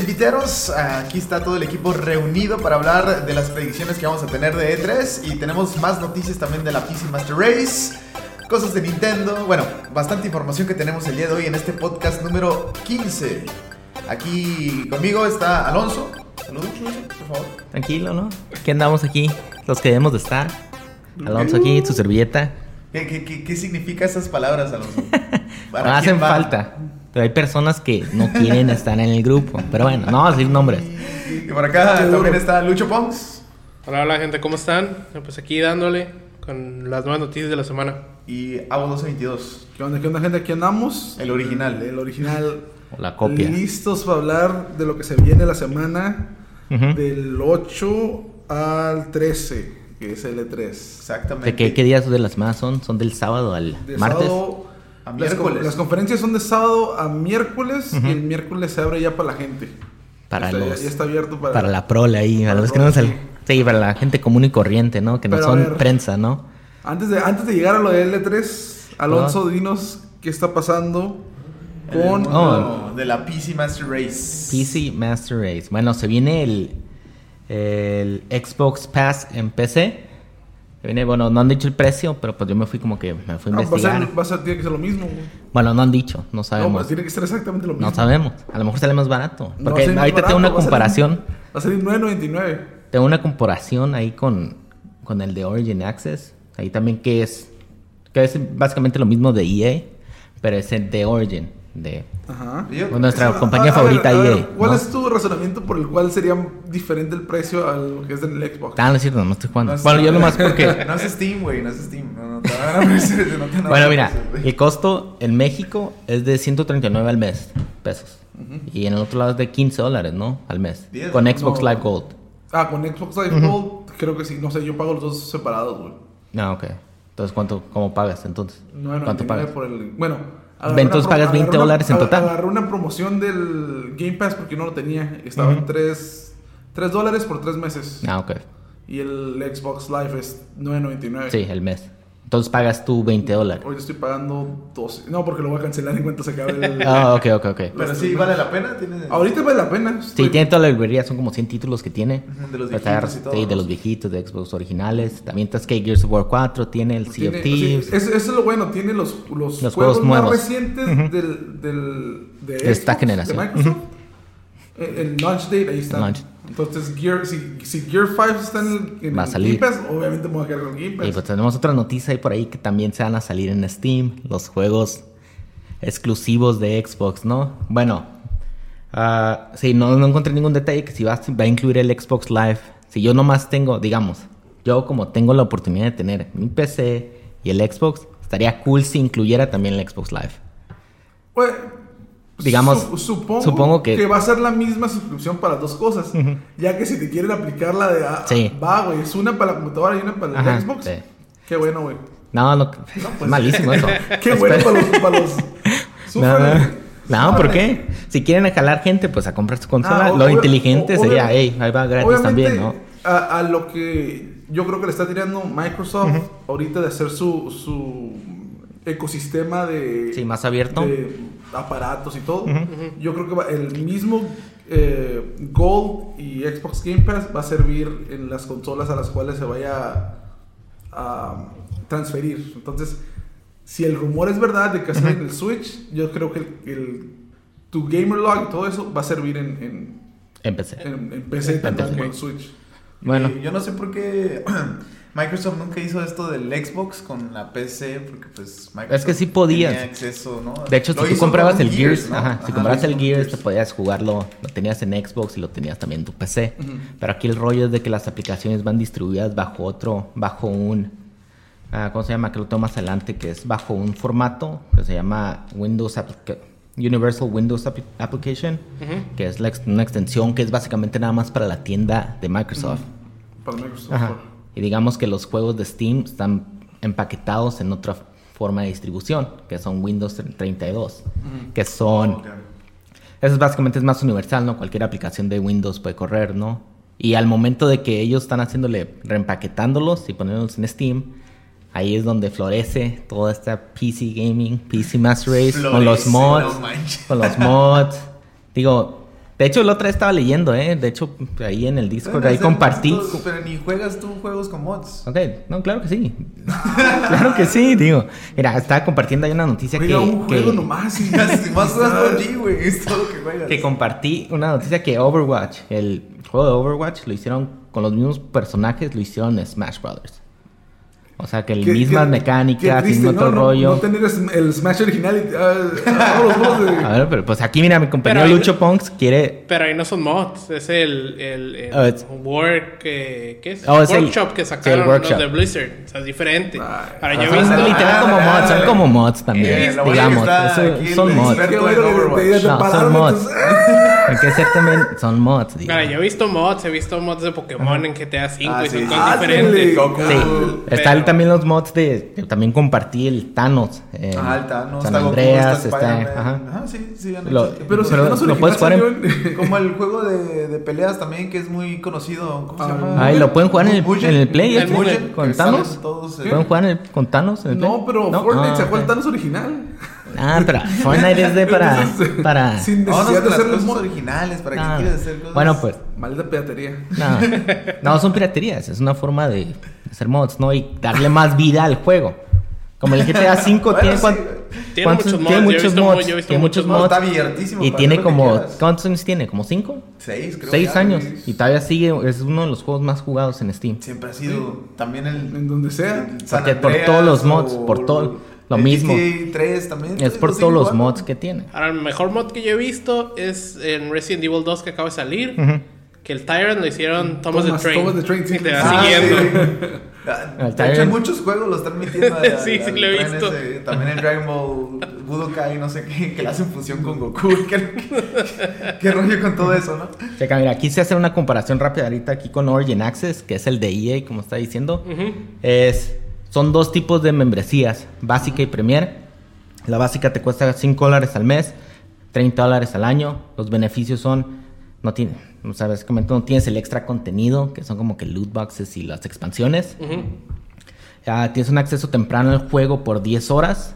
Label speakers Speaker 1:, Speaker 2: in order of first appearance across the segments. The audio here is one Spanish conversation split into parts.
Speaker 1: inviteros. Aquí está todo el equipo reunido para hablar de las predicciones que vamos a tener de E3 y tenemos más noticias también de la PC Master Race, cosas de Nintendo, bueno, bastante información que tenemos el día de hoy en este podcast número 15. Aquí conmigo está Alonso. Saludos, por favor.
Speaker 2: Tranquilo, ¿no? Aquí andamos aquí, los que debemos de estar. Alonso aquí, su servilleta.
Speaker 1: ¿Qué, qué, qué, qué significa esas palabras, Alonso?
Speaker 2: No
Speaker 1: ¿Para
Speaker 2: hacen
Speaker 1: quién va?
Speaker 2: falta. Pero hay personas que no quieren estar en el grupo. Pero bueno, no vamos a decir nombres.
Speaker 1: Y por acá también está Lucho Pons
Speaker 3: Hola, hola gente, ¿cómo están? Pues aquí dándole con las nuevas noticias de la semana.
Speaker 1: y Avo 1222,
Speaker 4: ¿Qué onda, qué onda, gente? Aquí andamos.
Speaker 1: el original.
Speaker 4: El original.
Speaker 2: O la copia.
Speaker 4: Listos para hablar de lo que se viene la semana del 8 al 13, que es el E3.
Speaker 1: Exactamente.
Speaker 2: ¿De qué, qué días de la semana son? ¿Son del sábado al
Speaker 4: De
Speaker 2: martes?
Speaker 4: sábado
Speaker 1: A
Speaker 4: las,
Speaker 1: miércoles.
Speaker 4: con- las conferencias son de sábado a miércoles y el miércoles se abre ya para la gente.
Speaker 2: Para
Speaker 4: O sea, ya-
Speaker 2: los-
Speaker 4: ya está abierto para,
Speaker 2: Para la prole ahí,
Speaker 4: Para
Speaker 2: a los
Speaker 4: la
Speaker 2: que no sal- Sí, para la gente común y corriente, ¿no? Que no
Speaker 4: Pero
Speaker 2: son
Speaker 4: ver.
Speaker 2: prensa, ¿no?
Speaker 4: Antes de, antes de llegar a lo de L3, Alonso, dinos qué está pasando con...
Speaker 1: mundo de la PC Master Race.
Speaker 2: PC Master Race. Bueno, se viene el, el Xbox Pass en PC. Viene, bueno, no han dicho el precio, pero pues yo me fui como que me fui a
Speaker 4: Ah,
Speaker 2: investigar.
Speaker 4: ser, va a ser- tiene que ser lo mismo. güey.
Speaker 2: Bueno, no han dicho, no
Speaker 4: No,
Speaker 2: sabemos.
Speaker 4: pues tiene que ser exactamente lo mismo.
Speaker 2: No sabemos. A lo mejor sale más barato.
Speaker 4: No,
Speaker 2: Porque ahorita
Speaker 4: barato,
Speaker 2: tengo una
Speaker 4: va a salir-
Speaker 2: comparación.
Speaker 4: Va a salir 9.99.
Speaker 2: Tengo una comparación ahí con, con el de Origin Access. Ahí también que es. Que es básicamente lo mismo de EA. Pero es el de Origin. De,
Speaker 4: Ajá.
Speaker 1: Y yo-
Speaker 2: con nuestra compañía
Speaker 4: a
Speaker 2: favorita
Speaker 4: a ver,
Speaker 2: EA.
Speaker 4: ¿Cuál
Speaker 2: ¿no?
Speaker 4: es tu razonamiento por el cual sería diferente el precio a lo que es en el Xbox?
Speaker 2: Ah, no es cierto, no estoy jugando.
Speaker 1: No
Speaker 2: bueno, yo nomás porque.
Speaker 1: No es Steam, güey, no es Steam. No, no, te no
Speaker 2: Bueno, mira, el costo en México es de 139 al mes, pesos. Y en el otro lado es de 15 dólares, ¿no? Al mes. Con Xbox
Speaker 4: No.
Speaker 2: Live Gold.
Speaker 4: Ah, con Xbox Live Gold, creo que sí. No sé, yo pago los dos separados, güey.
Speaker 2: Ah, ok. Entonces, ¿cuánto, ¿cómo pagas entonces?
Speaker 4: 9.99
Speaker 2: ¿Cuánto pagas?
Speaker 4: por el... Bueno...
Speaker 2: Entonces pagas 20
Speaker 4: agarré una-
Speaker 2: dólares en total.
Speaker 4: Agarré una promoción del Game Pass porque no lo tenía. Estaba en 3, 3 dólares por 3 meses.
Speaker 2: Ah, ok.
Speaker 4: Y el Xbox Live es 9.99.
Speaker 2: Sí, el mes. Entonces pagas tú 20 dólares.
Speaker 4: Hoy estoy pagando 12. No, porque lo voy a cancelar en cuanto se acabe el...
Speaker 2: Ah, ok, ok, ok.
Speaker 1: Pero sí, vale la pena. ¿Tiene...
Speaker 4: Ahorita vale la pena.
Speaker 2: Sí,
Speaker 4: Estoy-
Speaker 2: tiene toda la librería, son como 100 títulos que tiene.
Speaker 1: De los
Speaker 2: Pues
Speaker 1: viejitos y todo,
Speaker 2: Sí, de
Speaker 1: ¿no?
Speaker 2: los viejitos, de Xbox originales. También está que Gears of War 4, tiene el Sea of
Speaker 4: sí,
Speaker 2: Thieves.
Speaker 4: eso, eso es lo bueno, tiene los, los,
Speaker 2: Los
Speaker 4: juegos,
Speaker 2: juegos
Speaker 4: más
Speaker 2: nuevos.
Speaker 4: recientes del, del, de,
Speaker 2: De esta
Speaker 4: Xbox,
Speaker 2: generación.
Speaker 4: De Microsoft. Eh, El launch date, ahí está.
Speaker 2: Launch.
Speaker 4: Entonces, Gear, si, si Gear 5 está en el, en
Speaker 2: Va a
Speaker 4: el
Speaker 2: salir.
Speaker 4: Game Pass, obviamente me voy a quedar con Game Pass.
Speaker 2: Y pues tenemos otra noticia ahí por ahí que también se van a salir en Steam, los juegos exclusivos de Xbox, ¿no? Bueno, ah, sí, no, no encontré ningún detalle que si va, a- va a incluir el Xbox Live. Si yo nomás tengo, digamos, yo como tengo la oportunidad de tener mi PC y el Xbox, estaría cool si incluyera también el Xbox Live.
Speaker 4: Pues,
Speaker 2: Digamos,
Speaker 4: su- supongo,
Speaker 2: supongo que-
Speaker 4: va a ser la misma suscripción para dos cosas. Ya que si te quieren aplicar la de. ah,
Speaker 2: Sí.
Speaker 4: Va, güey, es una para la computadora y una para el
Speaker 2: Ajá,
Speaker 4: Xbox.
Speaker 2: sí.
Speaker 4: Qué bueno, güey.
Speaker 2: No, no, es malísimo eso.
Speaker 4: Qué bueno para los. Para los...
Speaker 2: No, no. No, ¿por qué? Si quieren jalar gente, pues a comprar su consola.
Speaker 4: Ah,
Speaker 2: Lo inteligente sería, hey, ahí va gratis también, ¿no?
Speaker 4: A, a lo que yo creo que le está tirando Microsoft ahorita de hacer su, su ecosistema de,
Speaker 2: Sí, más abierto.
Speaker 4: de aparatos y todo. Yo creo que va- el mismo eh, Gold y Xbox Game Pass va a servir en las consolas a las cuales se vaya a transferir. Entonces, si el rumor es verdad de que hacer en el Switch, yo creo que el, el- tu gamer log y todo eso va a servir en, en,
Speaker 2: Empecé.
Speaker 4: en, en PC
Speaker 2: PC.
Speaker 4: en Switch.
Speaker 2: Bueno,
Speaker 1: Y yo no sé por qué Microsoft nunca hizo esto del Xbox con la PC, porque pues Microsoft
Speaker 2: Es que sí podías.
Speaker 1: tenía acceso, ¿no?
Speaker 2: de hecho,
Speaker 1: Lo
Speaker 2: si tú comprabas el Gears,
Speaker 1: ¿no?
Speaker 2: ajá, si
Speaker 1: Ajá,
Speaker 2: comprabas el Gears, te podías jugarlo, lo tenías en Xbox y lo tenías también en tu PC. Pero aquí el rollo es de que las aplicaciones van distribuidas bajo otro, bajo un, ah, ¿cómo se llama? Que lo tengo más adelante, que es bajo un formato que se llama Windows Applica- Universal Windows Appli- Application, que es la ex- una extensión que es básicamente nada más para la tienda de Microsoft.
Speaker 4: Para Microsoft.
Speaker 2: Ajá. Y digamos que los juegos de Steam están empaquetados en otra forma de distribución, que son Windows 32, que son... Eso es básicamente es más universal, ¿no? Cualquier aplicación de Windows puede correr, ¿no? Y al momento de que ellos están haciéndole, reempaquetándolos y poniéndolos en Steam, ahí es donde florece toda esta PC gaming, PC Master Race, con los mods,
Speaker 1: no
Speaker 2: con los mods. Digo, De hecho, la otra vez estaba leyendo, ¿eh? De hecho, ahí en el Discord, ahí compartí.
Speaker 1: mods, Pero ni juegas tú juegos con mods.
Speaker 2: Ok, no, claro que sí. claro que sí, digo. Mira, estaba compartiendo ahí una noticia que,
Speaker 4: Juega un juego
Speaker 2: que,
Speaker 4: nomás y...
Speaker 1: Más PUBG, güey. Es todo lo que juegas.
Speaker 2: que compartí una noticia que Overwatch, el juego de Overwatch, lo hicieron con los mismos personajes, lo hicieron en Smash Brothers. O sea, que
Speaker 4: Qué-
Speaker 2: mismas
Speaker 4: qué-
Speaker 2: mecánicas,
Speaker 4: qué
Speaker 2: mismo
Speaker 4: ¿no?
Speaker 2: otro
Speaker 4: No-
Speaker 2: rollo.
Speaker 4: No tener el Smash original y ah, ah, todos los juegos de...
Speaker 2: A ver, pero pues aquí mira, mi compañero
Speaker 3: Pero ahí-
Speaker 2: Lucho Ponks quiere...
Speaker 3: Pero ahí no son mods, es el, el, el
Speaker 2: Oh,
Speaker 3: work, eh, ¿qué es?
Speaker 2: Oh, es el-
Speaker 3: workshop que
Speaker 2: el
Speaker 3: sacaron
Speaker 2: workshop.
Speaker 3: los de Blizzard. O sea, es diferente. Ahora yo he
Speaker 2: Son
Speaker 3: visto...
Speaker 2: literal como
Speaker 1: Ah,
Speaker 2: mods, son como mods también,
Speaker 1: Eh, que
Speaker 2: digamos.
Speaker 1: está
Speaker 2: eso-
Speaker 1: el
Speaker 2: son mods.
Speaker 4: que
Speaker 2: No, son mods. que ser también, son mods, digo.
Speaker 3: Ahora, yo he visto mods, he visto mods de Pokémon en GTA V
Speaker 1: Ah,
Speaker 3: y son cosas
Speaker 4: Ah,
Speaker 3: diferentes.
Speaker 2: Sí,
Speaker 3: pero-
Speaker 2: están también los mods de. que también compartí el Thanos. en
Speaker 1: Ah, el Thanos,
Speaker 2: San
Speaker 1: está Goku,
Speaker 2: Andreas,
Speaker 1: está.
Speaker 2: Ajá.
Speaker 1: Ajá, sí, sí. han
Speaker 2: Lo-
Speaker 1: hecho-
Speaker 4: Pero si
Speaker 2: Pero
Speaker 4: no
Speaker 2: lo puedes jugar
Speaker 4: original,
Speaker 2: en-
Speaker 4: en-
Speaker 1: Como el juego de, de peleas también, que es muy conocido. ¿Cómo se
Speaker 4: Ah,
Speaker 1: llama?
Speaker 2: Ay, lo pueden jugar en el,
Speaker 1: Mugen.
Speaker 2: en el Play.
Speaker 3: El Mugen,
Speaker 2: con
Speaker 1: que
Speaker 2: Thanos.
Speaker 1: todos, eh.
Speaker 2: ¿Pueden jugar en el- con Thanos en el Play?
Speaker 4: No, pero
Speaker 2: ¿No?
Speaker 4: Fortnite
Speaker 2: Ah,
Speaker 4: sacó el
Speaker 2: ok.
Speaker 4: Thanos original.
Speaker 2: Ah, pero Fortnite es de para. Para...
Speaker 4: Sin necesidad de
Speaker 1: las
Speaker 4: hacerle
Speaker 1: cosas originales. ¿Para
Speaker 2: No,
Speaker 1: qué quieres hacer cosas?
Speaker 2: Bueno, pues.
Speaker 4: Maldita piratería.
Speaker 2: No, no, son piraterías. Es una forma de hacer mods, ¿no? Y darle más vida al juego. Como el GTA V
Speaker 1: Bueno,
Speaker 2: tiene,
Speaker 1: sí,
Speaker 2: cuan-.
Speaker 3: Tiene
Speaker 2: cuántos-
Speaker 3: muchos mods,
Speaker 2: tiene muchos mods.
Speaker 3: mo- yo he visto
Speaker 2: tiene muchos
Speaker 1: No,
Speaker 2: mods.
Speaker 1: está abiertísimo.
Speaker 2: Y tiene como. ¿Cuántos años tiene? ¿Como cinco?
Speaker 1: Seis, creo.
Speaker 2: Seis
Speaker 1: ya,
Speaker 2: años. Y todavía sigue. Es uno de los juegos más jugados en Steam.
Speaker 1: Siempre ha sido también el.
Speaker 4: En donde sea.
Speaker 1: San
Speaker 2: Porque por todos los mods,
Speaker 1: o
Speaker 2: por todo lo
Speaker 1: el
Speaker 2: mismo.
Speaker 1: GTA 3 también.
Speaker 2: Es por todos los mods que tiene.
Speaker 3: Ahora, el mejor mod que yo he visto es en Resident Evil 2 que acaba de salir.
Speaker 2: Ujú.
Speaker 3: Que el Tyrant lo hicieron Thomas,
Speaker 4: Thomas-
Speaker 3: the Train.
Speaker 4: Thomas the Train, sí.
Speaker 3: Te va
Speaker 1: Ah,
Speaker 3: siguiendo.
Speaker 1: sí.
Speaker 2: El
Speaker 1: De hecho, muchos juegos lo están metiendo. a-
Speaker 3: Sí, sí,
Speaker 1: al
Speaker 3: lo he visto.
Speaker 1: ese. También en Dragon Ball Budokai, no sé qué, que le hacen fusión con Goku. ¿Qué, qué, qué rollo con todo eso, no?
Speaker 2: Checa, mira, aquí se hace una comparación rápida ahorita aquí con Origin Access, que es el de EA, como está diciendo. Es, son dos tipos de membresías, básica y Premier. La básica te cuesta 5 dólares al mes, 30 dólares al año. Los beneficios son, no tiene, o sea, básicamente no tienes el extra contenido, que son como que loot boxes y las expansiones. Ah, tienes un acceso temprano al juego por 10 horas.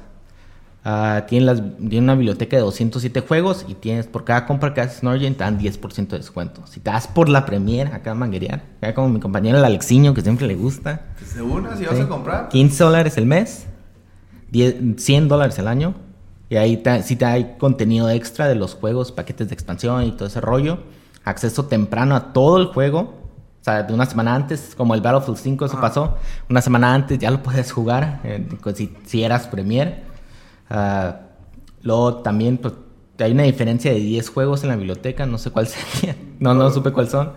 Speaker 2: Tienes, las, tienes una biblioteca de 207 juegos y tienes por cada compra que haces en Origin te dan 10% de descuento. Si te das por la Premier, acá a manguerear, acá como mi compañero el Alexiño que siempre le gusta.
Speaker 1: Que se una si vas a comprar.
Speaker 2: 15 dólares el mes, 10 100 dólares el año. Y ahí te, sí te hay contenido extra de los juegos, paquetes de expansión y todo ese rollo. Acceso temprano a todo el juego. O sea, de una semana antes, como el Battlefield 5, eso
Speaker 4: Ajá.
Speaker 2: pasó. Una semana antes ya lo puedes jugar, eh, si, si eras Premier. Ah, luego también, pues, hay una diferencia de 10 juegos en la biblioteca, no sé cuál sería. No, no supe cuáles son.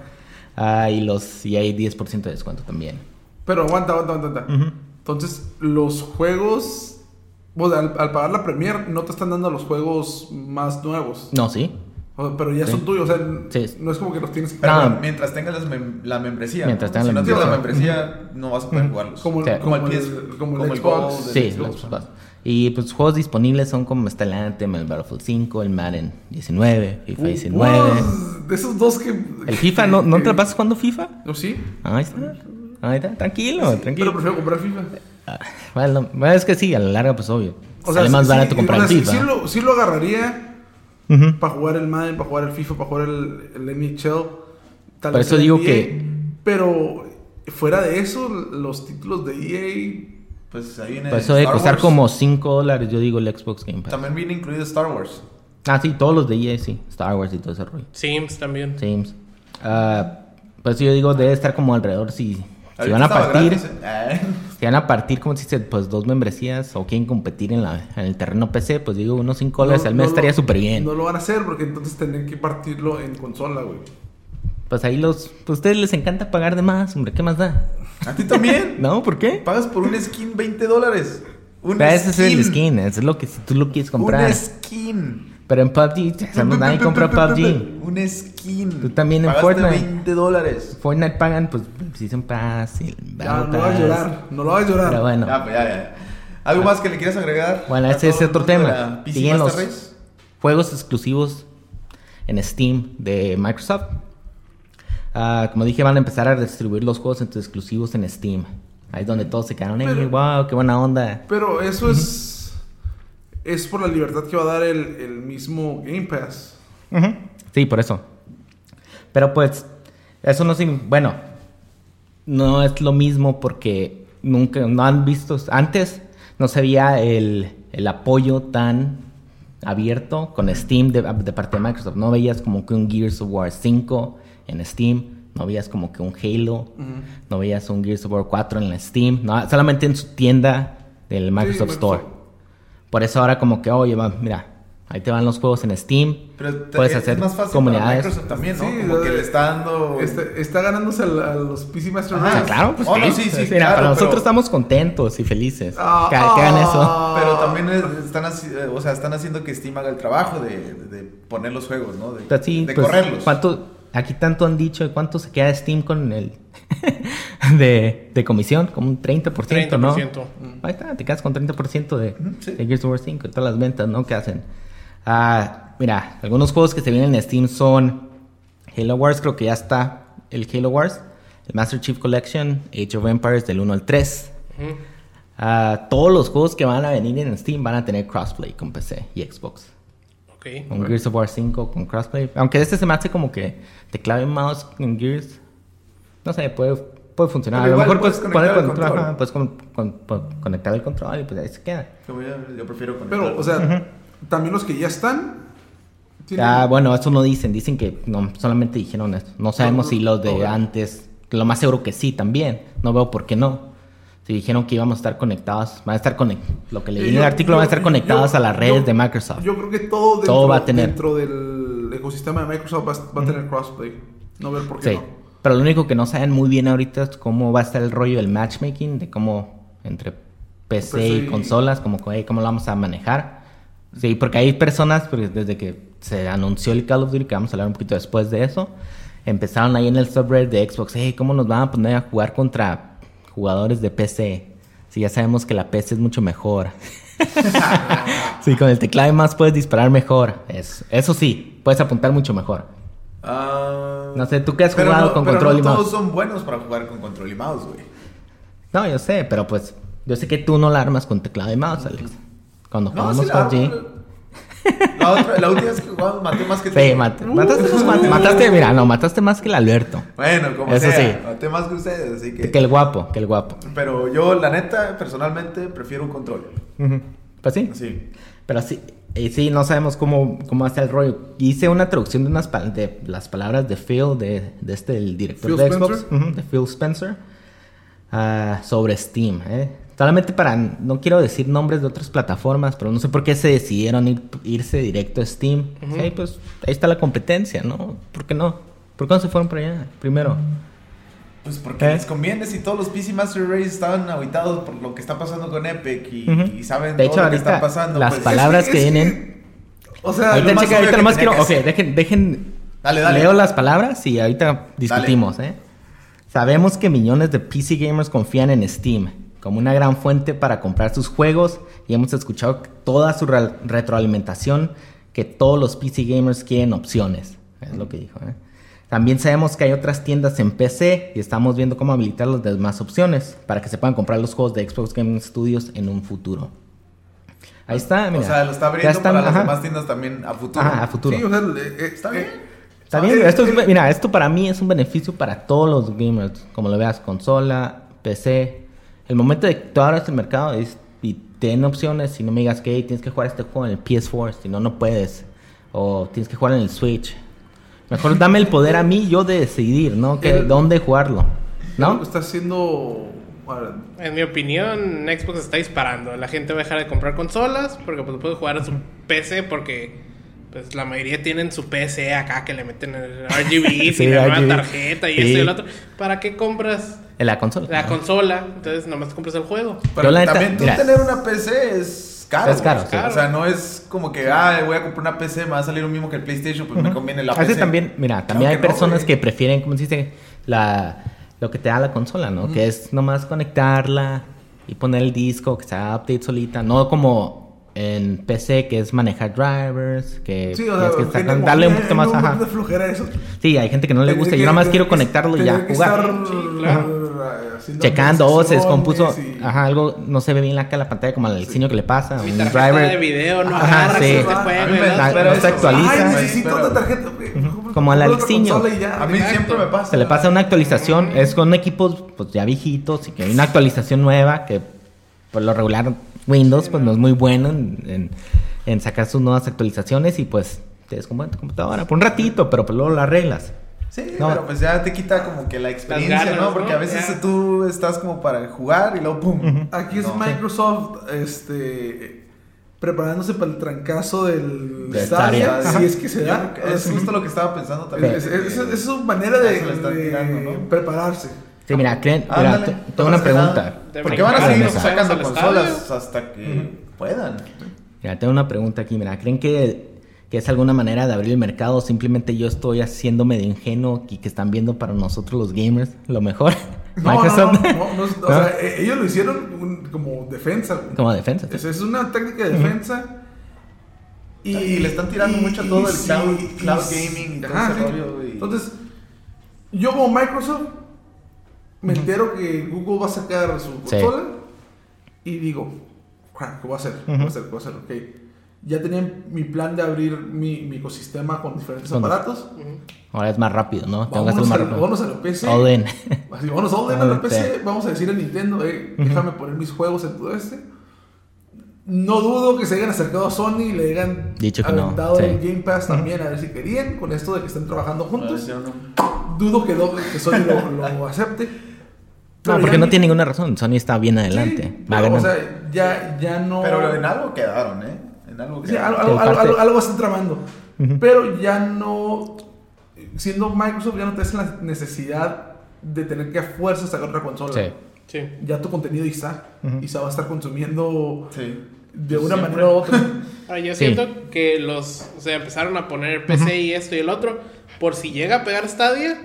Speaker 2: Ah, y, los, y hay 10% de descuento también.
Speaker 4: Pero aguanta, aguanta, aguanta. aguanta.
Speaker 2: Ujú.
Speaker 4: Entonces, los juegos. Bueno, al, al pagar la Premier, no te están dando los juegos más nuevos.
Speaker 2: No, sí.
Speaker 4: O sea, pero ya
Speaker 2: Sí.
Speaker 4: son tuyos. O sea,
Speaker 2: Sí.
Speaker 4: no es como que los tienes que
Speaker 1: Pero bueno, mientras tengas mem- la membresía.
Speaker 2: Mientras
Speaker 1: ¿no?
Speaker 2: tengas
Speaker 1: si
Speaker 2: la
Speaker 1: no tienes la
Speaker 2: membresía.
Speaker 1: no vas a poder jugarlos.
Speaker 4: Como,
Speaker 2: Sí.
Speaker 4: el-
Speaker 1: Como
Speaker 4: como
Speaker 1: el
Speaker 4: el, como el Xbox.
Speaker 1: Gold.
Speaker 2: Sí,
Speaker 1: Xbox.
Speaker 2: Xbox. Y pues juegos disponibles son como está el Anthem, el Battlefield 5, el Madden 19, FIFA
Speaker 4: Uh,
Speaker 2: 19.
Speaker 4: wow, de esos dos que.
Speaker 2: El FIFA, ¿no, ¿no te la pasas jugando FIFA?
Speaker 4: No, sí.
Speaker 2: Ahí está. Ahí está, tranquilo,
Speaker 4: Pero
Speaker 2: tranquilo.
Speaker 4: prefiero comprar FIFA.
Speaker 2: Ah, Bueno, es que sí, a la larga, pues obvio.
Speaker 4: O sea,
Speaker 2: Sale más
Speaker 4: sí-
Speaker 2: barato
Speaker 4: sí,
Speaker 2: comprar
Speaker 4: o sea,
Speaker 2: FIFA.
Speaker 4: Sí, sí lo, sí lo agarraría Para jugar el Madden, para jugar el FIFA, para jugar el, el NHL. tal
Speaker 2: Por
Speaker 4: vez
Speaker 2: eso digo
Speaker 4: NBA,
Speaker 2: que-
Speaker 4: Pero fuera de eso, los títulos de EA.
Speaker 1: Pues ahí viene.
Speaker 2: Por eso debe
Speaker 1: Star
Speaker 2: costar
Speaker 1: Wars.
Speaker 2: como 5 dólares, yo digo, el Xbox Game Pass.
Speaker 1: También viene incluido Star Wars.
Speaker 2: Ah, sí, todos los de EA, sí. Star Wars y todo ese rollo.
Speaker 3: Sims también.
Speaker 2: Sims. Ah, por eso yo digo, debe estar como alrededor si, si van a partir.
Speaker 1: gratis, ¿eh?
Speaker 2: Si van a partir, como se dice, pues dos membresías o quieren competir en, la, en el terreno PC, pues digo, unos 5 dólares
Speaker 4: no-
Speaker 2: al mes
Speaker 4: no
Speaker 2: estaría súper bien.
Speaker 4: No lo van a hacer porque entonces tendrían que partirlo en consola, güey.
Speaker 2: Pues ahí los. Pues a ustedes les encanta pagar de más, hombre, ¿qué más da?
Speaker 1: A ti también.
Speaker 2: ¿No? ¿Por qué?
Speaker 1: Pagas por un skin 20 dólares. Un
Speaker 2: Pero ese es el skin, eso es lo que si tú lo quieres comprar.
Speaker 1: Un skin.
Speaker 2: Pero en PUBG, o sea, nadie compra PUBG.
Speaker 1: Un skin.
Speaker 2: Tú también en
Speaker 1: Pagaste
Speaker 2: Fortnite.
Speaker 1: 20 dólares.
Speaker 2: Fortnite pagan, pues, Season Pass el
Speaker 4: Ya, no lo hagas
Speaker 2: Pass.
Speaker 4: llorar. No lo hagas llorar.
Speaker 2: Pero bueno.
Speaker 1: Ya, pues ya, ya. ¿Algo más que le quieras agregar?
Speaker 2: Bueno,
Speaker 1: a
Speaker 2: ese es otro tema. Siguen
Speaker 1: Master
Speaker 2: los-
Speaker 1: Race?
Speaker 2: juegos exclusivos en Steam de Microsoft. Ah, como dije, van a empezar a distribuir los juegos en tus exclusivos en Steam. Ahí es donde todos se quedaron, ¡Ey,
Speaker 4: Pero-
Speaker 2: wow, qué buena onda!
Speaker 4: Pero eso es. Es por la libertad que va a dar el, el mismo Game Pass.
Speaker 2: Sí, por eso. Pero pues, eso no significa, bueno, no es lo mismo porque nunca, no han visto, antes no se veía el, el apoyo tan abierto con Steam de, de, parte de Microsoft. No veías como que un Gears of War 5 en Steam, no veías como que un Halo, no veías un Gears of War 4 en la Steam, no, solamente en su tienda del Microsoft
Speaker 4: Sí,
Speaker 2: Store.
Speaker 4: Microsoft.
Speaker 2: Por eso ahora como que, oye, va, mira, ahí te van los juegos en Steam,
Speaker 1: Pero
Speaker 2: puedes
Speaker 1: es
Speaker 2: hacer
Speaker 1: más fácil
Speaker 2: comunidades.
Speaker 1: para Microsoft también, ¿no?
Speaker 4: Sí,
Speaker 1: como que le está dando...
Speaker 4: Está ganándose a, los PC Master
Speaker 2: sea,
Speaker 4: Race.
Speaker 2: claro, pues
Speaker 1: Oh, no, sí, sí,
Speaker 2: Mira,
Speaker 1: claro,
Speaker 2: para nosotros
Speaker 1: pero-
Speaker 2: estamos contentos y felices.
Speaker 4: Ah,
Speaker 2: que, que hagan eso.
Speaker 4: ah.
Speaker 1: Pero también es- están, eh, o sea, están haciendo que Steam haga el trabajo de, de poner los juegos, ¿no? De,
Speaker 2: Pues sí,
Speaker 1: de
Speaker 2: pues,
Speaker 1: correrlos.
Speaker 2: ¿cuánto, aquí tanto han dicho de cuánto se queda Steam con el de, de comisión, como un 30%, ¿no?
Speaker 3: 30%.
Speaker 2: Ahí está, te quedas con 30% de,
Speaker 1: sí.
Speaker 2: de Gears of War 5 y todas las ventas, ¿no? Que hacen. Ah, mira, algunos juegos que se vienen en Steam son Halo Wars, creo que ya está el Halo Wars, el Master Chief Collection, Age of Empires del 1 al 3.
Speaker 3: Ujú.
Speaker 2: Ah, todos los juegos que van a venir en Steam van a tener crossplay con PC y Xbox. Un Gears of War 5 con crossplay. Aunque este se me hace como que teclado y mouse en Gears. No sé, puede, puede funcionar.
Speaker 1: Pero
Speaker 2: a lo mejor
Speaker 1: puedes
Speaker 2: puedes poner
Speaker 1: conectar el
Speaker 2: control.
Speaker 1: control.
Speaker 2: ajá, puedes con- con- con- conectar el control y pues ahí se queda.
Speaker 1: Yo, yo prefiero con
Speaker 4: Pero, o sea, también los que ya están. tienen-
Speaker 2: Ah, bueno, eso no dicen. Dicen que no, solamente dijeron esto. No sabemos
Speaker 4: No,
Speaker 2: si los de
Speaker 4: no.
Speaker 2: antes. Lo más seguro que sí también. No veo por qué no. Si dijeron que íbamos a estar conectados, van a estar conectados. Lo que leí en el artículo
Speaker 4: yo-
Speaker 2: van a estar conectados
Speaker 4: yo-
Speaker 2: a las redes
Speaker 4: yo-
Speaker 2: de Microsoft.
Speaker 4: Yo creo que todo dentro,
Speaker 2: Todo va a tener.
Speaker 4: dentro del ecosistema de Microsoft va, a- va a tener crossplay. No ver por qué
Speaker 2: Sí.
Speaker 4: no.
Speaker 2: Pero lo único que no saben muy bien ahorita es cómo va a estar el rollo del matchmaking, de cómo entre PC,
Speaker 4: PC
Speaker 2: y
Speaker 4: y-
Speaker 2: consolas, como que, cómo lo vamos a manejar. Sí, porque hay personas, porque desde que se anunció el Call of Duty, que vamos a hablar un poquito después de eso, empezaron ahí en el subreddit de Xbox, hey, ¿cómo nos van a poner a jugar contra jugadores de PC? Si ya sabemos que la PC es mucho mejor. sí, con el teclado y más puedes disparar mejor. Es- eso sí, puedes apuntar mucho mejor.
Speaker 1: Ah,
Speaker 2: No sé, ¿tú qué has jugado
Speaker 1: no-
Speaker 2: con
Speaker 1: pero
Speaker 2: control
Speaker 1: no
Speaker 2: y mouse?
Speaker 1: todos son buenos para jugar con control y mouse, güey.
Speaker 2: No, yo sé, pero pues yo sé que tú no la armas con teclado y mouse, Alex. Cuando
Speaker 1: No,
Speaker 2: jugamos PUBG.
Speaker 1: armo, La, última vez que jugamos maté más que tú.
Speaker 2: Sí, mate- mataste, mat- mataste, mira, no, mataste más que el Alberto.
Speaker 1: Bueno, como
Speaker 2: Eso
Speaker 1: sea,
Speaker 2: sí.
Speaker 1: maté más que ustedes, así que...
Speaker 2: Que el guapo, que el guapo.
Speaker 1: Pero yo, la neta, personalmente, prefiero un control.
Speaker 2: Pues sí.
Speaker 1: Sí.
Speaker 2: Pero sí, eh, sí, no sabemos cómo, cómo hace el rollo. Hice una traducción de, unas de las palabras de Phil, de, de este, el director
Speaker 4: Phil
Speaker 2: de Xbox, de Phil Spencer, ah, sobre Steam. ¿eh? Solamente para, no quiero decir nombres de otras plataformas, pero no sé por qué se decidieron ir- irse directo a Steam. Sí, pues ahí está la competencia, ¿no? ¿Por qué no? ¿Por qué no se fueron para allá primero?
Speaker 1: Pues porque
Speaker 2: ¿Eh?
Speaker 1: les conviene si todos los PC Master Race estaban ahabitados por lo que está pasando con Epic y, saben
Speaker 2: De
Speaker 1: todo lo que está pasando.
Speaker 2: las
Speaker 1: pues,
Speaker 2: palabras
Speaker 4: Es
Speaker 2: que vienen...
Speaker 4: O sea,
Speaker 2: ahorita,
Speaker 1: lo
Speaker 2: checa, ahorita nomás quiero, ok, dejen, dejen,
Speaker 1: Dale, dale.
Speaker 2: leo las palabras y ahorita discutimos, ¿eh? Sabemos que millones de PC gamers confían en Steam como una gran fuente para comprar sus juegos y hemos escuchado toda su re- retroalimentación que todos los PC gamers quieren opciones, es lo que dijo, ¿eh? También sabemos que hay otras tiendas en PC y estamos viendo cómo habilitar las demás opciones para que se puedan comprar los juegos de Xbox Gaming Studios en un futuro. Ahí está, mira.
Speaker 1: o sea, lo está abriendo
Speaker 2: están,
Speaker 1: para las
Speaker 2: ajá.
Speaker 1: demás tiendas también a futuro.
Speaker 2: Ajá, a futuro.
Speaker 4: Sí, o sea, eh,
Speaker 1: Está bien.
Speaker 2: Está bien,
Speaker 4: Eh,
Speaker 2: esto es- mira, esto para mí es un beneficio para todos los gamers, como lo veas, consola, PC. El momento de que tú abras el mercado es, y te den opciones y no me digas que "Hey, tienes que jugar este juego en el PS4, si no, no puedes. O tienes que jugar en el Switch. Mejor dame el poder a mí yo de decidir, ¿no? Que,
Speaker 4: El-
Speaker 2: ¿Dónde jugarlo? ¿No?
Speaker 4: Está haciendo. bueno,
Speaker 3: En mi opinión, Xbox está disparando. La gente va a dejar de comprar consolas porque pues, puede jugar a su PC porque pues la mayoría tienen su PC acá que le meten el RGB
Speaker 2: Sí,
Speaker 3: y la nueva tarjeta y
Speaker 2: Sí.
Speaker 3: esto y el otro. ¿Para qué compras
Speaker 2: En la consola.
Speaker 3: la consola? Entonces nomás compras el juego.
Speaker 1: Pero
Speaker 2: Yo la neta-
Speaker 1: también tú
Speaker 2: mira.
Speaker 1: tener una PC es caro.
Speaker 2: Es caro,
Speaker 1: güey.
Speaker 3: sí.
Speaker 1: O sea, no es como que, ah, voy a comprar una PC, me va a salir lo mismo que el PlayStation, pues me conviene la
Speaker 2: Así
Speaker 1: PC.
Speaker 2: también, mira, también
Speaker 1: Claro
Speaker 2: hay
Speaker 1: que
Speaker 2: personas que prefieren, ¿cómo se dice? La, lo que te da la consola, ¿no? Que es nomás conectarla y poner el disco, que se haga update solita. No como en PC, que es manejar drivers, que
Speaker 4: Sí, o sea,
Speaker 2: que
Speaker 4: como-
Speaker 2: darle un poquito más,
Speaker 4: no,
Speaker 2: ajá.
Speaker 4: eso.
Speaker 2: Sí, hay gente que no le gusta.
Speaker 4: que-
Speaker 2: Yo nomás
Speaker 4: tener
Speaker 2: quiero conectarlo y ya jugar.
Speaker 4: estar,
Speaker 3: Sí, claro.
Speaker 4: eh, haciendo
Speaker 2: Checando, oh, se descompuso.
Speaker 4: y-
Speaker 2: Ajá, algo no se ve bien acá en la pantalla, como el diseño que le pasa. Un driver.
Speaker 3: de video no
Speaker 2: Ajá,
Speaker 3: agarra
Speaker 2: sí.
Speaker 3: este
Speaker 1: A mí
Speaker 3: juego.
Speaker 1: me
Speaker 3: y
Speaker 1: da-
Speaker 3: el otro.
Speaker 1: pero
Speaker 2: no se actualiza.
Speaker 4: Ay,
Speaker 1: Ay,
Speaker 4: necesito
Speaker 1: pero-
Speaker 4: otra tarjeta.
Speaker 2: Como al Alexiño.
Speaker 1: A mí
Speaker 3: Exacto.
Speaker 1: siempre me pasa.
Speaker 2: Se le pasa una actualización, es con equipos pues ya viejitos y que hay una actualización nueva que por lo regular Windows pues no es muy bueno en, en- en sacar sus nuevas actualizaciones y pues te descomponen tu computadora por un ratito, pero pues luego la arreglas.
Speaker 1: Sí,
Speaker 2: No.
Speaker 1: pero pues ya te quita como que la experiencia,
Speaker 3: ganas,
Speaker 1: ¿no? Porque
Speaker 3: ¿no?
Speaker 1: a veces
Speaker 3: Ya.
Speaker 1: tú estás como para jugar y luego pum.
Speaker 4: Aquí es
Speaker 1: No.
Speaker 4: Microsoft, este, preparándose para el trancazo del
Speaker 2: De
Speaker 4: Stadia, si es que se da.
Speaker 1: Es justo lo que estaba pensando también.
Speaker 4: Es, es- es- es su manera de,
Speaker 1: lo
Speaker 4: prepararse.
Speaker 2: Sí, mira, creen, mira, tengo una pregunta.
Speaker 1: Porque van a seguir sacando consolas hasta que puedan.
Speaker 2: Mira, tengo una pregunta aquí. Mira, ¿creen que, que es alguna manera de abrir el mercado? o Simplemente yo estoy haciéndome de ingenuo y que están viendo para nosotros los gamers lo mejor.
Speaker 4: No,
Speaker 2: Microsoft.
Speaker 4: no, no, no, no, o sea, eh, ellos lo hicieron un- como defensa.
Speaker 2: Como defensa.
Speaker 4: Es, es una técnica de defensa.
Speaker 1: Y le están tirando mucho a todo el
Speaker 4: sí,
Speaker 1: cloud- cloud gaming y todo ese rollo.
Speaker 4: Entonces, yo como Microsoft me entero que Google va a sacar su
Speaker 2: Sí.
Speaker 4: consola y digo, "Crap, ¿qué voy a hacer? ¿Qué voy a hacer? ¿Qué voy a hacer? Ok. Ya tenía mi plan de abrir mi, mi ecosistema con diferentes aparatos.
Speaker 2: Ahora es más rápido, ¿no? Tengo
Speaker 4: Vámonos,
Speaker 2: más
Speaker 4: a,
Speaker 2: rápido.
Speaker 4: vámonos a la PC.
Speaker 2: In.
Speaker 4: Así, vámonos a la PC. Vamos a decir a Nintendo, eh, déjame poner mis juegos en todo este. No dudo que se hayan acercado a Sony y le hayan
Speaker 2: Dicho que no,
Speaker 4: aventado
Speaker 2: sí.
Speaker 4: el Game Pass también a ver si querían, con esto de que están trabajando
Speaker 1: ver
Speaker 4: juntos.
Speaker 1: si no-
Speaker 4: Dudo que, do- que Sony lo, lo acepte.
Speaker 2: No,
Speaker 4: Pero
Speaker 2: porque no
Speaker 4: ni-
Speaker 2: tiene ninguna razón. Sony está bien adelante.
Speaker 4: Sí,
Speaker 2: Va a
Speaker 4: pero, o
Speaker 2: ganar.
Speaker 4: sea, ya, ya no.
Speaker 1: Pero en algo quedaron, ¿eh? En algo
Speaker 4: Sí,
Speaker 1: quedaron.
Speaker 4: algo, algo,
Speaker 2: Sí,
Speaker 4: algo,
Speaker 2: parte.
Speaker 4: algo- algo están tramando. Pero ya no. Siendo Microsoft, ya no tienes la necesidad de tener que a fuerza sacar otra consola.
Speaker 2: Sí.
Speaker 3: Sí.
Speaker 4: Ya tu contenido está. Y se va a estar consumiendo
Speaker 1: Sí.
Speaker 4: De una
Speaker 1: Siempre.
Speaker 4: manera u otra.
Speaker 3: Ahora, yo
Speaker 2: Sí.
Speaker 3: siento que los, o sea, empezaron a poner PC y esto y el otro, por si llega a pegar Stadia,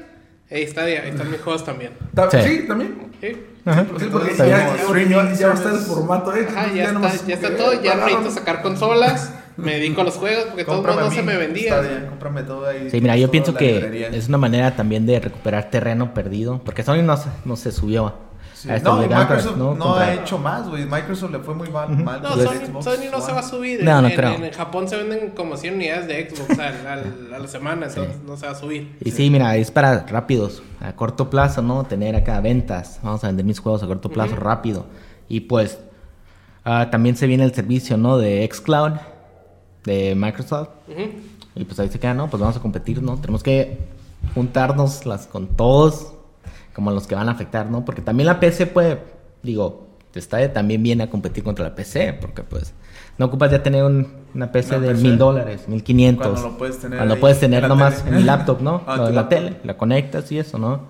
Speaker 3: hey, Stadia, ahí están mis juegos también.
Speaker 4: Ta-
Speaker 2: Sí.
Speaker 4: sí. también.
Speaker 3: Sí.
Speaker 2: Ajá.
Speaker 4: Sí, porque ya, ya- ya- ya estar el formato hecho.
Speaker 3: Ajá,
Speaker 4: entonces
Speaker 3: ya, está, ya está todo, ya
Speaker 4: agárralo.
Speaker 3: necesito sacar consolas, me dedico a los juegos, porque modos no
Speaker 1: Cómprame
Speaker 3: se me vendía.
Speaker 1: Stadia, cómprame todo ahí.
Speaker 2: Sí, mira, yo pienso que
Speaker 1: librería.
Speaker 2: es una manera también de recuperar terreno perdido. Porque Sony no, no se subió
Speaker 1: Sí.
Speaker 2: esta
Speaker 1: No, y Microsoft no, ha hecho más, güey. Microsoft le fue muy mal. mal
Speaker 3: No, Sony,
Speaker 1: Xbox
Speaker 3: Sony no se va a subir.
Speaker 2: No,
Speaker 3: en,
Speaker 2: no
Speaker 3: en-
Speaker 2: creo.
Speaker 3: en Japón se venden como 100 unidades de Xbox al- al- a la semana, entonces no se va a subir.
Speaker 2: Y sí, mira, es para rápidos, a corto plazo, ¿no? Tener acá ventas. Vamos a vender mis juegos a corto plazo rápido. Y pues ah, también se viene el servicio, ¿no? De xCloud, de Microsoft. Y pues ahí se queda, ¿no? Pues vamos a competir, ¿no? Tenemos que juntarnos las con todos, como los que van a afectar, ¿no? Porque también la PC puede, digo, está también viene a competir contra la PC, porque pues no ocupas ya tener un- una PC
Speaker 1: Una
Speaker 2: de mil dólares, mil quinientos.
Speaker 1: Cuando lo puedes tener
Speaker 2: Cuando
Speaker 1: ahí
Speaker 2: puedes
Speaker 1: en
Speaker 2: tener nomás
Speaker 1: tele.
Speaker 2: en mi laptop, ¿no?
Speaker 1: Ah,
Speaker 2: la
Speaker 1: laptop.
Speaker 2: tele, la conectas y eso, ¿no?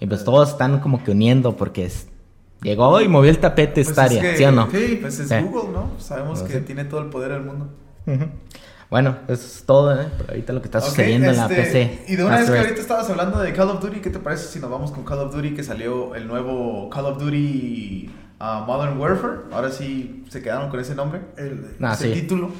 Speaker 2: Y pues todos están como que uniendo porque es, llegó y movió el tapete
Speaker 1: Pues
Speaker 2: Stadia,
Speaker 1: es que-
Speaker 2: ¿sí o no?
Speaker 1: Sí, pues es
Speaker 2: Sí.
Speaker 1: Google, ¿no? Sabemos
Speaker 2: Pues
Speaker 1: que
Speaker 2: sí.
Speaker 1: tiene todo el poder del mundo.
Speaker 2: Ujú. Bueno, eso es todo, ¿eh? Por ahorita lo que está sucediendo en la
Speaker 1: este,
Speaker 2: PC.
Speaker 1: Y de una vez que
Speaker 2: Race.
Speaker 1: ahorita estabas hablando de Call of Duty, ¿qué te parece si nos vamos con Call of Duty que salió el nuevo Call of Duty ah, Modern Warfare? Ahora sí se quedaron con ese nombre, el,
Speaker 2: Ah,
Speaker 1: ese
Speaker 2: sí.
Speaker 1: título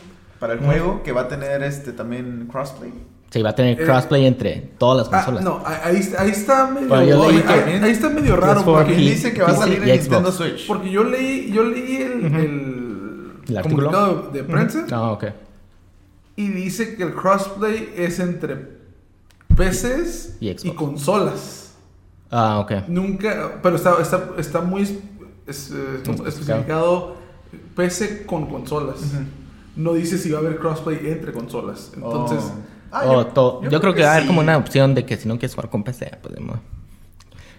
Speaker 1: para el juego que va a tener este también crossplay.
Speaker 2: Sí, va a tener
Speaker 4: Eh,
Speaker 2: crossplay entre todas las
Speaker 4: Ah,
Speaker 2: consolas.
Speaker 4: no, ahí, está- ahí está medio, ahí, ahí está medio raro.
Speaker 2: PS4
Speaker 4: Porque,
Speaker 2: y-
Speaker 1: dice que va a salir en. Nintendo Switch.
Speaker 4: porque yo leí, yo leí el,
Speaker 2: Ujú.
Speaker 4: el,
Speaker 2: ¿El artículo?
Speaker 4: comunicado de prensa
Speaker 2: Ah, ok.
Speaker 4: Y dice que el crossplay es entre PCs
Speaker 2: Y
Speaker 4: consolas.
Speaker 2: Ah, ok.
Speaker 4: Nunca, pero está, está, está muy es- eh,
Speaker 2: Especificado.
Speaker 4: especificado PC con consolas. No dice si va a haber crossplay entre consolas. Entonces,
Speaker 1: Oh. Ah,
Speaker 2: Oh, yo, creo que, va a haber
Speaker 1: sí.
Speaker 2: como una opción de que si no quieres jugar con PC, pues mo-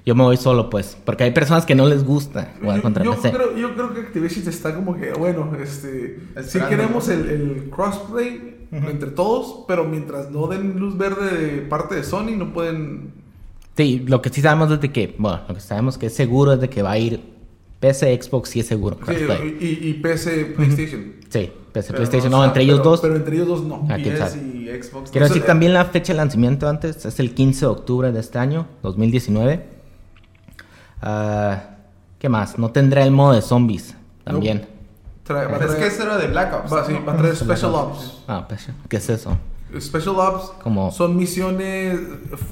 Speaker 2: yo me voy solo, pues. Porque hay personas que no les gusta jugar
Speaker 4: yo,
Speaker 2: contra
Speaker 4: yo
Speaker 2: PC.
Speaker 4: creo, yo creo que Activision está como que, bueno, este, si
Speaker 1: Esperando,
Speaker 4: queremos
Speaker 1: ¿no?
Speaker 4: el, el crossplay entre todos, pero mientras no den luz verde de parte de Sony, no pueden...
Speaker 2: Sí, lo que sí sabemos es de que, bueno, lo que sabemos que es seguro es de que va a ir PC, Xbox, sí es seguro.
Speaker 4: Sí, y, y PC, PlayStation.
Speaker 2: Sí, PC,
Speaker 4: Pero
Speaker 2: PlayStation,
Speaker 4: no,
Speaker 2: no,
Speaker 4: o sea,
Speaker 2: entre ellos
Speaker 4: pero-
Speaker 2: dos.
Speaker 4: Pero entre ellos dos no.
Speaker 2: Ah,
Speaker 1: PS y Xbox.
Speaker 2: Quiero
Speaker 1: no
Speaker 2: decir también la fecha de lanzamiento antes, es el 15 de octubre de este año, 2019. Ah, ¿Qué más? No tendrá el modo de zombies también.
Speaker 4: Trae- va a
Speaker 1: Es que
Speaker 4: traer-
Speaker 1: eso era de Black Ops.
Speaker 4: va, sí,
Speaker 1: ¿no?
Speaker 4: va a traer Special Ops.
Speaker 2: Ah, ¿qué es eso?
Speaker 4: Special Ops
Speaker 2: Como-
Speaker 4: son misiones,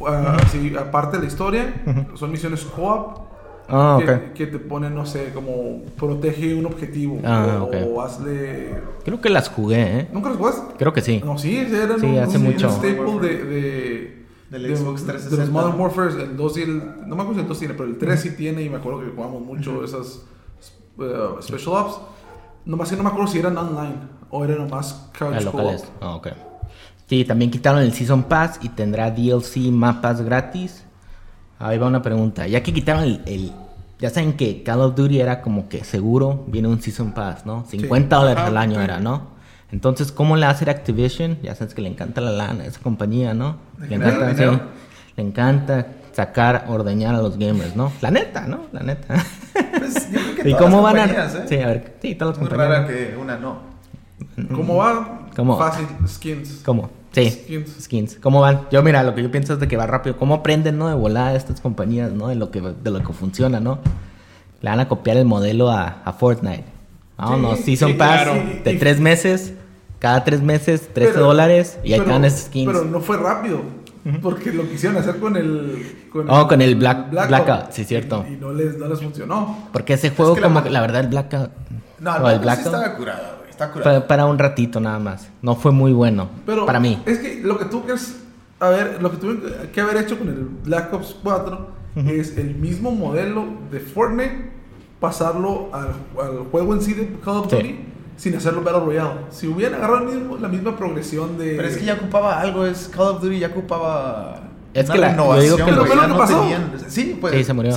Speaker 4: ah, sí, aparte de la historia, son misiones co-op
Speaker 2: Ah,
Speaker 4: que, te ponen, no sé, como protege un objetivo
Speaker 2: Ah,
Speaker 4: o, hazle...
Speaker 2: Creo que las jugué, ¿eh?
Speaker 4: ¿Nunca los jugaste?
Speaker 2: Creo que sí.
Speaker 4: No, sí, eran
Speaker 2: Sí,
Speaker 4: un,
Speaker 2: hace
Speaker 4: un-
Speaker 2: mucho.
Speaker 4: un staple de, de,
Speaker 1: Del
Speaker 4: de,
Speaker 1: Xbox
Speaker 4: de
Speaker 1: 360.
Speaker 4: los Modern Warfare, el 2 y el. No me acuerdo si el 2 tiene, pero el 3 sí tiene y me acuerdo que jugamos mucho esas eh, Special Ops. Nomás que no me acuerdo si eran online o eran nomás couch
Speaker 2: Ah,
Speaker 4: co-op.
Speaker 2: locales. Ah, ok. Sí, también quitaron el Season Pass y tendrá DLC mapas gratis. Ahí va una pregunta. Ya que quitaron el, el- Ya saben que Call of Duty era como que seguro viene un Season Pass, ¿no? 50 dólares
Speaker 3: Ajá,
Speaker 2: al año
Speaker 3: sí.
Speaker 2: era, ¿no? Entonces, ¿cómo le hace Activision? Ya sabes que le encanta la lana a esa compañía, ¿no? Le encanta, sí, le encanta sacar, ordeñar a los gamers, ¿no? La neta, ¿no? La neta.
Speaker 1: Pues, yo creo que
Speaker 2: ¿Y
Speaker 1: todas
Speaker 2: cómo
Speaker 1: las
Speaker 2: van a...?
Speaker 1: compañías, ¿eh?
Speaker 2: Sí, a ver, sí, todas las
Speaker 1: Muy
Speaker 2: compañías.
Speaker 1: rara que una no.
Speaker 4: ¿Cómo va?
Speaker 2: ¿Cómo?
Speaker 4: Fácil, skins.
Speaker 2: ¿Cómo? Sí,
Speaker 4: Skins.
Speaker 2: skins. ¿Cómo van? Yo, mira, lo que yo pienso es de que va rápido. ¿Cómo aprenden, no? De volada estas compañías, ¿no? De lo que, de lo que funciona, ¿no? Le van a copiar el modelo a, a Fortnite. Vámonos,
Speaker 4: Sí,
Speaker 2: Season
Speaker 3: sí,
Speaker 2: Pass
Speaker 3: claro.
Speaker 2: de
Speaker 4: Y-
Speaker 2: tres meses. Cada tres meses, 13
Speaker 4: Pero-
Speaker 2: dólares. Y ahí
Speaker 4: pero-
Speaker 2: dan esas skins.
Speaker 4: Pero no fue rápido. Porque lo quisieron hacer con el. Con
Speaker 2: Oh, con el Black-
Speaker 4: Blackout.
Speaker 2: Blackout, sí, cierto.
Speaker 4: Y, y no, les, no les funcionó.
Speaker 2: Porque ese juego,
Speaker 1: que la
Speaker 2: como que la verdad, el Blackout.
Speaker 1: No, el
Speaker 2: el
Speaker 1: Black sí
Speaker 2: Blackout.
Speaker 1: estaba curado, güey. Está curado.
Speaker 2: Fue para un ratito nada más. No fue muy bueno.
Speaker 4: Pero
Speaker 2: para mí.
Speaker 4: Es que lo que tú quieres. A ver, lo que tuvieron que haber hecho con el Black Ops 4 es el mismo modelo de Fortnite, pasarlo al, al juego en sí de Call of
Speaker 2: Sí.
Speaker 4: Duty sin hacerlo Battle Royale. Si hubieran agarrado el mismo- la misma progresión de.
Speaker 1: Pero es que ya ocupaba algo, es Call of Duty ya ocupaba
Speaker 2: Es que la- digo que
Speaker 1: ya
Speaker 4: ¿qué
Speaker 1: no
Speaker 4: pasó?
Speaker 1: tenían- sí, pues
Speaker 2: Sí, se murió.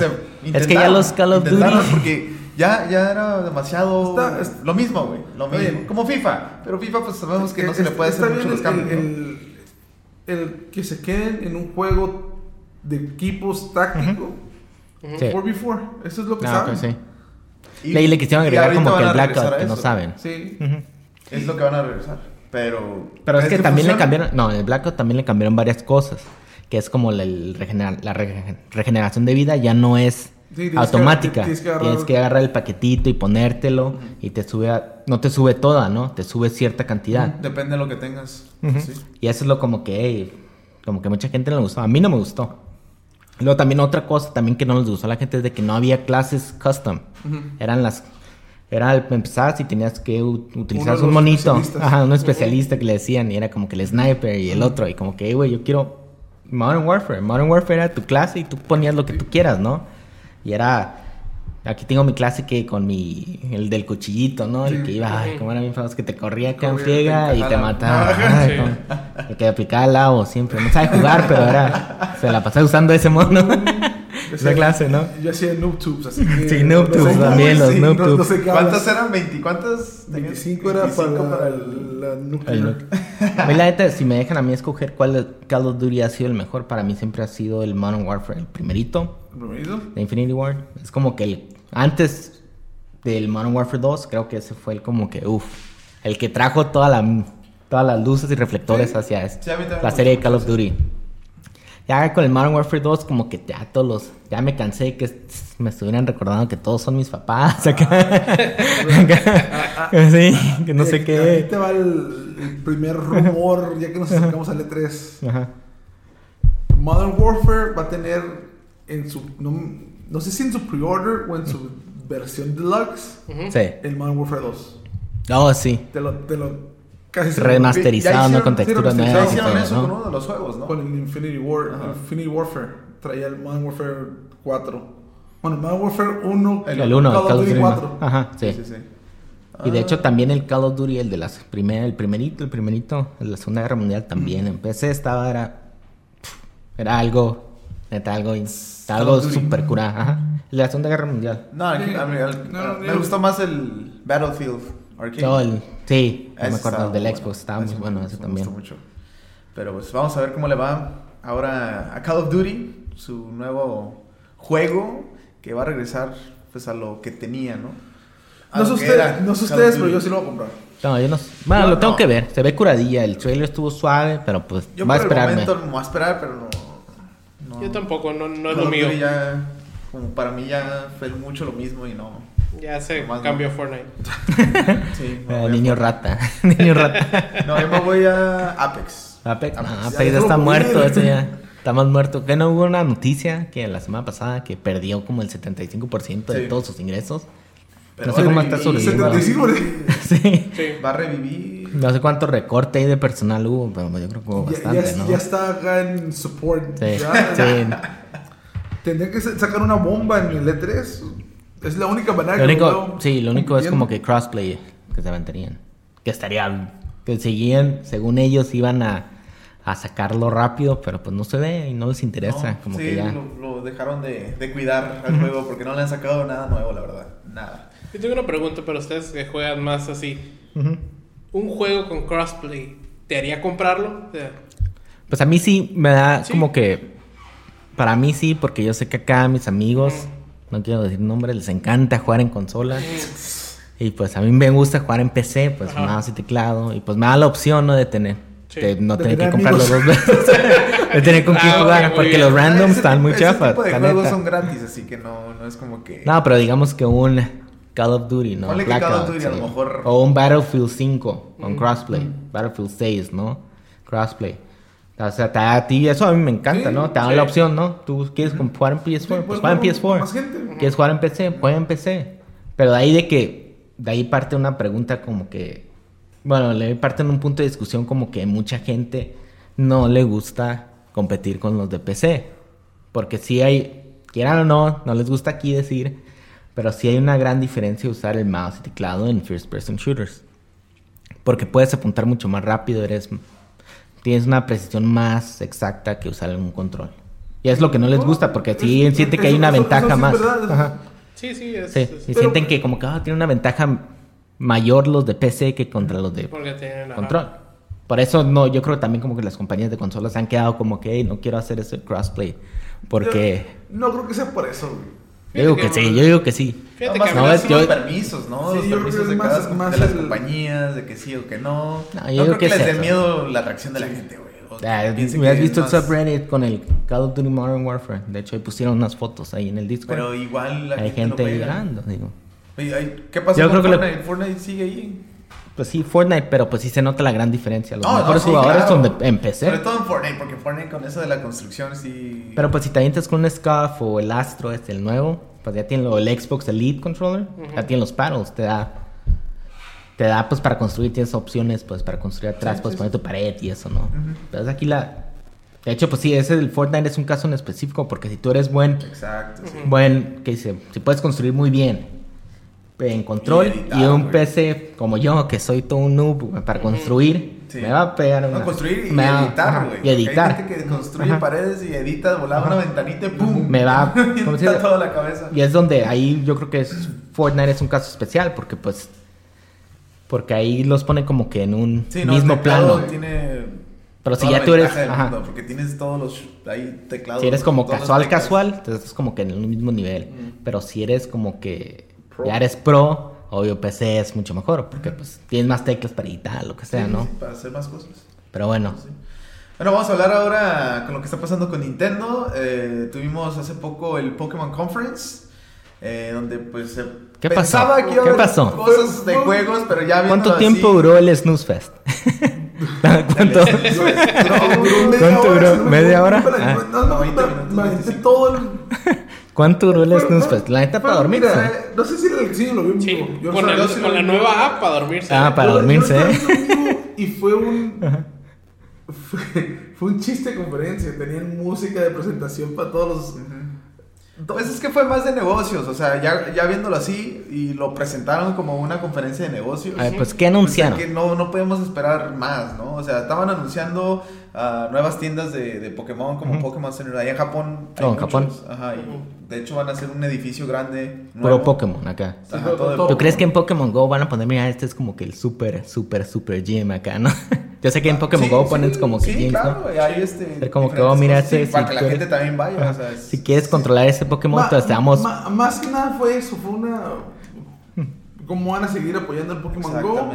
Speaker 2: Es que ya los Call of Duty-
Speaker 1: Porque ya, ya era demasiado
Speaker 4: Está- es-
Speaker 1: lo mismo, güey, lo
Speaker 4: Está
Speaker 1: mismo,
Speaker 4: bien.
Speaker 1: como FIFA, pero FIFA pues sabemos que no
Speaker 4: Es-
Speaker 1: se le puede hacer mucho
Speaker 4: bien
Speaker 1: los cambios.
Speaker 4: el,
Speaker 1: ¿no?
Speaker 4: el- el que se queden en un juego de equipos táctico.
Speaker 2: Sí.
Speaker 4: 4v4, eso es lo que
Speaker 2: Ah,
Speaker 4: saben.
Speaker 2: ok, sí. Y ahí le quisieron agregar como que el Blackout, que no saben.
Speaker 4: Sí.
Speaker 2: Ujú.
Speaker 1: Es lo que van a regresar, pero
Speaker 2: Pero es que, también le
Speaker 1: funciona.
Speaker 2: cambiaron, no, en el Blackout también le cambiaron varias cosas, que es como la, el regenera- la rege- regeneración de vida ya no es
Speaker 4: tienes que-
Speaker 2: automática.
Speaker 4: tienes
Speaker 2: tienes,
Speaker 4: que agarrar-
Speaker 2: que agarrar el paquetito y ponértelo y te sube, a- no te sube toda, ¿no? Te sube cierta cantidad.
Speaker 1: Depende de lo que tengas.
Speaker 2: Ujú.
Speaker 1: sí.
Speaker 2: Y eso es lo como que, hey, como que mucha gente no le gustó. A mí no me gustó. Luego también otra cosa también que no les gustó a la gente es de que no había clases custom. Eran las... Era el empezabas y tenías que utilizar un monito. Ajá, un especialista que le decían. Y era como que el sniper y el otro. Y como que, "Hey, güey, yo quiero Modern Warfare. Modern Warfare era tu clase y tú ponías lo que tú quieras, ¿no? Y era... Aquí tengo mi clase que con mi... El del cuchillito, ¿no? El que iba... Ay, como era bien famoso que te corría
Speaker 4: Corría,
Speaker 2: friega y te mataba. Ay, el que aplicaba el lado siempre. No sabe jugar, pero era... Se la pasaba usando ese mono.
Speaker 4: Yo
Speaker 2: Esa
Speaker 4: hacía-
Speaker 2: clase, ¿no?
Speaker 4: Yo hacía noob tubes, así que...
Speaker 2: Sí, noob
Speaker 4: no
Speaker 2: tubes también, los
Speaker 4: sí,
Speaker 2: noob
Speaker 4: no-
Speaker 2: tubes.
Speaker 4: no sé qué
Speaker 1: ¿Cuántas eran? ¿20? ¿Cuántas? tenías?
Speaker 4: 25 era para
Speaker 1: 25
Speaker 4: la,
Speaker 1: el-
Speaker 4: la nuclear.
Speaker 2: El Nuke. A mí, la neta, si me dejan a mí escoger cuál de Call of Duty ha sido el mejor, para mí siempre ha sido el Modern Warfare, el primerito
Speaker 4: ¿El primerito?
Speaker 2: de Infinity War. Es como que el antes del Modern Warfare 2, creo que ese fue el como que, uff, el que trajo toda la, todas las luces y reflectores
Speaker 1: Sí.
Speaker 2: hacia este-
Speaker 1: Sí,
Speaker 2: la serie de Call of Duty. Ya con el Modern Warfare 2, como que ya todos los. Ya me cansé de que me estuvieran recordando que todos son mis papás. Acá. Acá. sí, que no sé
Speaker 4: Eh, Ahí
Speaker 2: qué.
Speaker 4: te va el, el primer rumor, ya que nos acercamos al E3.
Speaker 2: Ajá.
Speaker 4: Modern Warfare va a tener en su. No, no sé si en su pre-order o en su versión deluxe.
Speaker 2: Sí.
Speaker 4: el Modern Warfare 2.
Speaker 2: Oh, sí.
Speaker 4: Te lo. Te lo casi.
Speaker 2: Remasterizado,
Speaker 1: Ya
Speaker 2: ¿no? Con
Speaker 1: hicieron-
Speaker 2: texturas
Speaker 4: sí,
Speaker 2: y
Speaker 1: hicieron eso
Speaker 2: ¿no?
Speaker 1: con uno de los juegos, ¿no?
Speaker 4: Con el Infinity War,
Speaker 1: Ajá.
Speaker 4: Infinity Warfare. Traía el Modern Warfare 4. Bueno, Modern Warfare 1.
Speaker 2: El 1,
Speaker 4: Call of Duty 4.
Speaker 2: Ajá, sí.
Speaker 1: Sí, sí, sí.
Speaker 2: Y de
Speaker 1: Ah,
Speaker 2: hecho también el Call of Duty, el de las primer, el primerito, el primerito, el de la Segunda Guerra Mundial también en PC estaba, era, era algo, neta, algo,
Speaker 1: Call
Speaker 2: algo super cura, ajá. El de la Segunda Guerra Mundial.
Speaker 1: No, a mí- a mí- al-
Speaker 4: No, no,
Speaker 1: me gustó más el Battlefield Arcade.
Speaker 2: No, el- sí, no me acuerdo, el del
Speaker 1: muy
Speaker 2: Xbox estaba muy bueno
Speaker 1: me-
Speaker 2: ese
Speaker 1: me
Speaker 2: también.
Speaker 1: gustó mucho. Pero pues vamos a ver cómo le va ahora a Call of Duty, su nuevo juego que va a regresar pues a lo que tenía, ¿no? A
Speaker 4: No sé,
Speaker 1: lo que
Speaker 4: usted-
Speaker 1: era
Speaker 4: no ustedes, pero yo sí lo voy a comprar.
Speaker 2: No, yo no sé. Bueno,
Speaker 1: Yo
Speaker 2: lo tengo
Speaker 1: no.
Speaker 2: que ver, se ve curadilla, el trailer estuvo suave, pero pues
Speaker 1: Yo
Speaker 2: va a
Speaker 1: por el
Speaker 2: esperarme.
Speaker 1: momento me voy a esperar, pero no... no.
Speaker 3: Yo tampoco, no, no es lo mío.
Speaker 1: Ya, como para mí ya fue mucho lo mismo y no...
Speaker 3: Ya se
Speaker 1: Nomás no.
Speaker 3: cambió Fortnite.
Speaker 1: Sí, voy a-
Speaker 2: niño rata, niño rata.
Speaker 1: No, yo me voy a Apex.
Speaker 2: Apex, no,
Speaker 1: Apex.
Speaker 2: Apex
Speaker 4: Ya
Speaker 2: está muerto, eso ya. Está más muerto. Que no hubo una noticia que la semana pasada que perdió como el 75% de
Speaker 1: Sí.
Speaker 2: todos sus ingresos.
Speaker 1: Pero
Speaker 2: no sé cómo está.
Speaker 4: 75,
Speaker 2: Sí.
Speaker 3: Sí.
Speaker 1: Va a revivir.
Speaker 2: No sé cuánto recorte hay de personal hubo, pero yo creo que hubo bastante,
Speaker 4: ya-
Speaker 2: ¿no?
Speaker 4: ya está acá en support.
Speaker 2: Sí,
Speaker 4: Ya,
Speaker 2: sí.
Speaker 4: Tendría que sa- sacar una bomba en el E3. Es la única manera
Speaker 2: Lo
Speaker 4: que
Speaker 2: único,
Speaker 4: veo
Speaker 2: sí, lo único es como que crossplay que se aventarían. Que estaría, que seguían, según ellos iban a, a sacarlo rápido, pero pues no se ve y no les interesa,
Speaker 1: No,
Speaker 2: como
Speaker 1: sí,
Speaker 2: que ya.
Speaker 1: Lo, lo dejaron de, de cuidar al juego porque no le han sacado nada nuevo, la verdad. Nada.
Speaker 3: Yo tengo una pregunta para ustedes que juegan más así. ¿Un juego con crossplay te haría comprarlo? O sea,
Speaker 2: Pues a mí sí me da
Speaker 3: Sí.
Speaker 2: como que. Para mí sí, porque yo sé que acá mis amigos, no quiero decir nombres, les encanta jugar en consola. Y pues a mí me gusta jugar en PC, pues
Speaker 3: Ajá.
Speaker 2: mouse y teclado. Y pues me da la opción, ¿no? De tener.
Speaker 3: Sí.
Speaker 2: De no
Speaker 4: De
Speaker 2: tener que comprarlo dos veces. de tener con quién
Speaker 3: Ah, ok,
Speaker 2: jugar. porque
Speaker 3: bien.
Speaker 2: los randoms
Speaker 1: Ese
Speaker 2: están muy
Speaker 1: ese
Speaker 2: chafas.
Speaker 1: tipo de juegos
Speaker 2: neta.
Speaker 1: son gratis, así que no, no es como que.
Speaker 2: No, pero digamos que un Call of Duty, ¿no?
Speaker 1: Ponle que Call of
Speaker 2: Blackout,
Speaker 1: Duty a lo mejor-
Speaker 2: O un Battlefield 5 con crossplay. Battlefield 6, ¿no? Crossplay. O sea, te- a ti eso a mí me encanta,
Speaker 4: Sí,
Speaker 2: ¿no? Te dan
Speaker 3: sí.
Speaker 2: la opción, ¿no? Tú quieres jugar en PS4,
Speaker 4: Sí,
Speaker 2: pues
Speaker 4: puedes
Speaker 2: juega en
Speaker 4: jugar con
Speaker 2: PS4.
Speaker 4: más gente.
Speaker 2: ¿Quieres jugar en PC? Juega en PC. Pero de ahí de que, de ahí parte una pregunta como que, bueno, le parte en un punto de discusión como que mucha gente no le gusta competir con los de PC. Porque si hay, quieran o no, no les gusta aquí decir, pero sí hay una gran diferencia usar el mouse y teclado en first person shooters. Porque puedes apuntar mucho más rápido, eres tienes una precisión más exacta que usar un control. Y es lo que no les gusta, porque sí
Speaker 4: Es-
Speaker 2: siente que hay una
Speaker 4: eso- eso
Speaker 2: ventaja más. Ajá.
Speaker 3: sí, sí, es.
Speaker 2: Sí,
Speaker 3: es-
Speaker 2: y
Speaker 4: Pero-
Speaker 2: sienten que como que ah, tiene una ventaja mayor los de PC que contra los de
Speaker 3: Porque tienen. ajá.
Speaker 2: control. Por eso no, yo creo también como que las compañías de consolas se han quedado como que "Hey, no quiero hacer ese crossplay. Porque
Speaker 4: Yo no creo que sea por eso, güey.
Speaker 2: Yo digo que
Speaker 3: que-
Speaker 2: sí, yo digo que sí.
Speaker 3: Fíjate
Speaker 1: más
Speaker 3: que
Speaker 2: no,
Speaker 1: no,
Speaker 2: es- yo-
Speaker 1: los permisos, ¿no?
Speaker 4: Sí,
Speaker 1: los
Speaker 4: yo
Speaker 1: permisos de,
Speaker 4: es
Speaker 1: cada,
Speaker 4: más-
Speaker 1: de
Speaker 4: más
Speaker 1: las
Speaker 4: el-
Speaker 1: compañías, de que sí o que no.
Speaker 2: No, yo
Speaker 1: No,
Speaker 2: digo
Speaker 1: creo
Speaker 2: que
Speaker 1: que,
Speaker 2: es
Speaker 1: les dé miedo la reacción de la gente, güey.
Speaker 2: Ah, ¿Me has visto el
Speaker 1: más-
Speaker 2: subreddit con el Call of Duty Modern Warfare? De hecho, ahí pusieron unas fotos ahí en el Discord.
Speaker 1: Pero igual la
Speaker 2: Hay
Speaker 1: gente,
Speaker 2: gente llorando, digo.
Speaker 1: Oye, ay, ¿Qué pasó
Speaker 2: Yo
Speaker 1: con
Speaker 2: creo que le-
Speaker 1: Fortnite? Fortnite sigue ahí.
Speaker 2: Pues sí, Fortnite, pero pues sí se nota la gran diferencia. Los
Speaker 1: No, no,
Speaker 2: mejores
Speaker 1: sí,
Speaker 2: jugadores
Speaker 1: claro.
Speaker 2: son de, en PC.
Speaker 1: Sobre todo en Fortnite, porque Fortnite con eso de la construcción sí.
Speaker 2: Pero pues si te avientas con un Scuff o el Astro, este, el nuevo, pues ya tiene lo, el Xbox Elite Controller, ya tiene los paddles, te da... Te da pues para construir, tienes opciones pues para construir atrás,
Speaker 1: Sí,
Speaker 2: pues
Speaker 1: sí,
Speaker 2: poner tu pared y eso, ¿no? Pero es aquí la... De hecho, pues sí, ese del Fortnite es un caso en específico, porque si tú eres buen,
Speaker 1: Exacto, sí.
Speaker 2: buen, ¿qué dice? Si puedes construir muy bien en control
Speaker 1: Y
Speaker 2: y,
Speaker 1: editar,
Speaker 2: un. PC como yo, que soy todo un noob para construir,
Speaker 1: Sí.
Speaker 2: me va a pegar
Speaker 1: No,
Speaker 2: una...
Speaker 1: construir y
Speaker 2: me va-
Speaker 1: editar, güey.
Speaker 2: Y editar.
Speaker 1: Hay gente que construye
Speaker 2: Ajá.
Speaker 1: paredes y edita, volaba una ventanita y ¡pum!
Speaker 2: Me va-
Speaker 1: Y
Speaker 2: ¿cómo se
Speaker 1: toda la cabeza.
Speaker 2: Y es donde ahí yo creo que es, Fortnite es un caso especial porque pues porque ahí los pone como que en un
Speaker 1: Sí, no,
Speaker 2: mismo plano.
Speaker 1: Tiene
Speaker 2: Pero si ya tú eres- ajá.
Speaker 1: mundo, porque tienes todos los ahí teclados.
Speaker 2: Si eres como casual casual, entonces es como que en el mismo nivel. Pero si eres como que
Speaker 4: Pro.
Speaker 2: ya eres pro, obvio PC es mucho mejor porque pues tienes más teclas para editar, lo que sea,
Speaker 1: Sí,
Speaker 2: ¿no?
Speaker 1: sí, para hacer más cosas.
Speaker 2: Pero bueno,
Speaker 1: Bueno, vamos a hablar ahora con lo que está pasando con Nintendo. Eh, tuvimos hace poco el Pokémon Conference, eh, donde pues se
Speaker 2: ¿Qué pasó?
Speaker 1: pensaba que iba a
Speaker 2: ¿Qué
Speaker 1: haber
Speaker 2: pasó?
Speaker 1: cosas de juegos, pero ya
Speaker 2: ¿cuánto tiempo
Speaker 1: así-
Speaker 2: duró el Snooze Fest? ¿Cuánto? ¿Cuánto duró? ¿Media hora? Ah.
Speaker 4: No, no,
Speaker 1: 20
Speaker 4: me-
Speaker 1: minutos,
Speaker 4: me aventé
Speaker 1: 25.
Speaker 4: todo el.
Speaker 2: ¿Cuánto duró el Snooze Fest? La neta para dormirse.
Speaker 4: mira, eh, no sé si el sí lo vi en
Speaker 3: Sí.
Speaker 4: Yo
Speaker 3: con,
Speaker 4: sí
Speaker 3: con la nueva app para dormirse.
Speaker 2: Ah, para dormirse,
Speaker 4: Y fue un. Fue, fue un chiste de conferencia. Tenían música de presentación para todos los.
Speaker 1: Pues es que fue más de negocios, o sea, ya, ya viéndolo así y lo presentaron como una conferencia de negocios.
Speaker 2: A ver, pues, ¿qué
Speaker 1: Pues,
Speaker 2: anunciaron?
Speaker 1: que no, no podemos esperar más, ¿no? O sea, estaban anunciando ah, nuevas tiendas de, de Pokémon como. Pokémon Center. Ahí en Japón. hay
Speaker 2: Oh, en Japón.
Speaker 1: muchos. Ajá, y de hecho van a hacer un edificio grande. Nuevo.
Speaker 2: Pokémon acá.
Speaker 4: Sí,
Speaker 1: Ajá,
Speaker 4: todo-
Speaker 1: todo de
Speaker 4: todo-
Speaker 2: ¿Tú crees que en Pokémon Go van a poner, mira, este es como que el super, super, super gym acá, ¿no? Yo sé que en Pokémon
Speaker 1: Sí,
Speaker 2: Go
Speaker 1: sí,
Speaker 2: pones como que
Speaker 1: sí,
Speaker 2: gyms,
Speaker 1: claro,
Speaker 2: ¿no?
Speaker 1: y hay este.
Speaker 2: Como que, oh, mira, este,
Speaker 1: sí, para
Speaker 2: si
Speaker 1: que la
Speaker 2: quieres-
Speaker 1: gente también vaya. O sea, es-
Speaker 2: Si quieres controlar ese Pokémon,
Speaker 4: Ma-
Speaker 2: te damos...
Speaker 4: ma- más que nada fue eso. Fue una. ¿Cómo van a seguir apoyando el Pokémon Go?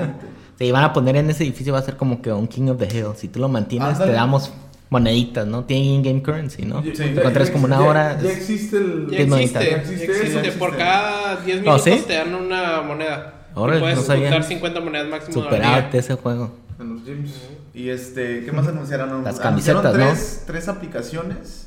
Speaker 2: Se iban a poner en ese edificio, va a ser como que un King of the Hill. Si tú lo mantienes,
Speaker 1: Ándale.
Speaker 2: te damos moneditas, ¿no? Tiene in-game currency, ¿no?
Speaker 1: Sí.
Speaker 2: Encuentras como una
Speaker 4: ya-
Speaker 2: hora.
Speaker 4: Ya existe el.
Speaker 3: Ya existe,
Speaker 4: Ya
Speaker 3: ya
Speaker 4: existe
Speaker 3: existe. Por cada 10
Speaker 2: ¿Oh,
Speaker 3: minutos
Speaker 2: sí?
Speaker 3: te dan una moneda.
Speaker 2: Órale,
Speaker 3: y puedes
Speaker 2: no sabía.
Speaker 3: usar 50 monedas máximo
Speaker 2: Super
Speaker 3: al día.
Speaker 2: arte ese juego.
Speaker 4: En los gyms.
Speaker 1: Y este, ¿qué más anunciaron?
Speaker 2: Las
Speaker 1: Anunciaron
Speaker 2: camisetas, ¿no?
Speaker 1: tres, tres aplicaciones.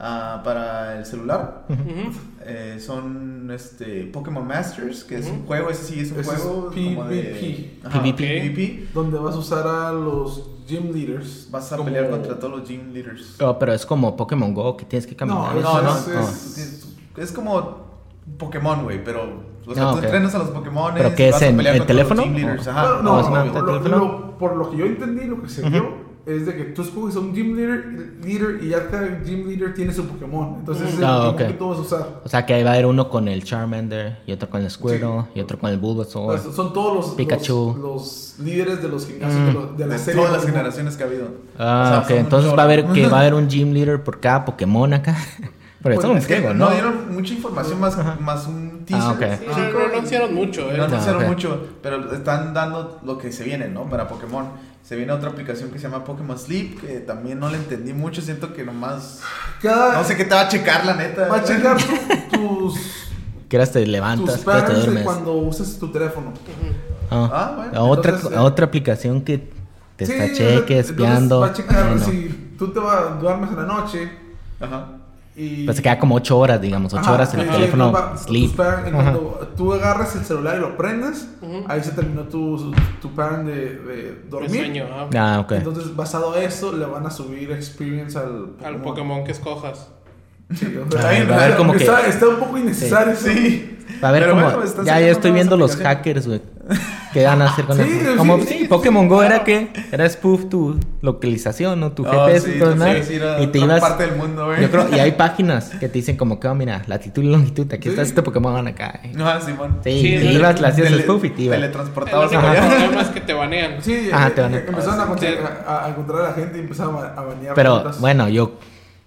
Speaker 1: Ah, para el celular.
Speaker 3: Ujú.
Speaker 1: Eh, son este Pokémon Masters, que es un juego, ese sí es un
Speaker 4: Ese es
Speaker 1: juego como de
Speaker 4: PvP.
Speaker 1: Ajá,
Speaker 2: PvP.
Speaker 1: PvP.
Speaker 4: Donde vas a usar a los gym leaders.
Speaker 1: Vas a
Speaker 4: como-
Speaker 1: pelear contra todos los gym leaders.
Speaker 2: Oh, pero es como Pokémon Go que tienes que caminar.
Speaker 4: No,
Speaker 1: No, no,
Speaker 4: es-
Speaker 1: no.
Speaker 4: es-
Speaker 1: Es, es como Pokémon, güey, pero o sea,
Speaker 2: Ah,
Speaker 1: tú
Speaker 2: ok.
Speaker 1: entrenas a los Pokémon.
Speaker 2: ¿Pero qué es, en- en teléfono?
Speaker 1: Ajá.
Speaker 4: Bueno,
Speaker 2: No,
Speaker 4: no,
Speaker 2: es una
Speaker 4: lo- por lo que yo entendí, lo que se vio es de que tú escoges a un gym leader, leader y ya cada gym leader tiene su Pokémon. Entonces es el
Speaker 2: Ah,
Speaker 4: que tú vas a usar.
Speaker 2: O sea que ahí va a haber uno con el Charmander y otro con el Squirtle y otro con el Bulbasaur.
Speaker 4: Pues, son todos los,
Speaker 2: Pikachu.
Speaker 4: los, los líderes de los gimnasios
Speaker 2: Mm.
Speaker 4: de, los- de la
Speaker 1: de
Speaker 4: serie.
Speaker 1: todas las generaciones que ha habido.
Speaker 2: Ah,
Speaker 1: O sea,
Speaker 2: ok. Entonces va a haber que va a haber un gym leader por cada Pokémon acá. Pero
Speaker 1: Pues,
Speaker 2: eso es
Speaker 1: que
Speaker 2: friego,
Speaker 1: no
Speaker 2: ¿no?
Speaker 1: dieron mucha información más, más un teaser.
Speaker 2: Ah, ok.
Speaker 3: Sí,
Speaker 1: chico,
Speaker 3: no, no anunciaron mucho, ¿eh?
Speaker 1: No anunciaron
Speaker 2: Ah, ok.
Speaker 1: mucho, pero están dando lo que se viene, ¿no? Para Pokémon. Se viene otra aplicación que se llama Pokémon Sleep, que también no le entendí mucho. Siento que nomás.
Speaker 4: Cada,
Speaker 1: No sé qué te va a checar, la neta.
Speaker 4: Va a checar tu- tus,
Speaker 2: Que eras te
Speaker 4: tus
Speaker 2: levantas, que te duermes.
Speaker 4: cuando uses tu teléfono.
Speaker 2: Ah,
Speaker 1: Ah, bueno,
Speaker 2: a otra,
Speaker 4: entonces,
Speaker 2: a
Speaker 4: eh,
Speaker 2: otra aplicación que te
Speaker 4: Sí,
Speaker 2: está cheque, espiando.
Speaker 4: Va a checar
Speaker 2: Bueno,
Speaker 4: si tú te va, duermes en la noche
Speaker 1: Ajá.
Speaker 4: Y...
Speaker 2: Pues se queda como 8 horas, digamos, 8
Speaker 4: Ajá,
Speaker 2: horas en el
Speaker 4: sí,
Speaker 2: teléfono
Speaker 4: va-
Speaker 2: sleep.
Speaker 4: parent- en cuando tú agarras el celular y lo prendes, ahí se terminó tu, tu pattern de, dormir.
Speaker 3: sueño, ah,
Speaker 2: Ah, ok.
Speaker 4: Entonces, basado a eso, le van a subir experience al Pokémon.
Speaker 3: al Pokémon que escojas.
Speaker 4: Sí, o
Speaker 2: Ah,
Speaker 4: sea,
Speaker 2: va a haber como que-
Speaker 4: está, está un poco innecesario.
Speaker 1: Sí.
Speaker 2: A ver
Speaker 1: Pero
Speaker 2: como.
Speaker 1: bueno,
Speaker 2: ya, ya estoy viendo los hackers, güey. ¿Qué van a hacer con
Speaker 4: Sí,
Speaker 2: eso?
Speaker 4: sí,
Speaker 2: Como,
Speaker 4: sí,
Speaker 2: sí,
Speaker 4: sí,
Speaker 2: Pokémon Go
Speaker 4: claro.
Speaker 2: era que era spoof tu localización, ¿no? Tu
Speaker 1: Oh,
Speaker 2: GPS
Speaker 1: sí,
Speaker 2: y todo
Speaker 1: sí,
Speaker 2: demás.
Speaker 1: sí, era
Speaker 2: y te ibas.
Speaker 1: parte del mundo, güey.
Speaker 2: Yo creo, y hay páginas que te dicen como que, oh, mira, latitud y longitud, aquí
Speaker 4: Sí.
Speaker 2: está este Pokémon acá. eh.
Speaker 1: Ah, Simón.
Speaker 2: Sí,
Speaker 3: Sí,
Speaker 2: te ibas, le hacías spoof y te ibas.
Speaker 3: El
Speaker 1: Teletransportabas
Speaker 3: problema es que te banean.
Speaker 4: Sí,
Speaker 2: Ajá,
Speaker 4: eh,
Speaker 2: te van a-
Speaker 4: eh, empezaron a,
Speaker 3: Sí.
Speaker 4: encontrar- a, a encontrar a la gente y empezaron a, a banear
Speaker 2: Pero bueno, yo,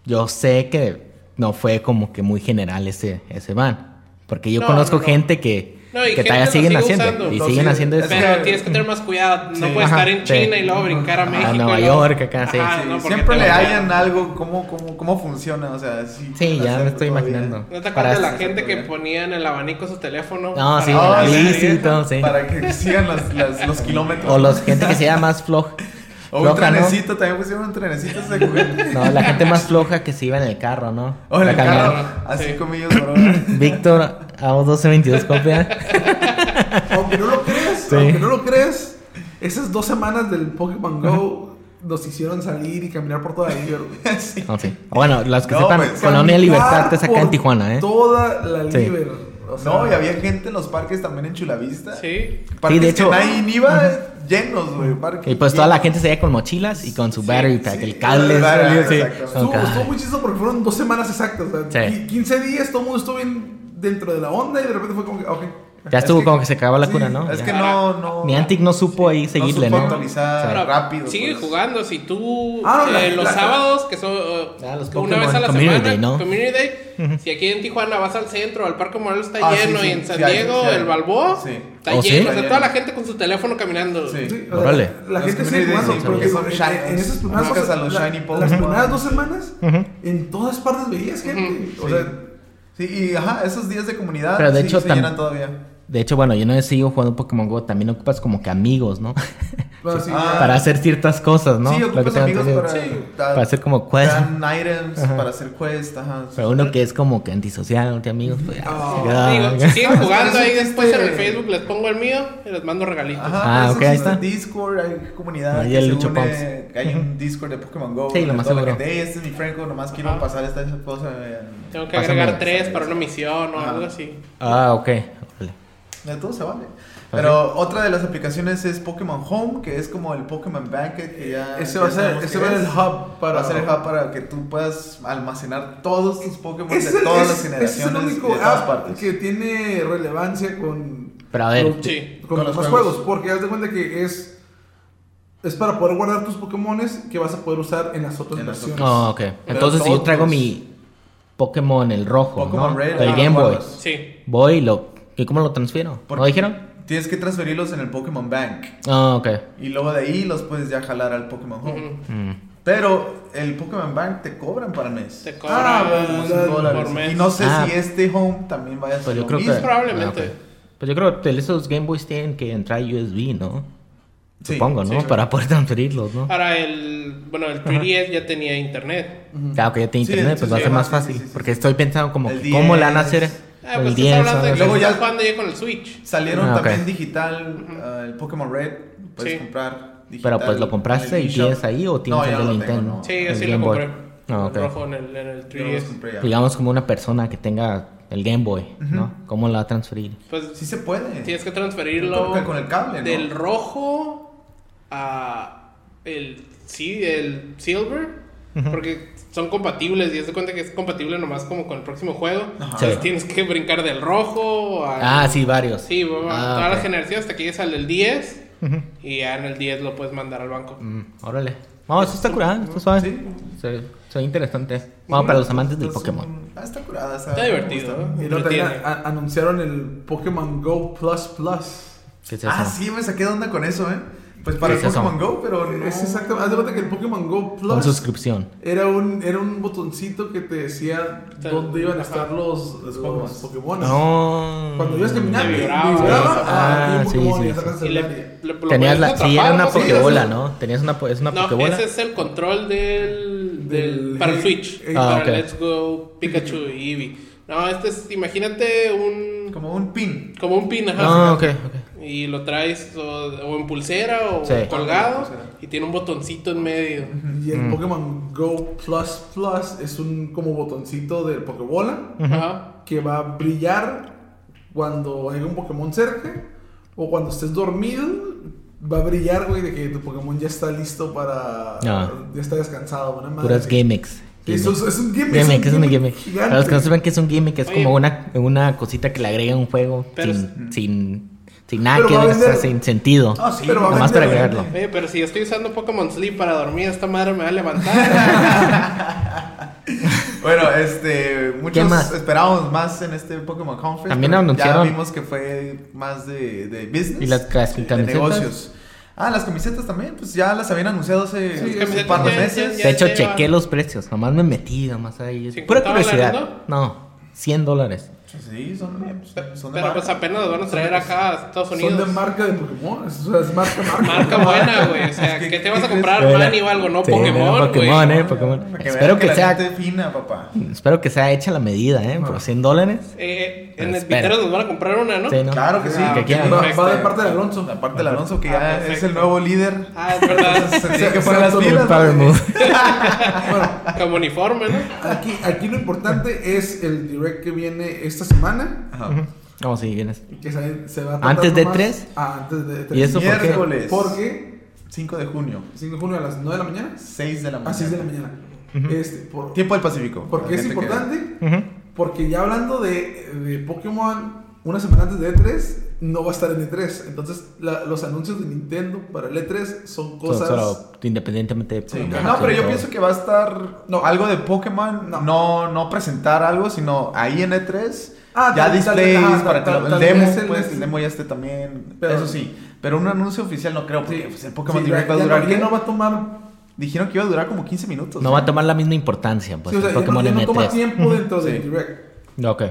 Speaker 2: yo sé que no fue como que muy general ese, ese ban. Porque yo
Speaker 3: No,
Speaker 2: conozco
Speaker 3: no, no.
Speaker 2: gente que,
Speaker 3: No, y
Speaker 2: que todavía siguen
Speaker 3: sigue
Speaker 2: haciendo.
Speaker 3: usando.
Speaker 2: Y
Speaker 1: Lo
Speaker 2: siguen
Speaker 1: sigue-
Speaker 2: haciendo eso.
Speaker 1: es
Speaker 3: Pero tienes que tener más cuidado. No
Speaker 1: Sí.
Speaker 3: puedes
Speaker 2: Ajá,
Speaker 3: estar en
Speaker 2: sí.
Speaker 3: China y luego brincar a México.
Speaker 2: Nueva
Speaker 3: y luego-
Speaker 2: York, acá, sí.
Speaker 3: Ajá,
Speaker 1: Sí,
Speaker 3: no, porque
Speaker 1: siempre le
Speaker 3: banean.
Speaker 1: hayan algo, cómo, cómo, cómo funciona, o sea, sí.
Speaker 2: Ya me estoy
Speaker 1: todavía.
Speaker 2: imaginando.
Speaker 3: ¿No te acuerdas de la gente que ponía en el abanico su teléfono?
Speaker 2: No, sí,
Speaker 3: Para-
Speaker 2: la
Speaker 1: sí,
Speaker 2: bici y todo, sí.
Speaker 1: Para que sigan los kilómetros.
Speaker 2: O los gente que sea más floja.
Speaker 1: O un trenecito, también pusieron un trenecito ese juguete.
Speaker 2: No, la gente más floja que se iba en el carro, ¿no?
Speaker 1: O en
Speaker 2: La
Speaker 1: el carro, así
Speaker 3: Sí.
Speaker 1: como ellos, bro.
Speaker 2: Víctor, AO 1222 copia.
Speaker 4: Aunque no lo creas,
Speaker 2: Sí.
Speaker 4: aunque no lo creas, esas dos semanas del Pokémon Go nos hicieron salir y caminar por toda la güey.
Speaker 1: Sí.
Speaker 2: No, sí. Bueno, los que
Speaker 1: No,
Speaker 2: sepan,
Speaker 1: pues,
Speaker 2: Colonia Libertad es acá en Tijuana, ¿eh?
Speaker 4: Toda la
Speaker 2: Sí.
Speaker 4: River. O sea,
Speaker 1: No, y había gente en los parques también en Chulavista.
Speaker 3: Sí.
Speaker 1: Parques
Speaker 2: Sí, de hecho-
Speaker 1: que nadie ni iba llenos, güey. parques
Speaker 2: Y pues toda la gente se veía con mochilas y con su
Speaker 3: Sí,
Speaker 2: battery pack,
Speaker 1: sí.
Speaker 2: el cable.
Speaker 4: Estuvo,
Speaker 2: cada-
Speaker 4: estuvo muy chistoso porque fueron dos semanas exactas. O sea,
Speaker 2: Sí.
Speaker 4: qui- 15 días, todo el mundo estuvo bien dentro de la onda y de repente fue como que, ok.
Speaker 2: Ya estuvo
Speaker 1: Es que-
Speaker 2: como que se acababa la
Speaker 1: sí,
Speaker 2: cura, ¿no?
Speaker 1: Es
Speaker 2: Ya.
Speaker 1: que no, no.
Speaker 2: Niantic no supo ahí seguirle,
Speaker 1: supo
Speaker 2: ¿no?
Speaker 1: actualizar
Speaker 3: Pero
Speaker 1: rápido.
Speaker 3: Sigue
Speaker 1: pues.
Speaker 3: jugando. Si tú
Speaker 4: Ah, no, la-
Speaker 3: eh, los
Speaker 4: la-
Speaker 3: sábados, que son uh,
Speaker 2: Ah, los
Speaker 3: una
Speaker 2: Pokémon
Speaker 3: vez a la
Speaker 2: Community
Speaker 3: semana,
Speaker 2: Day, ¿no?
Speaker 3: Community Day, si aquí en Tijuana vas al centro, al Parque Morelos está
Speaker 1: Ah, sí,
Speaker 3: lleno
Speaker 1: sí,
Speaker 3: y en San
Speaker 1: sí
Speaker 3: Diego,
Speaker 1: sí
Speaker 3: el Balboa,
Speaker 1: Sí.
Speaker 3: está
Speaker 2: ¿Oh, sí?
Speaker 3: lleno. O sea, toda la gente con su teléfono caminando.
Speaker 1: Sí.
Speaker 4: Sí, o sea,
Speaker 2: Órale.
Speaker 4: La gente sigue jugando,
Speaker 1: porque son
Speaker 4: en,
Speaker 1: shinies.
Speaker 4: en esas primeras dos,
Speaker 1: shiny
Speaker 4: semanas, en todas partes veías gente. O
Speaker 1: Sí.
Speaker 4: sea,
Speaker 1: Sí, y ajá, esos días de comunidad
Speaker 2: Pero de
Speaker 1: sí,
Speaker 2: hecho
Speaker 1: se llenan todavía.
Speaker 2: De hecho, bueno, yo no sigo jugando Pokémon Go. También ocupas como que amigos, ¿no?
Speaker 4: bueno, sí,
Speaker 1: Ah,
Speaker 2: para hacer ciertas cosas, ¿no?
Speaker 1: Sí,
Speaker 2: que
Speaker 1: ocupas amigos para,
Speaker 4: Sí.
Speaker 1: da-
Speaker 2: Para hacer como quest.
Speaker 1: items
Speaker 2: Ajá.
Speaker 1: para hacer quest, ajá.
Speaker 2: Pero uno que es como que antisocial, no tiene amigos, pues ya.
Speaker 4: Ah,
Speaker 2: ya,
Speaker 3: Digo,
Speaker 2: ya.
Speaker 3: si siguen jugando ahí después en el
Speaker 1: existe-
Speaker 3: Facebook, les pongo el mío y les mando regalitos.
Speaker 1: Ajá,
Speaker 2: Ah, ok, ahí
Speaker 1: existe
Speaker 2: está.
Speaker 1: Discord, hay comunidad.
Speaker 2: Ahí
Speaker 1: que
Speaker 2: el
Speaker 1: se une, que Hay un Discord de Pokémon Go.
Speaker 2: Sí, lo más seguro.
Speaker 1: gente, "Hey, este es mi Franco, nomás quiero pasar esta cosa.
Speaker 3: Tengo que agregar tres para una misión o algo así.
Speaker 2: Ah, ok.
Speaker 1: De todo se vale. Pero otra de las aplicaciones es Pokémon Home, que es como el Pokémon Banquet que ya.
Speaker 4: Ese va a ser, ese va a ser
Speaker 1: es.
Speaker 4: el hub para.
Speaker 1: Va a ser el hub para que tú puedas almacenar todos tus Pokémon
Speaker 4: Es
Speaker 1: de
Speaker 4: el-
Speaker 1: todas
Speaker 4: es-
Speaker 1: las
Speaker 4: Es el
Speaker 1: generaciones
Speaker 4: único
Speaker 1: de todas
Speaker 4: app
Speaker 1: partes.
Speaker 4: que tiene relevancia con.
Speaker 2: Pero a ver.
Speaker 4: los-
Speaker 3: Sí.
Speaker 4: con,
Speaker 1: Con
Speaker 4: los
Speaker 1: los
Speaker 4: demás
Speaker 1: juegos.
Speaker 4: juegos. Porque haz de cuenta que es. Es para poder guardar tus Pokémones que vas a poder usar en las otras
Speaker 1: En las
Speaker 4: versiones.
Speaker 2: Oh, ok. Entonces, si yo traigo mi Pokémon, el rojo,
Speaker 1: Pokémon
Speaker 2: ¿no?
Speaker 1: Red,
Speaker 2: el
Speaker 1: ah,
Speaker 2: Game Boy.
Speaker 3: Sí.
Speaker 2: Voy y lo. ¿Y cómo lo transfiero?
Speaker 1: Porque
Speaker 2: ¿No dijeron?
Speaker 1: Tienes que transferirlos en el Pokémon Bank.
Speaker 2: Ah, ok.
Speaker 1: Y luego de ahí los puedes ya jalar al Pokémon Home.
Speaker 2: Mm.
Speaker 1: Pero el Pokémon Bank te cobran para el mes.
Speaker 3: Te
Speaker 4: Ah,
Speaker 3: cobran
Speaker 1: cinco dólares.
Speaker 3: por mes.
Speaker 1: Y no sé
Speaker 2: Ah.
Speaker 1: si este Home también vaya a ser
Speaker 2: Pues yo
Speaker 1: lo
Speaker 2: creo que.
Speaker 3: Probablemente.
Speaker 2: Ah, ok. Pues yo creo que esos Game Boys tienen que entrar USB, ¿no?
Speaker 1: Sí,
Speaker 2: supongo, ¿no?
Speaker 3: sí.
Speaker 2: Para poder transferirlos, ¿no?
Speaker 3: Ahora el, bueno, el 3DS ya tenía internet.
Speaker 2: Claro que ya
Speaker 1: Sí,
Speaker 2: internet,
Speaker 1: sí,
Speaker 2: pues va a ser más fácil.
Speaker 1: sí, sí,
Speaker 2: porque
Speaker 1: sí.
Speaker 2: estoy pensando como que cómo le van a
Speaker 1: 10.
Speaker 2: hacer
Speaker 3: Ah,
Speaker 2: el
Speaker 3: pues
Speaker 2: 10.
Speaker 3: estás hablando de
Speaker 1: Luego ya-
Speaker 3: ya con el Switch.
Speaker 1: Salieron
Speaker 2: Ah,
Speaker 1: también digital ah, el Pokémon Red. Puedes
Speaker 3: Sí.
Speaker 1: comprar digital.
Speaker 2: Pero pues lo compraste y tienes ahí o tienes
Speaker 1: No,
Speaker 2: el de Nintendo.
Speaker 1: tengo, no.
Speaker 3: Sí, yo
Speaker 2: El
Speaker 3: sí
Speaker 2: Game
Speaker 3: lo
Speaker 2: Boy.
Speaker 3: compré.
Speaker 2: Ah,
Speaker 3: rojo en el, en el
Speaker 1: Yo los
Speaker 3: 3DS.
Speaker 1: compré ya.
Speaker 2: Digamos como una persona que tenga el Game Boy, ¿no? ¿Cómo la va a transferir?
Speaker 3: Pues
Speaker 1: Sí se puede.
Speaker 3: tienes que transferirlo
Speaker 1: que con el cable, ¿no?
Speaker 3: del rojo a el sí, el silver, porque son compatibles y haz de cuenta que es compatible nomás como con el próximo juego.
Speaker 2: Sí.
Speaker 3: tienes que brincar del rojo al
Speaker 2: Ah, sí, varios.
Speaker 3: Sí, va-
Speaker 2: Ah,
Speaker 3: todas las
Speaker 2: ok.
Speaker 3: generaciones hasta que llegues al del 10
Speaker 2: Ujú.
Speaker 3: y ya en el 10 lo puedes mandar al banco.
Speaker 2: Mm, órale. No, eso está curado, está suave.
Speaker 1: Sí.
Speaker 2: Se, se ve interesante. Bueno, para los amantes del Pokémon.
Speaker 1: Ah, está curada. Está,
Speaker 3: Está divertido.
Speaker 4: Y a- anunciaron el Pokémon Go Plus Plus.
Speaker 2: ¿Qué es eso?
Speaker 1: Ah, sí, me saqué de onda con eso, ¿eh? Pues para el
Speaker 2: ¿Qué es eso?
Speaker 1: Pokémon Go, pero no.
Speaker 4: Es exactamente. Haz de cuenta que el Pokémon Go
Speaker 2: Con
Speaker 4: Plus
Speaker 2: suscripción.
Speaker 4: era un, era un botoncito que te decía dónde iban a estar los, los,
Speaker 1: Pokémon.
Speaker 4: Pokémon.
Speaker 2: No.
Speaker 4: Cuando ibas caminando,
Speaker 3: Te
Speaker 4: y
Speaker 3: vibraba.
Speaker 4: vibraba,
Speaker 2: Ah,
Speaker 4: ah,
Speaker 2: sí, sí,
Speaker 4: y
Speaker 2: sí.
Speaker 3: le- le-
Speaker 2: Tenías la, sí, era una Pokébola,
Speaker 3: eso.
Speaker 2: ¿no? Tenías una, es una
Speaker 3: No,
Speaker 2: Pokébola.
Speaker 3: ese es el control del, del
Speaker 4: Del-
Speaker 3: para el Switch,
Speaker 4: eh,
Speaker 2: Ah,
Speaker 3: para
Speaker 2: ok.
Speaker 3: Let's Go Pikachu y Eevee. No, este es, imagínate un
Speaker 1: Como un pin.
Speaker 3: como un pin, ajá,
Speaker 2: Ah, ok, ok.
Speaker 3: Y lo traes o, o en pulsera o
Speaker 2: Sí.
Speaker 3: colgado y tiene un botoncito en medio.
Speaker 4: Y el
Speaker 2: Mm.
Speaker 4: Pokémon Go Plus Plus es un como botoncito del Pokébola
Speaker 3: Ajá.
Speaker 4: que va a brillar cuando haya un Pokémon cerca o cuando estés dormido. Va a brillar, güey, de que tu Pokémon ya está listo para.
Speaker 2: Ah.
Speaker 4: Ya está descansado. Una madre
Speaker 2: Puras gimmicks.
Speaker 4: Eso es, es un gimmick.
Speaker 2: Gimmick, es una gimmick. Para los que no sepan que es un gimmick, es
Speaker 3: Oye.
Speaker 2: como una, una cosita que le agrega a un juego
Speaker 3: Pero
Speaker 2: sin, sin, sin nada
Speaker 4: Pero
Speaker 2: que ver, o sea,
Speaker 4: vender.
Speaker 2: sin sentido.
Speaker 1: Ah, sí.
Speaker 4: Pero
Speaker 2: Nomás para
Speaker 4: vender,
Speaker 2: agregarlo.
Speaker 3: Oye, pero si estoy usando Pokémon Sleep para dormir, esta madre me va a levantar.
Speaker 1: Bueno, este. Muchos
Speaker 2: más?
Speaker 1: esperábamos más en este Pokémon Conference.
Speaker 2: También anunciaron-
Speaker 1: Ya vimos que fue más de, de business.
Speaker 2: ¿Y las cas-
Speaker 1: de negocios. Ah, las camisetas también, pues ya las habían anunciado hace
Speaker 4: Sí,
Speaker 1: un par de meses.
Speaker 2: De hecho, chequé los precios. Nomás me metí, nomás ahí.
Speaker 3: 50
Speaker 2: Pura curiosidad.
Speaker 3: dólares,
Speaker 2: No, 100 dólares.
Speaker 1: Sí, son, son de
Speaker 3: pero
Speaker 1: marca.
Speaker 3: pues apenas los van a traer acá a Estados
Speaker 4: Son
Speaker 3: Unidos.
Speaker 4: de marca de Pokémon. O sea, es marca, marca.
Speaker 3: Marca buena, güey. O sea,
Speaker 1: Es que-
Speaker 3: ¿qué te vas a
Speaker 1: ¿qué
Speaker 3: comprar? Manny o algo, no
Speaker 2: Sí,
Speaker 3: Pokémon, güey.
Speaker 2: Pokémon, eh, Pokémon.
Speaker 1: Para que
Speaker 2: Espero que
Speaker 1: la
Speaker 2: sea,
Speaker 1: fina, papá.
Speaker 2: espero que sea hecha la medida, ¿eh? Por 100 dólares.
Speaker 3: Eh, en el. Viteros nos van a comprar una, ¿no?
Speaker 2: Sí, ¿no?
Speaker 1: Claro que sí.
Speaker 3: Ah,
Speaker 2: que.
Speaker 4: Va, va de parte de Alonso.
Speaker 1: La parte del Alonso, que
Speaker 3: Ah,
Speaker 1: ya es
Speaker 3: perfecto.
Speaker 1: el nuevo líder.
Speaker 3: Ah, es verdad.
Speaker 1: Entonces se tiene que
Speaker 4: se
Speaker 1: las pilas.
Speaker 3: Como uniforme, ¿no?
Speaker 4: Aquí, aquí lo importante es el direct que viene esta semana.
Speaker 1: Ajá.
Speaker 2: No, sí, vienes.
Speaker 4: Que se, se va a
Speaker 2: ¿Antes de
Speaker 4: nomás-
Speaker 2: tres?
Speaker 4: Ah, antes de 3.
Speaker 2: ¿Y eso por qué?
Speaker 1: Miércoles.
Speaker 4: Porque
Speaker 1: 5 de junio,
Speaker 4: 5 de junio a las 9 de la mañana.
Speaker 1: 6 de la mañana.
Speaker 4: A 6 de la mañana. este, por,
Speaker 1: Tiempo del Pacífico.
Speaker 4: porque es
Speaker 1: que-
Speaker 4: importante.
Speaker 2: Ujú.
Speaker 4: Porque ya hablando de, de Pokémon una semana antes de E3, no va a estar en E3. Entonces, la- los anuncios de Nintendo para el E3 son
Speaker 2: Son
Speaker 4: cosas.
Speaker 2: solo independientemente de
Speaker 1: Sí.
Speaker 2: Pokémon,
Speaker 1: No, pero yo
Speaker 2: todo.
Speaker 1: pienso que va a estar
Speaker 4: No.
Speaker 1: algo de Pokémon,
Speaker 4: No.
Speaker 1: no. no, presentar algo, sino ahí en E3,
Speaker 4: Ah,
Speaker 1: ya
Speaker 4: tal-
Speaker 1: displays
Speaker 4: tal-
Speaker 1: para que lo- el demo,
Speaker 4: el-
Speaker 1: pues el demo ya esté también,
Speaker 4: Pero-
Speaker 1: eso sí, pero un anuncio oficial no creo, porque
Speaker 4: Sí.
Speaker 1: pues, el Pokémon
Speaker 4: Sí,
Speaker 1: Direct va a durar, ¿qué?
Speaker 4: no va a tomar.
Speaker 1: dijeron que iba a durar como 15 minutos.
Speaker 2: No va a tomar la misma importancia, pues,
Speaker 4: sí, o sea,
Speaker 2: el
Speaker 4: ya no-
Speaker 2: Pokémon
Speaker 4: ya no,
Speaker 2: en
Speaker 4: toma
Speaker 2: E3.
Speaker 4: tiempo dentro
Speaker 1: Sí.
Speaker 4: del direct.
Speaker 2: Ok.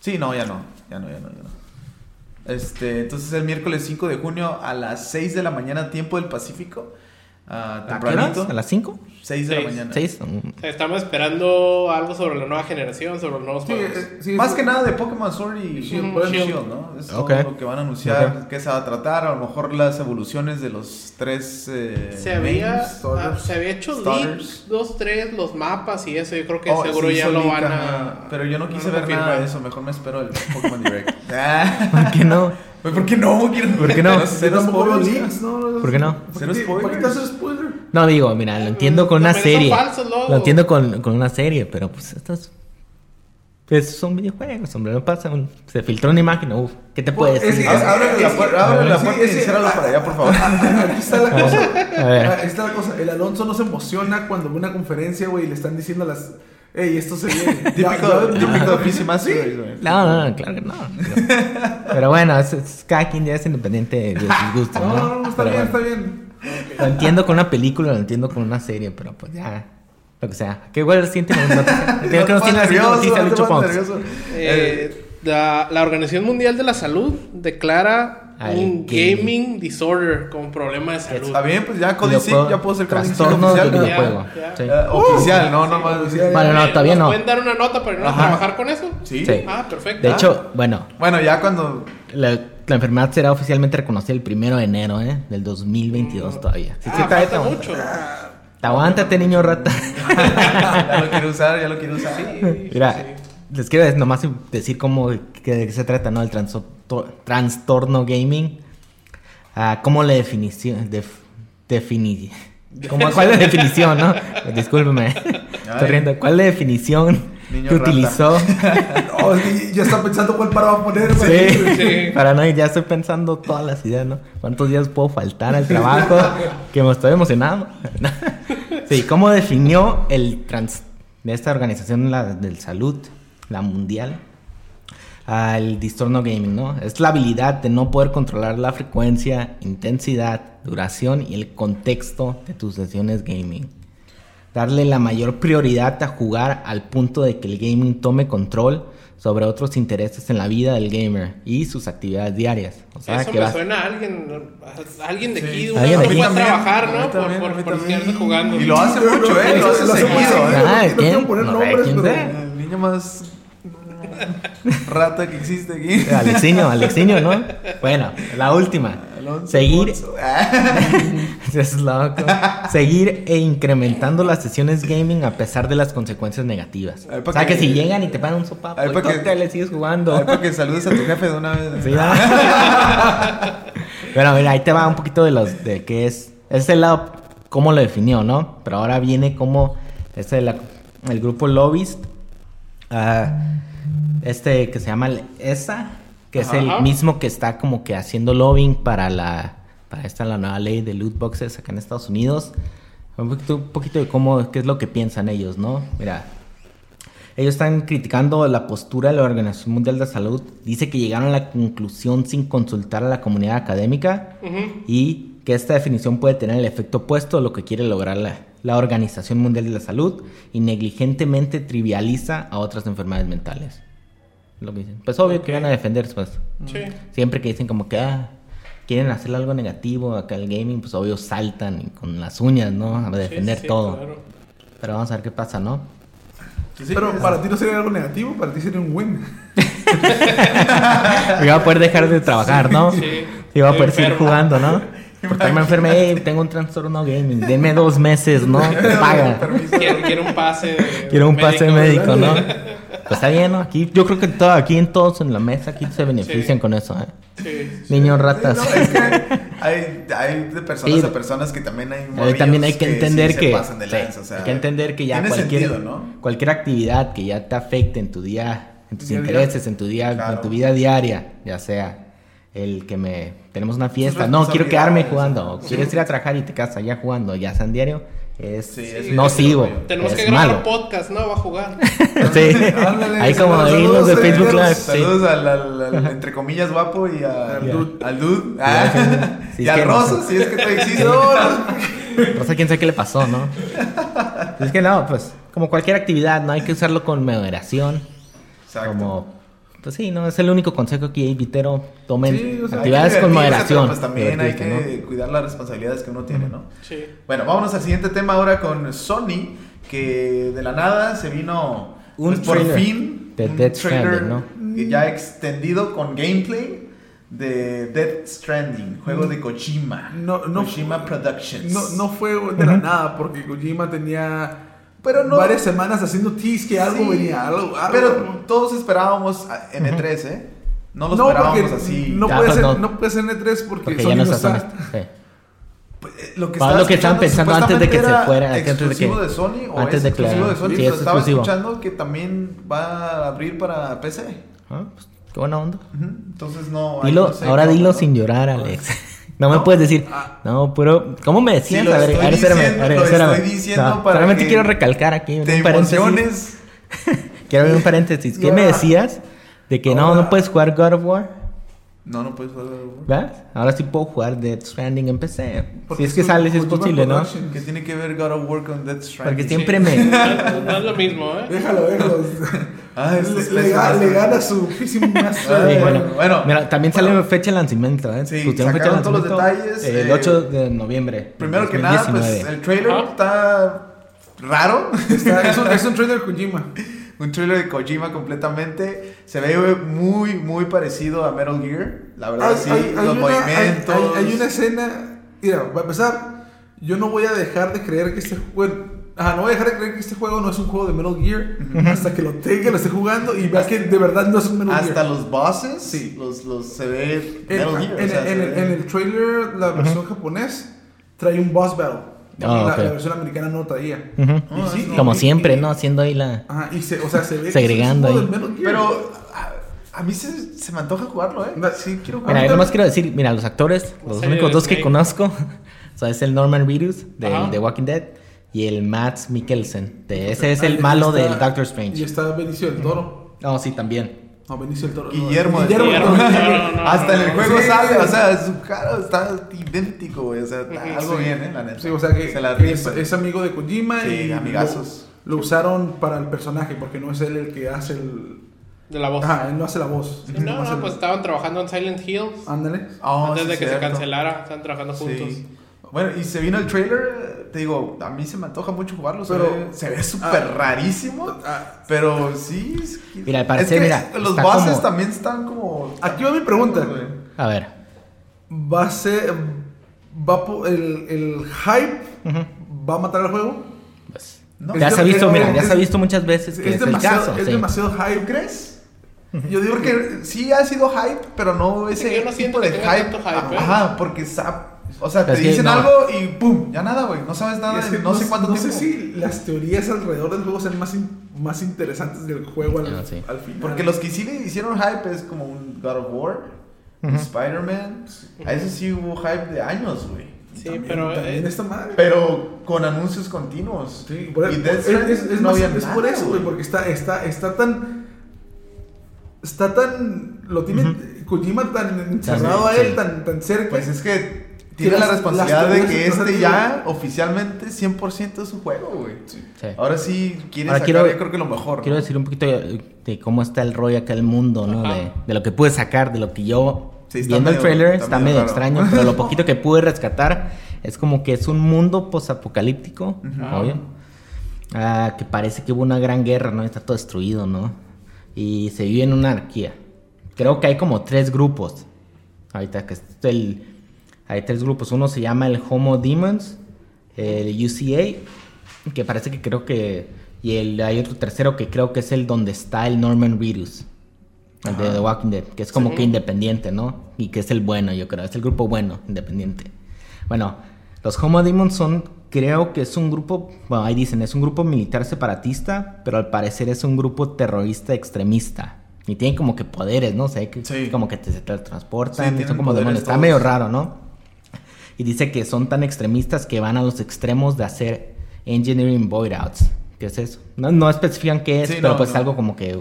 Speaker 1: Sí, no, ya no, ya no, ya no, ya no. Este, entonces el miércoles 5 de junio a las 6 de la mañana, tiempo del Pacífico, ah,
Speaker 2: ¿A qué horas?
Speaker 1: tempranito,
Speaker 2: ¿A las 5?
Speaker 1: 6 de la
Speaker 3: Seis.
Speaker 1: mañana.
Speaker 2: ¿6?
Speaker 3: Estamos esperando algo sobre la nueva generación, sobre los nuevos
Speaker 4: Sí,
Speaker 3: juegos.
Speaker 4: eh, sí,
Speaker 1: Más
Speaker 4: sí.
Speaker 1: que nada de Pokémon Sword y
Speaker 4: Shield,
Speaker 1: Shield,
Speaker 4: por
Speaker 1: Shield,
Speaker 4: Shield.
Speaker 1: ¿no? Es
Speaker 2: Ok.
Speaker 1: todo lo que van a anunciar,
Speaker 2: Ok.
Speaker 1: qué se va a tratar, a lo mejor las evoluciones de los tres eh,
Speaker 3: Se había,
Speaker 1: names.
Speaker 4: starters.
Speaker 3: ah, se había hecho leaks, dos, tres, los mapas y eso. Yo creo que
Speaker 1: Oh,
Speaker 3: seguro
Speaker 1: sí,
Speaker 3: ya lo van a.
Speaker 1: Pero yo no quise
Speaker 3: a
Speaker 1: ver
Speaker 3: confirmar.
Speaker 1: nada de eso, mejor me espero el Pokémon Direct.
Speaker 2: ¿Por qué no?
Speaker 1: Pues, ¿Por qué no?
Speaker 2: ¿Por qué no?
Speaker 1: Cero spoilers.
Speaker 2: ¿Por qué no?
Speaker 1: Cero
Speaker 4: ¿Para qué- ¿Para qué te
Speaker 1: spoilers.
Speaker 4: haces spoiler?
Speaker 2: No, digo, mira, lo entiendo con una serie. Lo entiendo con, con una serie, pero pues estos... Pues son videojuegos, hombre, no pasa. un- se filtró una imagen, uff, ¿qué te puedes
Speaker 4: Es
Speaker 2: decir?
Speaker 1: Ábrele la
Speaker 4: Es
Speaker 1: puerta, ábrele la
Speaker 4: sí,
Speaker 1: puerta y
Speaker 4: es
Speaker 1: enciérralo para allá, por favor.
Speaker 4: Aquí está la cosa. Aquí está la cosa. El Alonso no se emociona cuando ve una conferencia, güey, y le están diciendo a las. Ey, esto se viene.
Speaker 1: Típico, típico
Speaker 4: ya-
Speaker 1: de PC Master. güey.
Speaker 2: No, no, no, claro que no. Pero, pero bueno, es, es- cada quien ya es independiente de sus gustos,
Speaker 4: No,
Speaker 2: ¿no?
Speaker 4: no, está
Speaker 2: Pero
Speaker 4: bien,
Speaker 2: bueno,
Speaker 4: está bien.
Speaker 2: Lo entiendo con una película, lo entiendo con una serie, pero pues ya, lo que sea. ¿Qué güey siente la noticia?
Speaker 1: No
Speaker 2: Creo que nos tiene
Speaker 1: nervioso,
Speaker 2: noticia, Lucho Pons.
Speaker 1: nervioso.
Speaker 3: Eh, la, la Organización Mundial de la Salud declara
Speaker 2: al
Speaker 3: un gaming disorder como problema de salud.
Speaker 1: Está bien, pues ya Cody sí, ya puedo ser sí
Speaker 2: trastorno del
Speaker 1: oficial.
Speaker 2: Videojuego.
Speaker 3: ya.
Speaker 2: Sí.
Speaker 1: Eh, oficial, no, no más.
Speaker 4: Oficial.
Speaker 2: Bueno, no, todavía
Speaker 3: ¿nos
Speaker 2: no.
Speaker 3: pueden dar una nota para
Speaker 1: Ajá.
Speaker 3: trabajar con eso?
Speaker 1: Sí.
Speaker 2: Sí.
Speaker 3: Ah, perfecto.
Speaker 2: De hecho, bueno,
Speaker 1: Bueno, ya cuando.
Speaker 2: la, la enfermedad será oficialmente reconocida el primero de enero ¿eh? del 2022 todavía. Así que
Speaker 3: ah,
Speaker 2: todavía
Speaker 3: falta
Speaker 2: te-
Speaker 3: mucho.
Speaker 2: Aguántate, niño rata.
Speaker 1: ya lo quiero usar, ya lo quiero usar.
Speaker 2: Mira,
Speaker 3: sí.
Speaker 2: les quiero nomás decir cómo que, de qué se trata, ¿no? El to- trastorno gaming. Ah, ¿Cómo la definición? Def, defini- ¿cómo- ¿Cuál es la definición, no? Discúlpeme. Estoy riendo. ¿Cuál es la definición
Speaker 1: Niño
Speaker 2: que
Speaker 1: rata.
Speaker 2: utilizó?
Speaker 4: Sí, ya está pensando cuál para va a poner.
Speaker 2: Sí.
Speaker 3: Sí.
Speaker 2: Para no, ya estoy pensando todas las ideas, ¿no? ¿Cuántos días puedo faltar al trabajo? que me estoy emocionando. sí, ¿cómo definió el trans de esta organización la, del salud, la mundial, al distorno gaming, ¿no? Es la habilidad de no poder controlar la frecuencia, intensidad, duración y el contexto de tus sesiones gaming. Darle la mayor prioridad a jugar al punto de que el gaming tome control sobre otros intereses en la vida del gamer y sus actividades diarias. O sea,
Speaker 3: Eso
Speaker 2: que
Speaker 3: me
Speaker 2: vas-
Speaker 3: suena a alguien, a alguien de
Speaker 1: Sí.
Speaker 3: aquí,
Speaker 2: Alguien de aquí.
Speaker 3: a trabajar, ¿no? Por,
Speaker 1: también,
Speaker 3: por, por
Speaker 1: también.
Speaker 3: quedarse jugando.
Speaker 1: Y lo hace mucho, ¿eh? Lo hace
Speaker 4: Lo hace
Speaker 1: seguido, ¿eh?
Speaker 4: seguido.
Speaker 2: Ah,
Speaker 4: no quiero
Speaker 2: ¿quién?
Speaker 4: poner
Speaker 2: No,
Speaker 4: nombres,
Speaker 2: ¿quién
Speaker 4: pero-?
Speaker 1: El niño más rata que existe aquí.
Speaker 2: Alexiño, Alexiño, ¿no? Bueno, la última.
Speaker 1: Alonso
Speaker 2: Seguir, es loco. Seguir e incrementando las sesiones gaming a pesar de las consecuencias negativas.
Speaker 1: Ay,
Speaker 2: O sea, que
Speaker 1: que-
Speaker 2: si llegan y te pagan un sopapo,
Speaker 1: Ay,
Speaker 2: y
Speaker 1: que-
Speaker 2: le sigues jugando.
Speaker 1: Ay, para que saludes a tu jefe de una vez.
Speaker 2: Sí. Bueno, mira, ahí te va un poquito de los de qué es. Es el lado, cómo lo definió, ¿no? Pero ahora viene como este el grupo Lobbyist, ah, este que se llama el ESA, que es el mismo que está como que haciendo lobbying para la para esta la nueva ley de loot boxes acá en Estados Unidos. Un poquito, un poquito de cómo, qué es lo que piensan ellos, ¿no? Mira, ellos están criticando la postura de la Organización Mundial de Salud. Dice que llegaron a la conclusión sin consultar a la comunidad académica y que esta definición puede tener el efecto opuesto a lo que quiere lograr la, la Organización Mundial de la Salud y negligentemente trivializa a otras enfermedades mentales. Lo que dicen. Pues obvio que van a defenderse, pues.
Speaker 3: Sí.
Speaker 2: Siempre que dicen como que ah, quieren hacer algo negativo acá el gaming, pues obvio saltan y con las uñas, ¿no? A defender
Speaker 3: Sí, sí,
Speaker 2: todo.
Speaker 3: claro.
Speaker 2: Pero vamos a ver qué pasa, ¿no?
Speaker 4: Pero para ti no sería algo negativo, para ti sería un win.
Speaker 2: Y va a poder dejar de trabajar, ¿no?
Speaker 3: Sí.
Speaker 2: Y va a poder seguir jugando, ¿no? Porque me enfermé, "Ey, tengo un trastorno gaming, denme dos meses, ¿no? Te paga.
Speaker 3: Quiere un pase.
Speaker 2: Quiero un pase médico, ¿no? Pues está bien, ¿no? Aquí, yo creo que todo, aquí en todos en la mesa, aquí se benefician
Speaker 3: Sí.
Speaker 2: con eso, ¿eh?
Speaker 3: Sí, sí.
Speaker 2: Niños
Speaker 1: Sí,
Speaker 2: ratas.
Speaker 1: no, es que hay, hay de personas
Speaker 2: Sí.
Speaker 1: a personas que también hay
Speaker 2: también hay que entender que,
Speaker 1: se pasan de
Speaker 2: sí,
Speaker 1: lanza, o sea,
Speaker 2: hay que entender que ya cualquier,
Speaker 1: sentido, ¿no?
Speaker 2: cualquier actividad que ya te afecte en tu día, en tus intereses, en tu día,
Speaker 1: Claro.
Speaker 2: en tu vida diaria, ya sea el que me tenemos una fiesta, no quiero quedarme jugando, o
Speaker 1: sí.
Speaker 2: quieres ir a trabajar y te quedas allá jugando, ya sea en diario, es
Speaker 1: Sí, es
Speaker 2: nocivo,
Speaker 1: obvio.
Speaker 3: Tenemos
Speaker 2: es
Speaker 3: que grabar
Speaker 2: malo.
Speaker 3: podcast, ¿no? Va a jugar.
Speaker 2: sí.
Speaker 4: Ándale,
Speaker 2: Ahí como ahí los de Facebook
Speaker 4: saludos,
Speaker 2: Live, sí.
Speaker 1: Saludos al, al- al, entre comillas, guapo y a-
Speaker 4: Al
Speaker 2: Ya.
Speaker 4: dude.
Speaker 1: al dude. Ah,
Speaker 2: Sí,
Speaker 1: y
Speaker 2: es
Speaker 1: al
Speaker 2: no
Speaker 1: Rosa, si es que te existe.
Speaker 2: Rosa, quién sabe qué le pasó, ¿no? es que no, pues, como cualquier actividad, no hay que usarlo con moderación.
Speaker 1: Exacto.
Speaker 2: Como, pues sí, no, es el único consejo que hay, Vitero. Tomen
Speaker 4: Sí, o sea,
Speaker 2: actividades con moderación.
Speaker 1: Pues también hay que cuidar las responsabilidades que uno tiene, ¿no?
Speaker 3: Sí.
Speaker 1: Bueno, vámonos al siguiente tema ahora con Sony, que de la nada se vino
Speaker 2: Un
Speaker 1: pues, por
Speaker 2: trailer
Speaker 1: fin
Speaker 2: de
Speaker 1: un
Speaker 2: Death
Speaker 1: trailer
Speaker 2: Stranding,
Speaker 1: que ya extendido con gameplay de Death Stranding, juego de Kojima.
Speaker 4: No, no,
Speaker 1: Kojima Productions.
Speaker 4: No, no fue de la nada, porque Kojima tenía
Speaker 1: Pero no-
Speaker 4: varias semanas haciendo tease que algo
Speaker 1: Sí,
Speaker 4: venía, algo, algo.
Speaker 1: Pero todos esperábamos en E3, ¿eh? No lo
Speaker 4: no,
Speaker 1: esperábamos así.
Speaker 4: no, puede
Speaker 2: pues,
Speaker 4: ser,
Speaker 2: no.
Speaker 4: no. puede ser en E3 porque,
Speaker 2: Porque
Speaker 4: Sony
Speaker 2: ya no
Speaker 4: no
Speaker 2: está
Speaker 4: está.
Speaker 2: Sí.
Speaker 1: Pues, eh, Lo que,
Speaker 2: lo que estaban pensando antes de que se fuera,
Speaker 1: era
Speaker 2: antes de que-
Speaker 1: exclusivo de Sony o
Speaker 2: antes
Speaker 1: es
Speaker 2: de que-
Speaker 1: exclusivo de Sony,
Speaker 2: sí, es
Speaker 1: estaba
Speaker 2: exclusivo.
Speaker 1: escuchando que también va a abrir para PC.
Speaker 2: Ah, pues, qué buena onda.
Speaker 1: Ujú, Entonces no.
Speaker 2: Dilo,
Speaker 1: no sé
Speaker 2: ahora dilo
Speaker 1: onda,
Speaker 2: sin llorar, Alex. No me puedes decir,
Speaker 4: Ah.
Speaker 2: no, pero, ¿cómo me decías? A ver, a ver, espérame, a ver, espérame.
Speaker 1: estoy diciendo
Speaker 2: No,
Speaker 1: para
Speaker 2: solamente
Speaker 1: que
Speaker 2: quiero recalcar aquí
Speaker 1: Te
Speaker 2: un paréntesis. Quiero abrir un paréntesis. ¿Qué
Speaker 4: No.
Speaker 2: me decías? De que no, no puedes jugar God of War.
Speaker 1: No, no puedes jugar.
Speaker 2: ¿Ves? Ahora sí puedo jugar Death Stranding en PC.
Speaker 4: Porque
Speaker 2: Si es que sale, si es posible, ¿no?
Speaker 1: ¿Qué tiene que ver God of War con Death Stranding?
Speaker 2: Porque siempre
Speaker 3: Sí.
Speaker 2: me...
Speaker 3: No, no es lo mismo, ¿eh?
Speaker 4: Déjalo verlos.
Speaker 1: Ah, es
Speaker 4: le, le ga- le gana su Master.
Speaker 1: Ah,
Speaker 2: Sí,
Speaker 1: bueno,
Speaker 2: bueno,
Speaker 1: bueno.
Speaker 2: Mira, también salió fecha de lanzamiento, ¿eh?
Speaker 1: Sí,
Speaker 2: fecha de
Speaker 1: sacaron todos los
Speaker 2: lanzamiento
Speaker 1: detalles,
Speaker 2: El
Speaker 1: eh,
Speaker 2: 8 de noviembre.
Speaker 1: Primero que nada, pues
Speaker 2: 2019.
Speaker 1: el trailer
Speaker 3: Ajá.
Speaker 1: está raro.
Speaker 4: Está- es, un, es un trailer Kojima.
Speaker 1: Un trailer de Kojima completamente. Se ve muy, muy parecido a Metal Gear. La verdad,
Speaker 4: Hay,
Speaker 1: sí.
Speaker 4: hay-
Speaker 1: los
Speaker 4: hay-
Speaker 1: movimientos.
Speaker 4: hay- hay una escena. Mira, para empezar, yo no voy a dejar de creer que este juego. Ajá, no voy a dejar de creer que este juego no es un juego de Metal Gear hasta que lo tenga, lo esté jugando y vea que de verdad no es un Metal
Speaker 1: Hasta
Speaker 4: Gear.
Speaker 1: los bosses,
Speaker 4: Sí.
Speaker 1: los, los se ve
Speaker 4: En,
Speaker 1: Metal Gear.
Speaker 4: en-
Speaker 1: o sea,
Speaker 4: en
Speaker 1: se
Speaker 4: el,
Speaker 1: ve-
Speaker 4: en el trailer, la versión japonés trae un boss battle.
Speaker 2: Ah,
Speaker 4: la,
Speaker 2: ok.
Speaker 4: la versión americana no traía.
Speaker 1: No,
Speaker 4: Y sí,
Speaker 1: no,
Speaker 2: Como
Speaker 4: y-
Speaker 2: siempre,
Speaker 4: y-
Speaker 2: ¿no? Haciendo ahí la...
Speaker 4: Ajá, y se, o sea, se ve
Speaker 2: Segregando ahí.
Speaker 1: Pero a, a mí se, se me antoja jugarlo, ¿eh? Sí, quiero
Speaker 2: Mira,
Speaker 1: jugarlo.
Speaker 2: yo nomás quiero decir, mira, los actores, los
Speaker 3: serie
Speaker 2: únicos dos que conozco, o sea, es el Norman Reedus de,
Speaker 3: Ajá.
Speaker 2: de Walking Dead y el Matt Mikkelsen. De, ese es
Speaker 4: Ah,
Speaker 2: el
Speaker 4: y
Speaker 2: malo
Speaker 4: está-
Speaker 2: del Doctor
Speaker 4: Y
Speaker 2: Strange.
Speaker 4: está Benicio del Toro.
Speaker 2: No, sí, también.
Speaker 4: No, Benicio del Toro. no,
Speaker 1: Guillermo, del
Speaker 4: Guillermo del
Speaker 1: Toro.
Speaker 4: Toro.
Speaker 3: No, no, no,
Speaker 1: Hasta en el juego
Speaker 4: sí.
Speaker 1: sale, o sea, su cara está idéntico, güey. O sea, está algo
Speaker 3: sí.
Speaker 1: bien, ¿eh? La neta.
Speaker 4: Sí, o sea que,
Speaker 1: se la
Speaker 4: que es, amigo de Kojima
Speaker 1: Sí,
Speaker 4: y
Speaker 1: amigazos.
Speaker 4: Lo, lo usaron para el personaje porque no es él el que hace el.
Speaker 3: De la voz.
Speaker 4: Ajá, él no hace la voz.
Speaker 3: Sí, no, no, pues estaban trabajando en Silent Hills.
Speaker 4: Ándale.
Speaker 1: Oh,
Speaker 3: antes
Speaker 1: sí,
Speaker 3: de que se cancelara, estaban trabajando juntos.
Speaker 1: Sí. Bueno, y se vino el trailer, te digo, a mí se me antoja mucho jugarlo,
Speaker 4: Pero-
Speaker 1: se ve súper
Speaker 4: ah,
Speaker 1: rarísimo,
Speaker 4: Ah,
Speaker 1: pero sí. es que-
Speaker 2: Mira, al parecer,
Speaker 1: es que
Speaker 2: mira,
Speaker 1: los
Speaker 2: como-
Speaker 1: también están como...
Speaker 4: Aquí va mi pregunta.
Speaker 2: A ver.
Speaker 4: Va a ser. Va el, el hype va a matar al juego.
Speaker 2: Pues,
Speaker 1: No,
Speaker 2: ya
Speaker 4: es
Speaker 2: se ha visto,
Speaker 4: es-
Speaker 2: mira, ya
Speaker 4: es-
Speaker 2: se ha visto muchas veces que es,
Speaker 4: Es,
Speaker 2: el
Speaker 4: demasiado,
Speaker 2: caso.
Speaker 4: es
Speaker 2: sí.
Speaker 4: demasiado
Speaker 1: ¿Tú
Speaker 4: hype.
Speaker 1: crees? Yo digo que sí ha sido hype, pero no ese
Speaker 3: que yo no siento
Speaker 1: tipo de hype.
Speaker 3: hype, ¿eh?
Speaker 1: Ajá, porque sa- o sea, te
Speaker 2: Es
Speaker 1: dicen
Speaker 2: no.
Speaker 1: algo y pum, ya nada, güey. No sabes nada
Speaker 4: es que
Speaker 1: no, sé cuánto
Speaker 4: no
Speaker 1: tiempo.
Speaker 4: sé si las teorías alrededor del juego sean más, in- más interesantes del juego al,
Speaker 2: Ah, sí.
Speaker 4: al final.
Speaker 1: Porque los que sí le hicieron hype es como un God of War,
Speaker 2: Ujú.
Speaker 1: Spider-Man. A eso sí hubo hype de años, güey.
Speaker 3: Sí,
Speaker 4: También-
Speaker 3: pero.
Speaker 4: También
Speaker 3: eh,
Speaker 4: esta madre.
Speaker 1: Pero con anuncios continuos.
Speaker 4: Sí, por,
Speaker 1: y
Speaker 4: es, es- es
Speaker 1: no
Speaker 4: más-
Speaker 1: había
Speaker 4: es por eso, güey, porque está, está, está tan. Está tan. Lo tiene Kojima tan encerrado a
Speaker 2: sí.
Speaker 4: él, tan, tan cerca.
Speaker 1: Pues es que tiene
Speaker 4: las-
Speaker 1: la responsabilidad de que este
Speaker 4: a
Speaker 1: ya oficialmente 100% es su juego, güey.
Speaker 2: Sí.
Speaker 1: Ahora sí quiere
Speaker 2: Ahora
Speaker 1: sacar,
Speaker 2: quiero-
Speaker 1: yo creo que lo mejor.
Speaker 2: Quiero
Speaker 1: ¿no?
Speaker 2: decir un poquito de, de cómo está el rollo acá el mundo, ¿no? De, de lo que pude sacar, de lo que yo
Speaker 1: Sí, está
Speaker 2: viendo el trailer
Speaker 1: está
Speaker 2: está
Speaker 1: medio
Speaker 2: extraño, pero lo poquito que pude rescatar es como que es un mundo posapocalíptico,
Speaker 3: Ujú.
Speaker 2: obvio. Ah, que parece que hubo una gran guerra, ¿no? Está todo destruido, ¿no? Y se vive en una anarquía. Creo que hay como tres grupos. Ahorita que es el hay tres grupos. Uno se llama el Homo Demons, el UCA, que parece que creo que y el hay otro tercero que creo que es el donde está el Norman Reedus. El de. The Walking Dead, que es como
Speaker 3: Sí.
Speaker 2: que independiente, ¿no? Y que es el bueno, yo creo. Es el grupo bueno, independiente. Bueno, los Homo Demons son, creo que es un grupo, bueno, ahí dicen, es un grupo militar separatista, pero al parecer es un grupo terrorista extremista. Y tienen como que poderes, ¿no? O sea, que
Speaker 1: Sí.
Speaker 2: como que te se
Speaker 1: Sí,
Speaker 2: son como demonios. Está medio raro, ¿no? Y dice que son tan extremistas que van a los extremos de hacer engineering void outs. ¿Qué es eso? No, no especifican qué es,
Speaker 1: Sí,
Speaker 2: pero
Speaker 1: no,
Speaker 2: pues
Speaker 1: no.
Speaker 2: algo como que...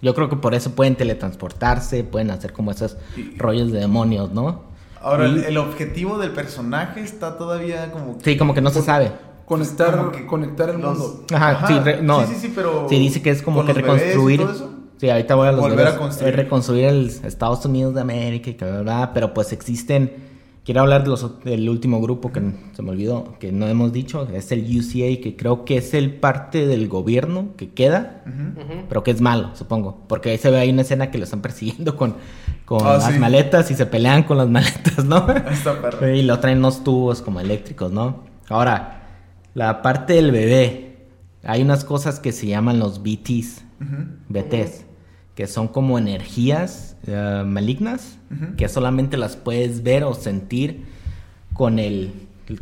Speaker 2: Yo creo que por eso pueden teletransportarse, pueden hacer como esos rollos de demonios, ¿no?
Speaker 1: Ahora,
Speaker 2: Y-
Speaker 1: el, el objetivo del personaje está todavía como...
Speaker 2: Sí, como que no se sabe.
Speaker 4: conectar,
Speaker 1: que
Speaker 4: conectar el
Speaker 1: los-
Speaker 4: mundo.
Speaker 2: Ajá, sí, re- no.
Speaker 1: sí, sí, sí, pero...
Speaker 2: Sí, dice que es como que reconstruir.
Speaker 1: todo eso.
Speaker 2: Sí, ahorita voy a los
Speaker 1: Volver a construir.
Speaker 2: Reconstruir el Estados Unidos de América y que bla, bla, pero pues existen. Quiero hablar de los, del último grupo que se me olvidó, que no hemos dicho, es el UCA, que creo que es el parte del gobierno que queda, pero que es malo, supongo, porque ahí se ve ahí una escena que lo están persiguiendo con, con
Speaker 1: Ah,
Speaker 2: las
Speaker 1: sí.
Speaker 2: maletas y se pelean con las maletas, ¿no?
Speaker 1: Está perro.
Speaker 2: Y lo traen unos tubos como eléctricos, ¿no? Ahora, la parte del bebé, hay unas cosas que se llaman los BTs,
Speaker 1: Ujú.
Speaker 2: BTs, que son como energías eh, malignas, que solamente las puedes ver o sentir con el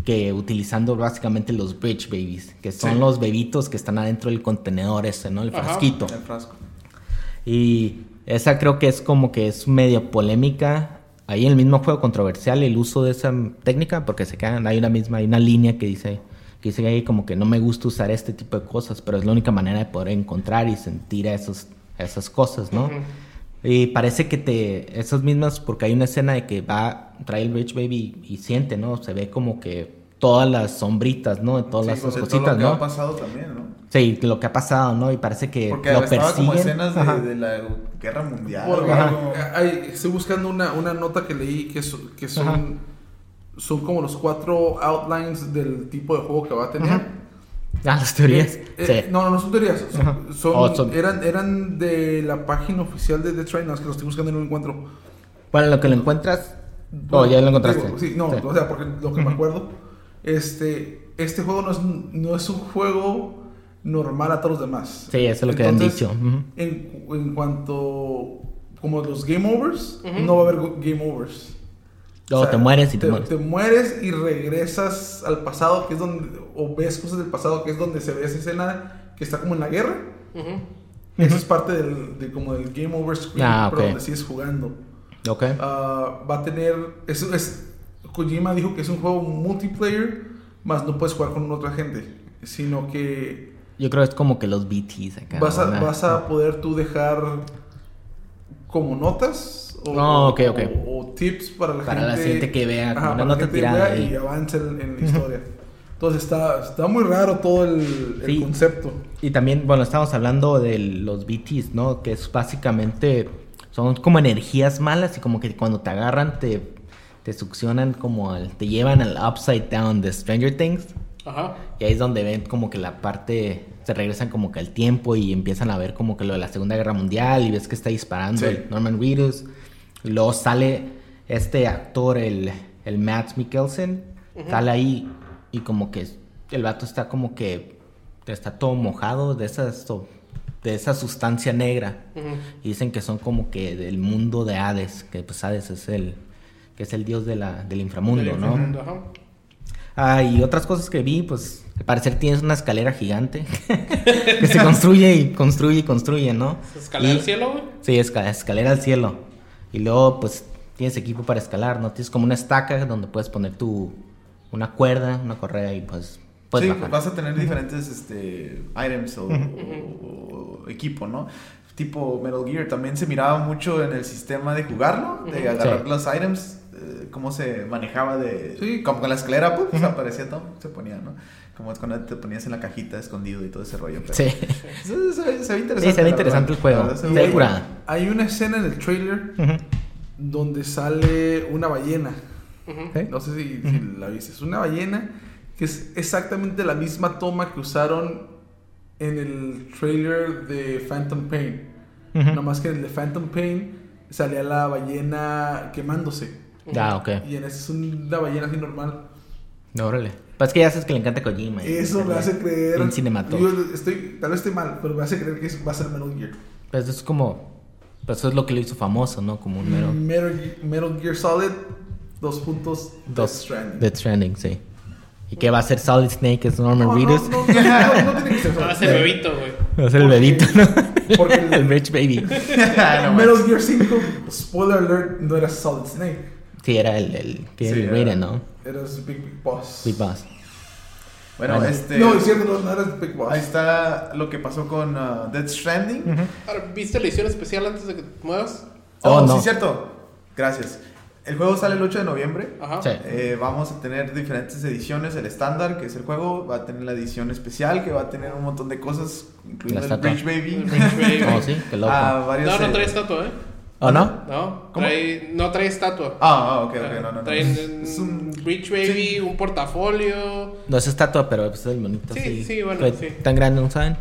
Speaker 2: que utilizando básicamente los bridge babies, que son
Speaker 1: Sí.
Speaker 2: los bebitos que están adentro del contenedor ese, ¿no? El
Speaker 3: Ajá.
Speaker 2: frasquito.
Speaker 1: El frasco.
Speaker 2: Y esa creo que es como que es medio polémica. Ahí en el mismo juego controversial el uso de esa técnica, porque se quedan, hay una misma, hay una línea que dice, que dice ahí como que no me gusta usar este tipo de cosas, pero es la única manera de poder encontrar y sentir esos, esas cosas, ¿no? Y parece que te, esas mismas, porque hay una escena de que va, trae el Rich Baby y siente, ¿no? Se ve como que todas las sombritas, ¿no? De todas
Speaker 1: Sí,
Speaker 2: las
Speaker 1: pues, de todo
Speaker 2: cositas,
Speaker 1: lo que ha
Speaker 2: ¿no?
Speaker 1: pasado también, ¿no?
Speaker 2: Sí, lo que ha pasado, ¿no? Y parece que
Speaker 1: Porque
Speaker 2: lo
Speaker 1: estaba como
Speaker 2: persiguen.
Speaker 1: escenas de, de la guerra mundial.
Speaker 4: Porque
Speaker 1: algo.
Speaker 4: hay- estoy buscando una, una nota que leí que, so- que son, son como los cuatro outlines del tipo de juego que va a tener.
Speaker 2: Ajá. Ah, las teorías.
Speaker 4: Eh, eh,
Speaker 2: sí.
Speaker 4: No, no, no son teorías. son-
Speaker 2: Ajá.
Speaker 4: son-
Speaker 2: Oh, son-
Speaker 4: Eran, eran de la página oficial de The Train. No, es que lo estoy buscando y no lo encuentro.
Speaker 2: Bueno, lo que lo encuentras. Oh, ya lo encontraste.
Speaker 4: Digo, sí, no,
Speaker 2: Sí.
Speaker 4: o sea, porque lo que me acuerdo. Este, este juego no es, un- no es un juego normal a todos los demás.
Speaker 2: Sí, eso es lo que han dicho.
Speaker 4: En, en cuanto. Como los game overs, no va a haber game overs. O sea,
Speaker 2: te mueres y te, mueres.
Speaker 4: Te mueres y regresas al pasado, que es donde. O ves cosas del pasado, que es donde se ve esa escena que está como en la guerra. Eso es parte del, de como del game over screen,
Speaker 2: Ah,
Speaker 4: pero donde sigues jugando.
Speaker 2: Ok.
Speaker 4: Ah, va a tener. Es, es, Kojima dijo que es un juego multiplayer, más no puedes jugar con otra gente. Sino que
Speaker 2: Yo creo que es como que los BTs acá.
Speaker 4: vas, a, vas a poder tú dejar como notas o,
Speaker 2: Oh, ok, ok.
Speaker 4: o- o tips para la
Speaker 2: Para
Speaker 4: gente.
Speaker 2: la gente que vea, una
Speaker 4: para la gente
Speaker 2: tirada
Speaker 4: vea y avance en, en la historia. Entonces está, está muy raro todo el, el
Speaker 2: Sí.
Speaker 4: concepto.
Speaker 2: Y también, bueno, estamos hablando de los BTs, ¿no? Que es básicamente. Son como energías malas y como que cuando te agarran te, te succionan como al, te llevan al upside down de Stranger Things.
Speaker 3: Ajá.
Speaker 2: Y ahí es donde ven como que la parte, se regresan como que al tiempo y empiezan a ver como que lo de la Segunda Guerra Mundial y ves que está disparando
Speaker 1: Sí.
Speaker 2: el Norman Reedus. Y luego sale este actor, el, el Matt Mikkelsen, sale ahí y como que el vato está como que está todo mojado de esas, de esa sustancia negra. Y dicen que son como que del mundo de Hades, que pues Hades es el, que es el dios de la, del inframundo,
Speaker 3: Del
Speaker 2: ¿no?
Speaker 3: ajá.
Speaker 2: Ah, y otras cosas que vi, pues al parecer tienes una escalera gigante que se construye y construye y construye, ¿no?
Speaker 3: ¿Escalera
Speaker 2: Y-
Speaker 3: al cielo, güey?
Speaker 2: Sí, esca- escalera al cielo. Y luego, pues tienes equipo para escalar, ¿no? Tienes como una estaca donde puedes poner tu una cuerda, una correa y pues puedes
Speaker 1: sí,
Speaker 2: bajar.
Speaker 1: vas a tener diferentes este, items o, o- o equipo, ¿no? Tipo Metal Gear también se miraba mucho en el sistema de jugarlo, de agarrar
Speaker 2: Sí.
Speaker 1: los items, eh, cómo se manejaba de...
Speaker 4: Sí.
Speaker 1: Como con la escalera, pues, aparecía todo, se ponía, ¿no? Como es cuando te ponías en la cajita escondido y todo ese rollo. pero-
Speaker 2: Sí.
Speaker 1: Se, se ve- se ve interesante.
Speaker 2: Sí, se ve interesante
Speaker 1: verdad.
Speaker 2: el juego.
Speaker 1: Verdad, se ve
Speaker 2: curada.
Speaker 4: Hay una escena en el trailer donde sale una ballena. No sé si, si la viste. Es una ballena que es exactamente la misma toma que usaron en el trailer de Phantom Pain. Nomás que en el de Phantom Pain salía la ballena quemándose.
Speaker 2: Ah, ok.
Speaker 4: Y en este es una ballena así normal.
Speaker 2: Órale. Pues es que ya sabes que le encanta Kojima. y
Speaker 4: Eso me hace creer.
Speaker 2: En cinematográfico.
Speaker 4: Yo estoy, tal vez esté mal, pero me hace creer que va a ser Metal Gear.
Speaker 2: Pues es como. Pues eso es lo que lo hizo famoso, ¿no? Como un mero.
Speaker 4: Metal, Metal Gear Solid, dos puntos.
Speaker 2: Dos.
Speaker 4: Death Stranding.
Speaker 2: Death Stranding, sí. ¿Y qué va a ser Solid Snake? Es Norman
Speaker 4: No, no,
Speaker 2: Reedus.
Speaker 4: no, no, no, no tiene que ser
Speaker 3: Va a ser bebito, güey.
Speaker 2: Va a ser el bebito, ¿no?
Speaker 4: porque el-
Speaker 2: el Rich Baby.
Speaker 1: Ah, no,
Speaker 4: Metal Gear 5, spoiler alert, no era Solid Snake.
Speaker 2: Sí, era el, el que
Speaker 1: Sí,
Speaker 2: el
Speaker 1: era-
Speaker 2: Raiden, ¿no?
Speaker 4: Era Big Big Boss.
Speaker 2: Big Boss.
Speaker 1: Bueno,
Speaker 2: Bueno.
Speaker 1: este...
Speaker 4: No, es cierto, no, no era Big Boss.
Speaker 1: Ahí está lo que pasó con uh, Death Stranding.
Speaker 3: Ahora, ¿viste la edición especial antes de que te muevas?
Speaker 1: Oh,
Speaker 2: Oh, no.
Speaker 1: sí, cierto. Gracias. El juego sale el 8 de noviembre.
Speaker 3: Ajá.
Speaker 2: Sí.
Speaker 1: Eh, vamos a tener diferentes ediciones. El estándar, que es el juego, va a tener la edición especial, que va a tener un montón de cosas, incluyendo el. Bridge Baby.
Speaker 3: El Rich Baby.
Speaker 2: Oh, sí, qué loco.
Speaker 1: Ah, varios,
Speaker 3: No, no trae estatua, ¿eh?
Speaker 2: ¿O no?
Speaker 3: No,
Speaker 1: ¿Cómo?
Speaker 3: trae, no trae estatua.
Speaker 1: Ah, ah, ok, ok, no, no, no.
Speaker 3: Traen
Speaker 1: Es
Speaker 3: un
Speaker 1: un-
Speaker 3: Rich Baby, un portafolio.
Speaker 2: No es estatua, pero pues es el monito.
Speaker 3: Sí,
Speaker 2: así.
Speaker 3: sí, bueno,
Speaker 2: ¿Qué
Speaker 3: sí.
Speaker 2: ¿Tan grande no saben?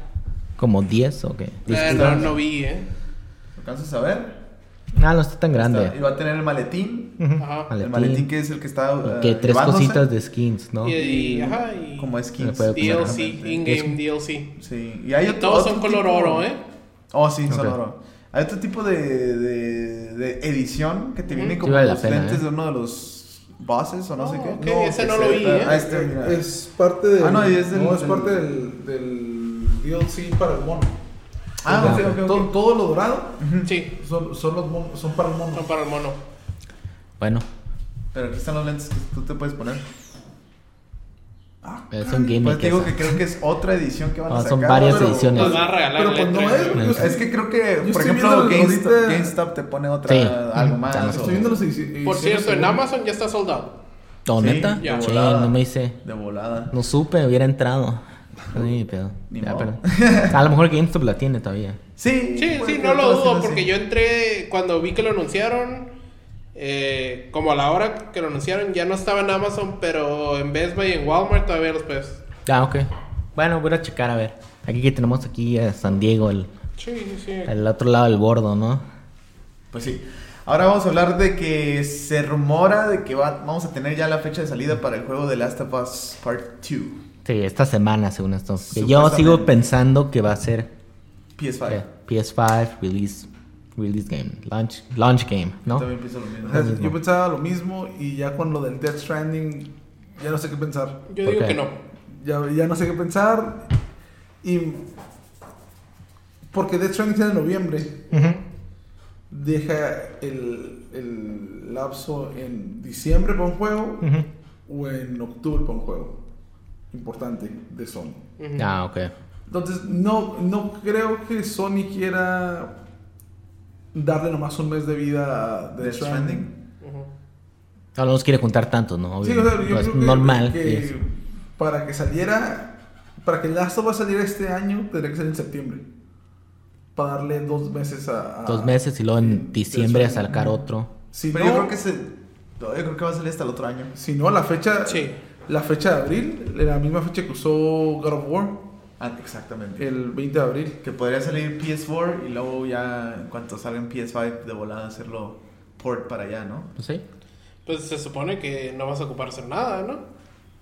Speaker 2: ¿Como 10 o qué?
Speaker 3: Eh, no, no vi, ¿eh?
Speaker 1: ¿Alcanzas a ver?
Speaker 2: Ah, no está tan grande.
Speaker 1: Está- y va a tener el maletín.
Speaker 2: Ujú.
Speaker 3: Ajá.
Speaker 2: Maletín.
Speaker 1: El maletín que es el que está. uh,
Speaker 2: Que tres
Speaker 1: llevándose.
Speaker 2: cositas de skins, ¿no?
Speaker 3: Y, y- ajá, y
Speaker 1: Como skins.
Speaker 3: DLC, in-game DLC.
Speaker 1: Sí. Y hay
Speaker 3: Y
Speaker 1: otro-
Speaker 3: todos
Speaker 1: otro
Speaker 3: son color
Speaker 1: tipo-
Speaker 3: oro, ¿eh?
Speaker 1: Oh, sí, son
Speaker 2: Ok.
Speaker 1: oro. Hay otro tipo de, de, de edición que te viene como
Speaker 2: vale
Speaker 1: los
Speaker 2: pena,
Speaker 1: lentes
Speaker 2: ¿eh?
Speaker 1: de uno de los bosses o no, sé qué.
Speaker 3: ok, ese no lo vi,
Speaker 1: ah,
Speaker 3: ¿eh?
Speaker 1: ah, este, mira.
Speaker 4: Es parte del.
Speaker 1: Ah, no, es del-
Speaker 4: no, es
Speaker 1: del-
Speaker 4: parte del, del DLC para el mono.
Speaker 1: Ah,
Speaker 4: Entonces,
Speaker 1: ok, ok, ok.
Speaker 4: Todo, todo lo dorado
Speaker 3: Sí,
Speaker 4: son, son, los mon- son para el mono.
Speaker 3: son para el mono.
Speaker 2: Bueno,
Speaker 1: Pero aquí están los lentes que tú te puedes poner.
Speaker 4: Ah,
Speaker 2: es un gimmick.
Speaker 1: Pues te digo
Speaker 2: esa.
Speaker 1: que creo que es otra edición que van a
Speaker 2: Ah,
Speaker 1: sacar.
Speaker 2: son varias
Speaker 4: pero-
Speaker 2: ediciones.
Speaker 3: Van a regalar
Speaker 4: Pero pues no
Speaker 3: E3,
Speaker 4: es.
Speaker 1: Es que creo que,
Speaker 4: Yo
Speaker 1: por ejemplo, GameStop,
Speaker 4: ahorita-
Speaker 1: GameStop te pone otra,
Speaker 2: Sí.
Speaker 1: algo más.
Speaker 4: Estoy viendo ediciones.
Speaker 3: Por cierto, en Amazon ya está soldado.
Speaker 2: ¿Oh,
Speaker 1: Sí,
Speaker 2: neta?
Speaker 3: ya.
Speaker 2: Sí,
Speaker 1: volada.
Speaker 2: no me hice.
Speaker 1: De volada.
Speaker 2: No supe, hubiera entrado. Sí, pero.
Speaker 1: Ni
Speaker 2: ya, pero- A lo mejor GameStop la tiene todavía.
Speaker 1: Sí,
Speaker 3: Sí, sí, no lo dudo, porque
Speaker 1: así.
Speaker 3: yo entré cuando vi que lo anunciaron. Eh, como a la hora que lo anunciaron, ya no estaba en Amazon, pero en Best Buy y en Walmart todavía los puedes.
Speaker 2: Ah, ok. Bueno, voy a checar a ver. Aquí que tenemos aquí a San Diego, el,
Speaker 3: Sí, sí,
Speaker 2: el otro lado del bordo, ¿no?
Speaker 1: Pues sí. Ahora vamos a hablar de que se rumora de que va- vamos a tener ya la fecha de salida para el juego de Last of Us Part 2.
Speaker 2: Sí, esta semana, según esto. Que yo sigo pensando que va a ser
Speaker 1: PS5.
Speaker 2: eh, PS5 release, release game, launch, launch game, ¿no?
Speaker 1: También pienso lo mismo.
Speaker 4: O sea,
Speaker 2: mismo.
Speaker 4: Yo pensaba lo mismo y ya con lo del Death Stranding ya no sé qué pensar.
Speaker 3: Yo
Speaker 2: ¿Por
Speaker 3: digo
Speaker 2: qué?
Speaker 3: que no.
Speaker 4: Ya, ya no sé qué pensar. Y. Porque Death Stranding sale en noviembre.
Speaker 2: Ujú.
Speaker 4: Deja el, el lapso en diciembre para un juego
Speaker 2: Ujú.
Speaker 4: o en octubre para un juego. Importante de Sony.
Speaker 3: Ujú.
Speaker 2: Ah, ok.
Speaker 4: Entonces, no, no creo que Sony quiera darle nomás un mes de vida a Death Stranding.
Speaker 1: Stranding.
Speaker 3: Ujú.
Speaker 2: No nos quiere juntar tanto, ¿no?
Speaker 4: Sí,
Speaker 2: Obvio.
Speaker 4: o sea, yo
Speaker 2: No es
Speaker 4: creo que,
Speaker 2: normal.
Speaker 4: que
Speaker 2: y es-
Speaker 4: para que saliera, para que Last of Us saliera este año, tendría que ser en septiembre. Para darle dos meses a... a-
Speaker 2: Dos meses y luego
Speaker 4: sí,
Speaker 2: en diciembre a sacar otro.
Speaker 4: Si
Speaker 1: Pero
Speaker 4: no,
Speaker 1: yo creo que se. Yo creo que va a salir hasta el otro año.
Speaker 4: si no, la fecha,
Speaker 3: Sí.
Speaker 4: la fecha de abril, la misma fecha que usó God of War,
Speaker 1: Ah, exactamente.
Speaker 4: el 20 de abril.
Speaker 1: Que podría salir PS4 y luego ya en cuanto salga en PS5 de volada hacerlo port para allá, ¿no?
Speaker 2: Sí.
Speaker 3: Pues se supone que no vas a ocupar hacer nada, ¿no?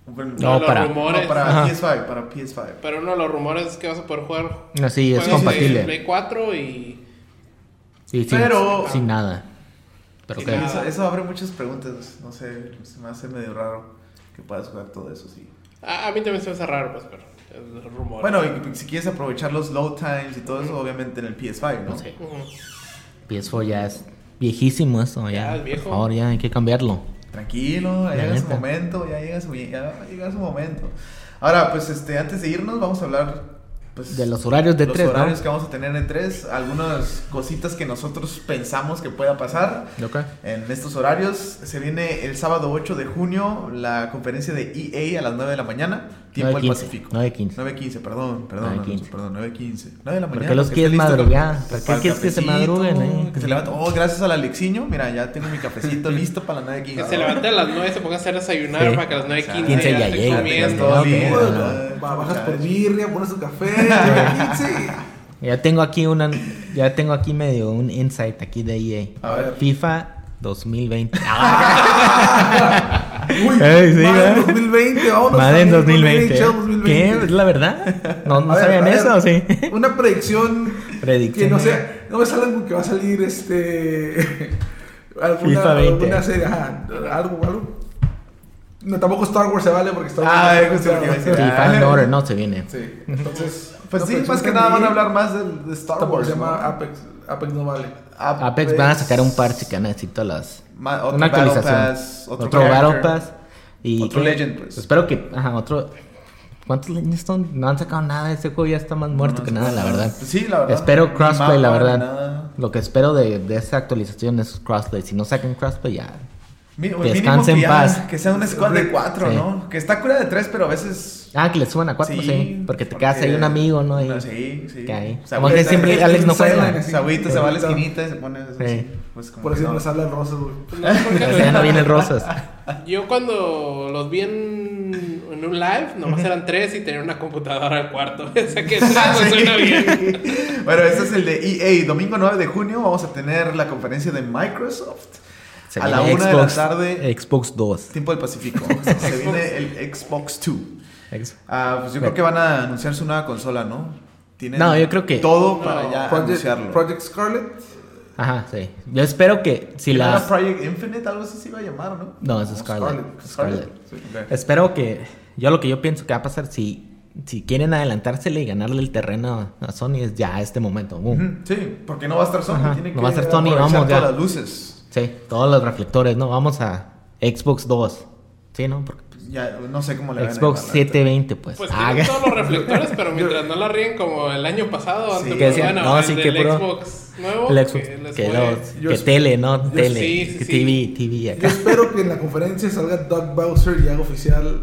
Speaker 1: Bueno,
Speaker 2: No,
Speaker 3: los
Speaker 2: para-
Speaker 3: rumores.
Speaker 1: no, para
Speaker 2: Ajá.
Speaker 1: PS5, para PS5.
Speaker 3: Pero uno de los rumores es que vas a poder jugar.
Speaker 2: Así es
Speaker 3: juegos de
Speaker 2: compatible.
Speaker 3: Play 4 y.
Speaker 2: Sí, sin,
Speaker 1: Pero-
Speaker 2: sin nada. Pero
Speaker 3: Sin nada.
Speaker 1: Eso, eso abre muchas preguntas. No sé, se me hace medio raro que puedas jugar todo eso, sí.
Speaker 3: A, a mí también se me hace raro, pues, pero.
Speaker 1: Bueno, y si quieres aprovechar los load times y todo eso, obviamente en el PS5, ¿no?
Speaker 3: Ujú.
Speaker 2: PS4 ya es viejísimo eso. Ya,
Speaker 3: Ya es viejo.
Speaker 2: Por favor, ya hay que cambiarlo.
Speaker 1: Tranquilo, ya
Speaker 2: La
Speaker 1: llega su
Speaker 2: neta.
Speaker 1: momento, ya llega su, ya va a llegar su momento. Ahora, pues este, antes de irnos, vamos a hablar pues,
Speaker 2: De los horarios de
Speaker 1: los
Speaker 2: tres,
Speaker 1: horarios
Speaker 2: ¿no?
Speaker 1: que vamos a tener en 3, algunas cositas que nosotros pensamos que pueda pasar.
Speaker 2: Ok.
Speaker 1: En estos horarios se viene el sábado 8 de junio la conferencia de EA a las 9 de la mañana, tiempo del
Speaker 2: 9:15,
Speaker 1: Pacífico.
Speaker 2: 9:15.
Speaker 1: 9.15, perdón, perdón,
Speaker 2: 9:15.
Speaker 1: Alonso, perdón, 9.15. 9 de la
Speaker 2: ¿Por
Speaker 1: mañana.
Speaker 2: qué los quieres madrugar? ¿Por qué quieres que se madruguen, eh?
Speaker 1: Que se levante. Oh, gracias al Alexiño, mira, ya tengo mi cafecito listo para las 9.15.
Speaker 3: Que se levante a las 9 se ponga a hacer desayunar
Speaker 2: Sí.
Speaker 3: para que a las 9.15
Speaker 2: 15 ya.
Speaker 1: ¿no?
Speaker 4: Va- bajas por birria, pones tu café, 15.
Speaker 2: Ya tengo aquí una. Ya tengo aquí medio un insight aquí de EA.
Speaker 1: A ver.
Speaker 2: FIFA 2020.
Speaker 4: Uy,
Speaker 2: Ey, sí,
Speaker 4: Madden
Speaker 2: ¿verdad?
Speaker 4: 2020, vámonos.
Speaker 2: Madden
Speaker 4: también con
Speaker 2: 2020.
Speaker 4: NHL 2020.
Speaker 2: ¿Qué? ¿Es la verdad? ¿No, no
Speaker 4: A ver,
Speaker 2: sabían
Speaker 4: ver,
Speaker 2: eso o sí?
Speaker 4: Una predicción
Speaker 2: Predicción.
Speaker 4: que no sea, no me salgan con que va a salir este alguna,
Speaker 2: FIFA 20.
Speaker 4: alguna serie, ajá, algo, algo. No, tampoco Star Wars se vale porque Star Wars.
Speaker 1: Ah, lo que iba a decir.
Speaker 2: Order no se viene.
Speaker 4: Sí, entonces.
Speaker 1: Pues sí, más que nada van a hablar más de, de Star Wars.
Speaker 4: se llama
Speaker 1: ¿no?
Speaker 4: Apex. Apex no vale.
Speaker 2: Apex van a sacar un parche que necesito las.
Speaker 1: Ma- otro
Speaker 2: una actualización.
Speaker 1: Pass, otro
Speaker 2: otro. Battle Pass. Y
Speaker 1: Otro
Speaker 2: que-
Speaker 1: Legend, pues.
Speaker 2: Espero que. Ajá, otro. ¿Cuántos Legends son? No han sacado nada. Ese juego ya está más muerto
Speaker 1: No,
Speaker 2: que nada, la verdad.
Speaker 1: Sí, la verdad.
Speaker 2: Espero crossplay, la verdad. Lo que espero de, de esa actualización es crossplay. Si no sacan crossplay, ya.
Speaker 1: Mi-
Speaker 2: Que
Speaker 1: mínimo
Speaker 2: descanse en paz.
Speaker 1: Que sea un squad de cuatro,
Speaker 2: Sí.
Speaker 1: ¿no? Que está cura de tres, pero a veces.
Speaker 2: Ah, que le suban a cuatro, sí. porque te quedas ahí un amigo, ¿no? Ahí,
Speaker 1: No, sí, sí.
Speaker 2: que ahí.
Speaker 1: O sea,
Speaker 2: Como que siempre Alex no juega.
Speaker 1: Ese agüita se va a la
Speaker 4: Sí.
Speaker 1: esquinita y se pone así. Pues como
Speaker 4: Por eso
Speaker 1: no.
Speaker 4: no sale el rosa, güey.
Speaker 3: Pues no
Speaker 2: no vienen rosas.
Speaker 3: Yo cuando los vi en, en un live, nomás eran tres y tenían una computadora al cuarto. o sea que eso suena bien.
Speaker 1: Bueno, este es el de EA. Domingo 9 de junio vamos a tener la conferencia de Microsoft.
Speaker 2: Se
Speaker 1: a la una de la tarde,
Speaker 2: Xbox 2.
Speaker 1: tiempo del Pacífico. Se viene el Xbox 2. Ah, pues yo creo que van a anunciar su nueva consola, ¿no? Tienen
Speaker 2: No, yo creo que-
Speaker 1: todo
Speaker 3: No.
Speaker 1: para ya
Speaker 4: Project,
Speaker 1: anunciarlo.
Speaker 4: Project Scarlet.
Speaker 2: Ajá, sí. Yo espero que si
Speaker 1: ¿No era
Speaker 2: las.
Speaker 1: Project Infinite, algo así se iba a llamar, ¿no?
Speaker 2: No, es Scarlet.
Speaker 4: Scarlet.
Speaker 2: Scarlet.
Speaker 1: Sí, ok.
Speaker 2: Espero que. Yo lo que yo pienso que va a pasar si. Si quieren adelantársele y ganarle el terreno a Sony es ya este momento. Boom.
Speaker 1: Sí, porque no va a estar Sony.
Speaker 2: Ajá,
Speaker 1: Tiene
Speaker 2: no
Speaker 1: que
Speaker 2: va a estar Sony, vamos, ya.
Speaker 1: todas las luces.
Speaker 2: Sí, todos los reflectores, ¿no? Vamos a Xbox 2. Sí, ¿no? Porque
Speaker 1: Ya, no sé cómo le van a
Speaker 2: Xbox
Speaker 1: llamar, la
Speaker 2: 720, pues.
Speaker 3: Pues
Speaker 2: Ah,
Speaker 3: tienen todos los reflectores, pero mientras no la ríen como el año pasado,
Speaker 1: Sí.
Speaker 3: antes
Speaker 1: Que
Speaker 2: decían,
Speaker 3: bueno,
Speaker 2: no,
Speaker 3: el
Speaker 2: sí,
Speaker 3: del
Speaker 2: que puro-
Speaker 3: Xbox nuevo,
Speaker 2: el Xbox,
Speaker 3: que les
Speaker 2: que,
Speaker 4: Yo
Speaker 2: tele, ¿no?
Speaker 4: yo
Speaker 2: tele.
Speaker 3: sí, sí.
Speaker 2: TV, TV
Speaker 4: Yo
Speaker 2: acá.
Speaker 4: espero que en la conferencia salga Doug Bowser y haga oficial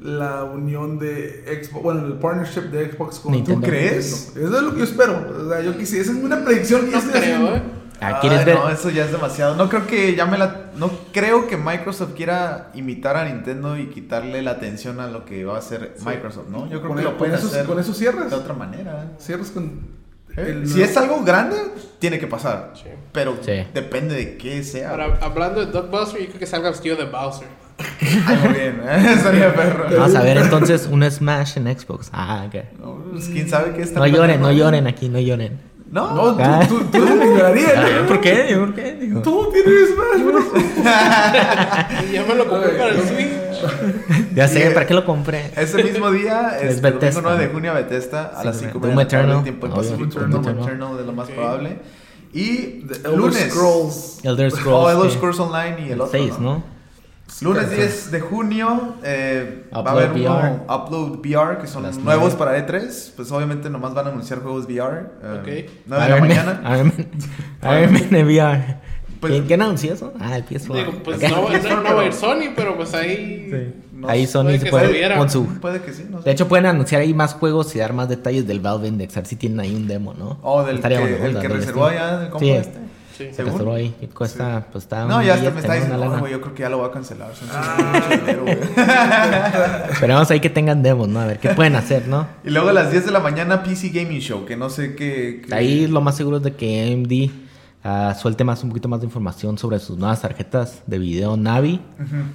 Speaker 4: la unión de Xbox, bueno, el partnership de Xbox con
Speaker 2: Nintendo.
Speaker 1: ¿Tú crees?
Speaker 4: Eso es lo que yo espero. O sea, yo quisiera, esa es una predicción que yo
Speaker 3: No
Speaker 4: estoy
Speaker 3: creo,
Speaker 4: haciendo.
Speaker 3: ¿eh?
Speaker 2: Ah, ¿quieres
Speaker 1: Ay,
Speaker 2: ver?
Speaker 1: No, eso ya es demasiado. No creo que ya me la. No creo que Microsoft quiera imitar a Nintendo y quitarle la atención a lo que va a hacer Microsoft, ¿no? Yo creo
Speaker 4: Con
Speaker 1: que
Speaker 4: el-
Speaker 1: lo pueden
Speaker 4: con eso-
Speaker 1: hacer
Speaker 4: con eso cierras.
Speaker 1: de otra manera.
Speaker 4: Cierras con.
Speaker 1: ¿Eh?
Speaker 4: el-
Speaker 1: Si es algo grande, tiene que pasar.
Speaker 3: Sí.
Speaker 1: Pero
Speaker 2: Sí.
Speaker 1: depende de qué sea.
Speaker 3: Ahora, hablando de Doug Bowser, yo creo que salga vestido de Bowser.
Speaker 1: Ay, muy bien, ¿eh? estaría perro.
Speaker 2: Vamos a ver entonces un Smash en Xbox. Ah, ok.
Speaker 1: No, pues, quién sabe qué está
Speaker 2: No lloren, no lloren aquí, no lloren.
Speaker 1: No,
Speaker 4: No, tú,
Speaker 2: Ah.
Speaker 4: tú, tú el que lloraría, ¿no?
Speaker 2: ¿Por qué? ¿Por qué? Digo.
Speaker 4: Tú tienes más, bro.
Speaker 3: Y ya me lo compré para el. Switch.
Speaker 2: Ya sé. ¿para qué lo compré?
Speaker 1: Ese mismo día,
Speaker 2: Es
Speaker 1: es
Speaker 2: Bethesda.
Speaker 1: domingo 9 de junio, Bethesda, a
Speaker 2: Sí,
Speaker 1: las
Speaker 2: sí,
Speaker 1: 5
Speaker 2: Doom
Speaker 1: de la tarde,
Speaker 2: Eternal,
Speaker 1: tiempo Pacífico,
Speaker 2: Eternal.
Speaker 1: Eternal de lo más
Speaker 3: Ok.
Speaker 1: probable. Y
Speaker 4: The Elder
Speaker 1: lunes,
Speaker 4: Scrolls.
Speaker 2: Elder
Speaker 1: Oh,
Speaker 2: Scrolls.
Speaker 1: Elder
Speaker 2: sí.
Speaker 1: Scrolls Online y el,
Speaker 2: El
Speaker 1: otro,
Speaker 2: 6, ¿no?
Speaker 1: Lunes 10 de junio eh, va a haber
Speaker 2: VR.
Speaker 1: uno Upload VR que son
Speaker 2: Las
Speaker 1: nuevos
Speaker 2: nueve.
Speaker 1: para E3. Pues obviamente nomás van a anunciar juegos VR. eh,
Speaker 3: Ok.
Speaker 1: 9 de la mañana.
Speaker 2: En VR.
Speaker 1: Pues-
Speaker 2: ¿Quién, quién anunció eso? Ah, el PS4.
Speaker 3: Digo, pues
Speaker 2: Ok.
Speaker 3: no, no, no va a ir Sony, pero pues ahí.
Speaker 2: Sí.
Speaker 1: No
Speaker 2: Ahí Sony
Speaker 3: puede
Speaker 2: se
Speaker 3: que
Speaker 2: puede con su...
Speaker 1: Puede que sí, no sé.
Speaker 2: De hecho, pueden anunciar ahí más juegos y dar más detalles del Valve Index. A ver si tienen ahí un demo, ¿no?
Speaker 1: Oh, del
Speaker 2: Estaría
Speaker 1: que,
Speaker 2: bueno,
Speaker 1: el que reservó el compa
Speaker 2: Sí.
Speaker 1: este.
Speaker 3: Sí.
Speaker 2: Se
Speaker 1: ¿Según?
Speaker 2: ahí. y Cuesta, pues está
Speaker 1: No,
Speaker 2: un
Speaker 1: ya hasta me está diciendo, no, yo creo que ya lo va a cancelar.
Speaker 2: Ah.
Speaker 1: mucho dinero, güey.
Speaker 2: Esperemos ahí que tengan demos, ¿no? A ver qué pueden hacer, ¿no?
Speaker 1: Y luego a las 10 de la mañana PC Gaming Show, que no sé qué... qué-
Speaker 2: Ahí lo más seguro es de que AMD ah, suelte más un poquito más de información sobre sus nuevas tarjetas de video Navi.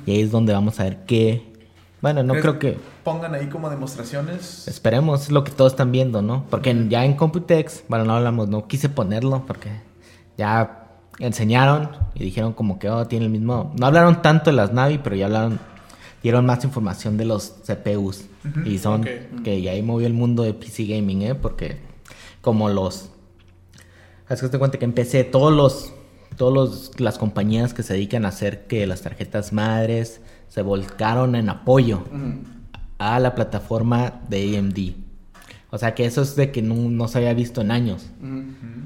Speaker 2: Y ahí es donde vamos a ver qué... Bueno, no
Speaker 1: ¿Crees
Speaker 2: creo que...
Speaker 1: Pongan ahí como demostraciones.
Speaker 2: Esperemos, es lo que todos están viendo, ¿no? Porque ya en Computex, bueno, no hablamos, no quise ponerlo porque ya enseñaron y dijeron como que, oh, tiene el mismo... No hablaron tanto de las Navi, pero ya hablaron, dieron más información de los CPUs. Y son que ya ahí movió el mundo de PC Gaming, ¿eh? Porque como los... Es que te cuenta que empecé todos los... Todos los, las compañías que se dedican a hacer que las tarjetas madres se volcaron en apoyo a la plataforma de AMD. O sea que eso es de que no, no se había visto en años.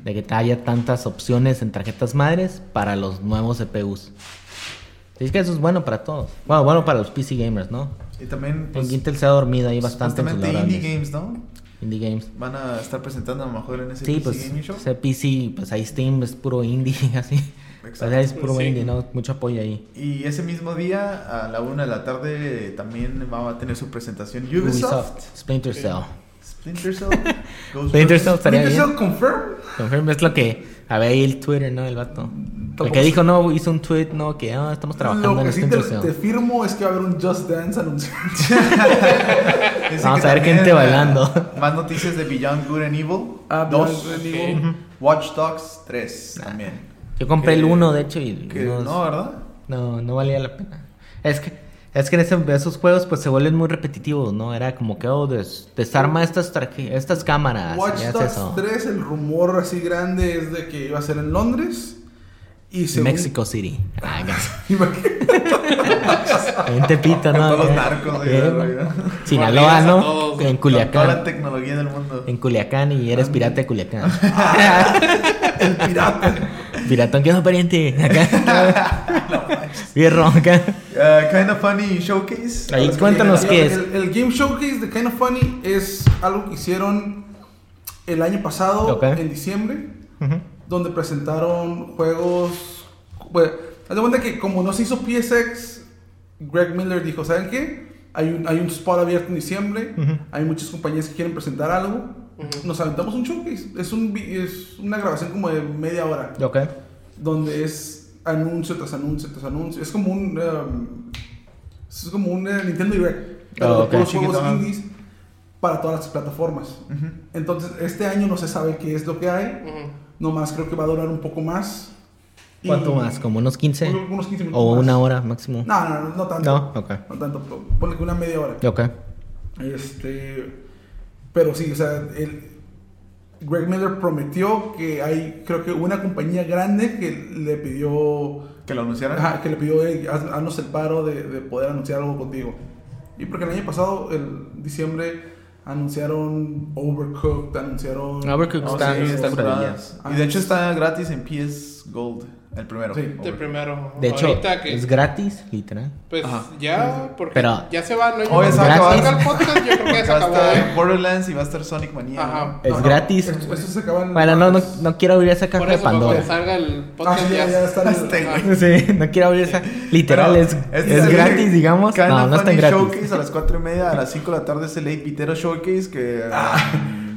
Speaker 2: De que haya tantas opciones en tarjetas madres para los nuevos CPUs. Y es que eso es bueno para todos. Bueno, bueno para los PC gamers, ¿no?
Speaker 1: Y también, pues,
Speaker 2: en Intel se ha dormido ahí bastante en sus
Speaker 1: supuestamente Indie. Games, ¿no?
Speaker 2: Indie Games.
Speaker 1: Van a estar presentando a lo mejor en ese
Speaker 2: Sí,
Speaker 1: PC
Speaker 2: pues
Speaker 1: Gaming Show.
Speaker 2: ese PC, pues ahí Steam es puro indie, así. Pues
Speaker 1: Exacto.
Speaker 2: ahí es puro
Speaker 3: Sí.
Speaker 2: indie, ¿no? Mucho apoyo ahí.
Speaker 1: Y ese mismo día, a la una de la tarde, también va a tener su presentación Ubisoft.
Speaker 2: Splinter Cell.
Speaker 1: Splinter Cell.
Speaker 2: Splinter. Cell estaría
Speaker 4: ¿Splinter
Speaker 2: bien.
Speaker 4: Cell confirm?
Speaker 2: Confirm, es lo que a ver ahí el Twitter, ¿no? El vato. El que dijo, no, hizo un tweet, no, que ah, estamos trabajando
Speaker 4: Lo
Speaker 2: en
Speaker 4: que sí te,
Speaker 2: Splinter
Speaker 4: te
Speaker 2: Cell.
Speaker 4: firmo es que va a haber un Just Dance anunciado.
Speaker 2: Vamos a ver gente bailando.
Speaker 1: Más noticias de Beyond Good and Evil.
Speaker 4: Ah,
Speaker 1: 2.
Speaker 4: Beyond Good and Evil.
Speaker 1: Watch Dogs 3 también.
Speaker 2: Yo compré el
Speaker 1: Que-
Speaker 2: 1, de hecho, y
Speaker 1: Que
Speaker 2: no,
Speaker 1: no, ¿verdad?
Speaker 2: no, no valía la pena. Es que, es que en ese- esos juegos pues se vuelven muy repetitivos, ¿no? Era como que, oh, des- desarma estas, tarje- estas cámaras.
Speaker 4: Watch Dogs
Speaker 2: eso.
Speaker 4: 3, el rumor así grande es de que iba a ser en Londres. Y según-
Speaker 2: Mexico City. Ah. En Tepito, ¿no?
Speaker 1: Todos los
Speaker 2: Eh,
Speaker 1: narcos,
Speaker 2: eh. Sinaloa, ¿no?
Speaker 3: todos,
Speaker 2: En
Speaker 1: Con toda la
Speaker 2: Culiacán.
Speaker 1: tecnología del mundo.
Speaker 2: En Culiacán y eres pirata de Culiacán.
Speaker 4: el pirata.
Speaker 2: Piratón, ¿qué onda, pariente? Acá. Fierro, acá.
Speaker 1: Uh, kind of funny showcase.
Speaker 2: Ahí cuéntanos qué es.
Speaker 4: El, el Game Showcase de Kind of Funny es algo que hicieron el año pasado,
Speaker 2: Ok.
Speaker 4: en diciembre,
Speaker 2: Ujú.
Speaker 4: donde presentaron juegos. Bueno, haz de cuenta que como no se hizo PSX, Greg Miller dijo: ¿Saben qué? Hay un, hay un spot abierto en diciembre,
Speaker 2: Ujú.
Speaker 4: hay muchas compañías que quieren presentar algo. Nos aventamos un showcase. Es, un, es una grabación como de media hora
Speaker 2: Ok.
Speaker 4: donde es anuncio tras anuncio tras anuncio. Es como un. um, es como un eh, Nintendo Direct. Pero
Speaker 2: Ah,
Speaker 4: de
Speaker 2: ok.
Speaker 4: puros
Speaker 1: Chiquito,
Speaker 4: juegos indies para todas las plataformas. Entonces, este año no se sabe qué es lo que hay.
Speaker 3: Ujú.
Speaker 4: Nomás creo que va a durar un poco más. Y-
Speaker 2: ¿Cuánto más? ¿Como unos 15?
Speaker 4: Unos- unos 15 minutos
Speaker 2: ¿O
Speaker 4: más.
Speaker 2: una hora máximo?
Speaker 4: No, no, no, no tanto.
Speaker 2: No, ok.
Speaker 4: No tanto. po- Ponle que una media hora.
Speaker 2: Ok.
Speaker 4: Este, pero sí, o sea, el, Greg Miller prometió que hay, creo que una compañía grande que le pidió
Speaker 1: Que lo anunciaron.
Speaker 4: Ajá, que le pidió, hey, haz- haznos el paro de, de poder anunciar algo contigo. Y porque el año pasado, el diciembre, anunciaron Overcooked, anunciaron...
Speaker 2: Overcooked
Speaker 1: No,
Speaker 2: está-
Speaker 1: sí,
Speaker 2: está
Speaker 1: está
Speaker 2: curadillas.
Speaker 1: Y de hecho está gratis en PS Gold, el primero.
Speaker 4: Sí.
Speaker 3: De primero.
Speaker 2: De hecho,
Speaker 3: que,
Speaker 2: es gratis, literal.
Speaker 3: Pues
Speaker 1: Ajá.
Speaker 3: ya, porque
Speaker 2: Pero-
Speaker 3: ya se va. No, cuando
Speaker 2: acabar.
Speaker 3: salga el podcast, yo creo que ya se
Speaker 1: Va a estar. Borderlands y va a estar Sonic Mania.
Speaker 3: Ajá.
Speaker 2: Es gratis.
Speaker 4: Esto, esto se acaba en
Speaker 2: Bueno, no, no, no quiero abrir esa caja
Speaker 3: Por
Speaker 2: de
Speaker 3: eso, cuando
Speaker 2: Pandora.
Speaker 3: salga el
Speaker 4: Ah,
Speaker 3: podcast,
Speaker 4: sí, ya, ya está. el-
Speaker 1: Este,
Speaker 4: ah,
Speaker 1: güey.
Speaker 2: Sí, no quiero abrir esa. Literal,
Speaker 1: Bueno,
Speaker 2: es,
Speaker 1: este
Speaker 2: es
Speaker 1: el
Speaker 2: gratis, digamos. No, no está
Speaker 1: Funny
Speaker 2: gratis.
Speaker 1: Showcase a las 4 y media, a las 5 de la tarde es el Late Pitero Showcase que...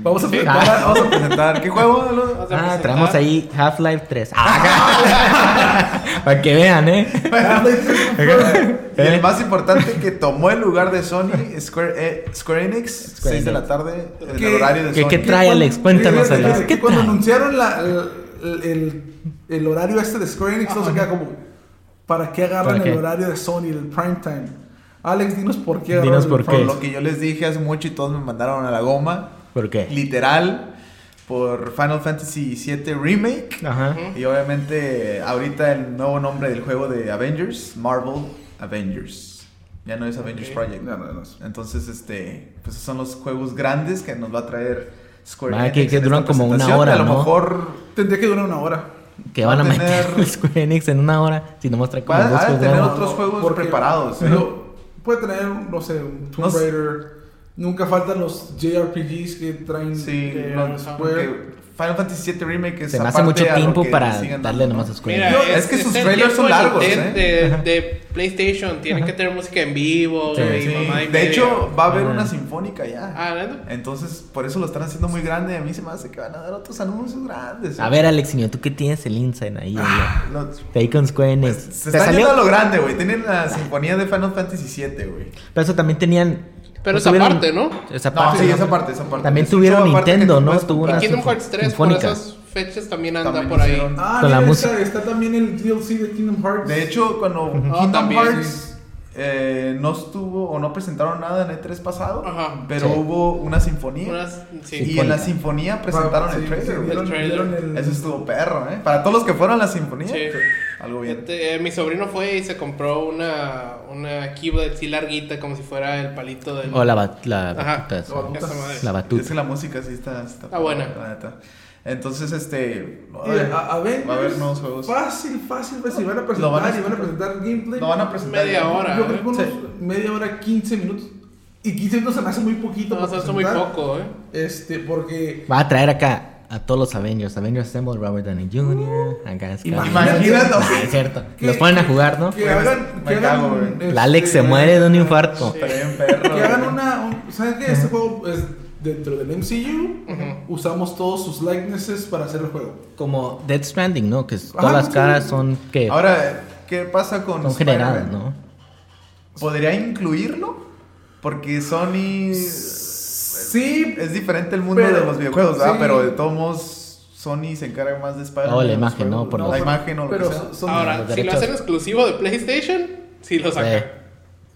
Speaker 4: Vamos a
Speaker 3: Sí.
Speaker 4: presentar
Speaker 1: Ahora vamos a presentar. ¿Qué juego? Lalo?
Speaker 3: Vamos a
Speaker 2: Ah,
Speaker 3: presentar.
Speaker 2: traemos ahí Half-Life 3. Ah, Para que vean, ¿eh?
Speaker 1: Y el más importante que tomó el lugar de Sony, Square, eh, Square Enix, 6 de la tarde, el
Speaker 4: ¿Qué-
Speaker 1: horario de
Speaker 2: qué-
Speaker 1: Sony.
Speaker 2: qué trae, Alex? Cuéntanos, Alex,
Speaker 4: que
Speaker 2: ¿qué
Speaker 4: cuando anunciaron la- el, el- el horario este de Square Enix, no se queda como... ¿Para qué agarran
Speaker 2: ¿Para qué?
Speaker 4: el horario de Sony, del prime time? Alex, dinos por qué
Speaker 2: Dinos por
Speaker 4: el
Speaker 2: qué.
Speaker 1: Por
Speaker 4: prime
Speaker 1: lo que yo les dije hace mucho y todos me mandaron a la goma,
Speaker 2: ¿Por qué?
Speaker 1: literal, por Final Fantasy VII Remake.
Speaker 2: Ajá.
Speaker 1: Y obviamente ahorita el nuevo nombre del juego de Avengers, Marvel Avengers. Ya no es Avengers. Project.
Speaker 4: No, no, no.
Speaker 1: Entonces, este, pues son los juegos grandes que nos va a traer Square Enix.
Speaker 2: que- que duran como una hora,
Speaker 1: A lo
Speaker 2: ¿no?
Speaker 1: mejor
Speaker 4: Tendría que durar una hora.
Speaker 2: Que van a
Speaker 1: a
Speaker 2: meter Square Enix en una hora si no muestra como
Speaker 1: Va-
Speaker 2: dos juegos
Speaker 1: tener otros juegos
Speaker 4: porque-
Speaker 1: preparados, ¿eh?
Speaker 4: pero puede tener, no sé, un Tomb
Speaker 1: No sé.
Speaker 4: Raider. Nunca faltan los JRPGs que traen
Speaker 1: Sí,
Speaker 4: eh,
Speaker 1: no, Final Fantasy VII Remake es
Speaker 2: Se me hace mucho tiempo para darle nomás
Speaker 1: ¿no?
Speaker 2: a Square
Speaker 3: Mira,
Speaker 1: es que sus trailers son largos, ¿eh?
Speaker 3: De, de PlayStation, tienen que tener música en vivo
Speaker 2: Sí.
Speaker 3: y
Speaker 1: Sí,
Speaker 3: mamá y
Speaker 1: De
Speaker 3: media.
Speaker 1: hecho, va a haber
Speaker 2: Ah.
Speaker 1: una sinfónica ya.
Speaker 3: Ah, ¿neta?
Speaker 1: Entonces, por eso lo están haciendo muy grande. A mí se me hace que van a dar otros anuncios grandes.
Speaker 2: A ver, Alexinho, ¿tú qué tienes el insight ahí?
Speaker 1: Ah? Lo-
Speaker 2: Square Enix.
Speaker 1: pues, se
Speaker 2: ¿Te
Speaker 1: está
Speaker 2: salió?
Speaker 1: yendo a lo grande, güey. Tienen la sinfonía de Final Fantasy VII, güey.
Speaker 2: Pero eso también tenían...
Speaker 3: Pero
Speaker 2: pues,
Speaker 3: esa
Speaker 2: tuvieron-
Speaker 3: parte, ¿no?
Speaker 2: Esa
Speaker 1: No,
Speaker 2: parte.
Speaker 1: sí,
Speaker 2: ¿no?
Speaker 1: esa parte, esa parte.
Speaker 2: También tuvieron
Speaker 1: una
Speaker 2: Nintendo, ¿no?
Speaker 1: puedes
Speaker 2: Tuvo
Speaker 1: comprar.
Speaker 2: una
Speaker 3: Kingdom Hearts 3 por
Speaker 2: sinfónica.
Speaker 3: esas fechas también anda
Speaker 1: También
Speaker 3: por ahí.
Speaker 1: hicieron-
Speaker 4: Ah,
Speaker 2: Con la
Speaker 4: mira,
Speaker 2: música.
Speaker 4: Está, está también el DLC de Kingdom Hearts.
Speaker 1: De hecho, cuando
Speaker 3: Ah,
Speaker 1: Kingdom
Speaker 3: también.
Speaker 1: Hearts eh, no estuvo o no presentaron nada en E3 pasado,
Speaker 3: Ajá.
Speaker 1: pero
Speaker 2: Sí.
Speaker 1: hubo una sinfonía.
Speaker 3: Unas- sí.
Speaker 1: Y en la sinfonía presentaron
Speaker 4: Sí,
Speaker 1: el
Speaker 4: sí,
Speaker 1: trailer.
Speaker 3: El trailer.
Speaker 4: el-
Speaker 1: Eso estuvo perro, ¿eh? Para todos los que fueron a la sinfonía,
Speaker 3: Sí.
Speaker 1: Algo bien.
Speaker 3: Este, eh, mi sobrino fue y se compró una, una keyboard así larguita, como si fuera el palito del.
Speaker 2: O la, bat- la
Speaker 3: Ajá.
Speaker 2: batuta. esa.
Speaker 4: La batuta.
Speaker 2: La
Speaker 1: Es
Speaker 2: batuta.
Speaker 1: que la música sí está, está,
Speaker 3: Está buena.
Speaker 1: la neta. Entonces, este.
Speaker 4: Y a, a ver,
Speaker 1: va a haber nuevos juegos.
Speaker 4: Fácil, fácil, pues, si van a presentar,
Speaker 1: Lo van a
Speaker 4: y van a presentar gameplay.
Speaker 1: Lo van a presentar.
Speaker 3: Media hora.
Speaker 4: Yo creo que unos
Speaker 1: Sí.
Speaker 4: media hora, 15 minutos. Y 15 minutos se me hace muy poquito.
Speaker 3: No,
Speaker 4: para
Speaker 3: se hace muy poco, ¿eh?
Speaker 4: Este, porque.
Speaker 2: Va a traer acá a todos los Avengers. Avengers Assemble, Robert Downey Jr., acá Scarlett.
Speaker 1: Imagínate.
Speaker 2: Ah, es cierto. Los ponen a jugar, ¿no?
Speaker 4: Que hagan. Que.
Speaker 2: La Alex se muere de un infarto.
Speaker 1: Perro.
Speaker 4: Que hagan una. un- ¿Saben qué? Este juego es dentro del MCU. Usamos todos sus likenesses para hacer el juego.
Speaker 2: Como Dead Stranding, ¿no? Que es-
Speaker 4: Ajá,
Speaker 2: todas las
Speaker 4: sí.
Speaker 2: caras son que
Speaker 1: Ahora, ¿qué pasa con
Speaker 2: son generadas? ¿no?
Speaker 1: ¿Podría incluirlo? Porque Sony.
Speaker 4: Sí,
Speaker 1: Es diferente el mundo
Speaker 4: Pero-
Speaker 1: de los videojuegos, ¿verdad?
Speaker 4: sí.
Speaker 1: Pero de todos modos, Sony se encarga más de Spider-Man.
Speaker 2: Oh, la imagen, ¿no? Por
Speaker 1: la imagen o lo
Speaker 4: pero
Speaker 1: que sea.
Speaker 4: son.
Speaker 3: Ahora, si lo hacen exclusivo de PlayStation, sí lo sacan.
Speaker 2: Sí.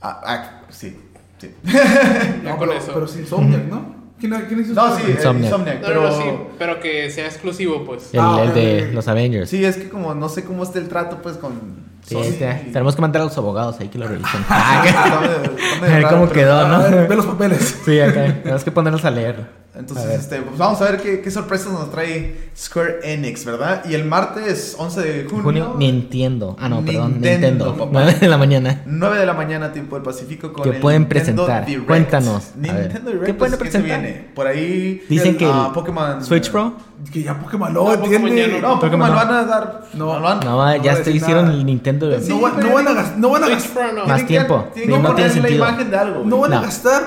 Speaker 1: Ah, ah, sí, sí.
Speaker 4: No,
Speaker 3: con
Speaker 4: pero,
Speaker 3: eso.
Speaker 4: pero sin Insomniac, ¿no? ¿Quién, quién hizo
Speaker 1: No, sí, eh,
Speaker 2: Insomniac.
Speaker 1: Pero.
Speaker 3: no, no, sí, pero que sea exclusivo, pues.
Speaker 2: El,
Speaker 4: Ah,
Speaker 2: el de los Avengers.
Speaker 1: Sí, es que como no sé cómo está el trato, pues con.
Speaker 2: Sí, este, tenemos que mandar a los abogados ahí que lo revisen.
Speaker 1: Ah,
Speaker 2: a ver cómo quedó,
Speaker 4: A ver, ve
Speaker 2: ¿no?
Speaker 4: los papeles.
Speaker 2: Sí, acá. Tenemos que ponernos a leer.
Speaker 1: Entonces, este, pues vamos a ver qué, qué sorpresas nos trae Square Enix, ¿verdad? Y el martes 11 de junio,
Speaker 2: Junio, Nintendo. Ah, no, perdón,
Speaker 1: Nintendo,
Speaker 2: Nintendo.
Speaker 1: papá.
Speaker 2: 9 de la mañana.
Speaker 1: 9 de la mañana, tiempo del Pacífico, con
Speaker 2: ¿Qué
Speaker 1: el
Speaker 2: pueden
Speaker 1: Nintendo
Speaker 2: presentar?
Speaker 1: Direct.
Speaker 2: Cuéntanos.
Speaker 1: Nintendo Direct,
Speaker 2: ¿Qué pueden
Speaker 1: pues, se
Speaker 2: presentar?
Speaker 1: viene? Por ahí.
Speaker 2: Dicen que
Speaker 1: ah,
Speaker 2: el
Speaker 1: Pokémon.
Speaker 2: Switch Pro.
Speaker 4: Que ya Pokémon no,
Speaker 3: No, ya
Speaker 1: No, Pokémon
Speaker 2: Pokémon no.
Speaker 1: van a dar.
Speaker 4: No.
Speaker 1: No, lo van-
Speaker 2: No,
Speaker 4: va
Speaker 2: ya se hicieron
Speaker 4: nada.
Speaker 2: el Nintendo.
Speaker 1: Sí,
Speaker 4: No, van a gastar. No van a
Speaker 3: Switch
Speaker 4: gastar.
Speaker 3: Pro no.
Speaker 2: Más
Speaker 1: que-
Speaker 2: tiempo.
Speaker 1: Tienen que
Speaker 2: no tiene
Speaker 1: ponerle la
Speaker 2: sentido.
Speaker 1: imagen de algo. güey.
Speaker 4: No van a gastar.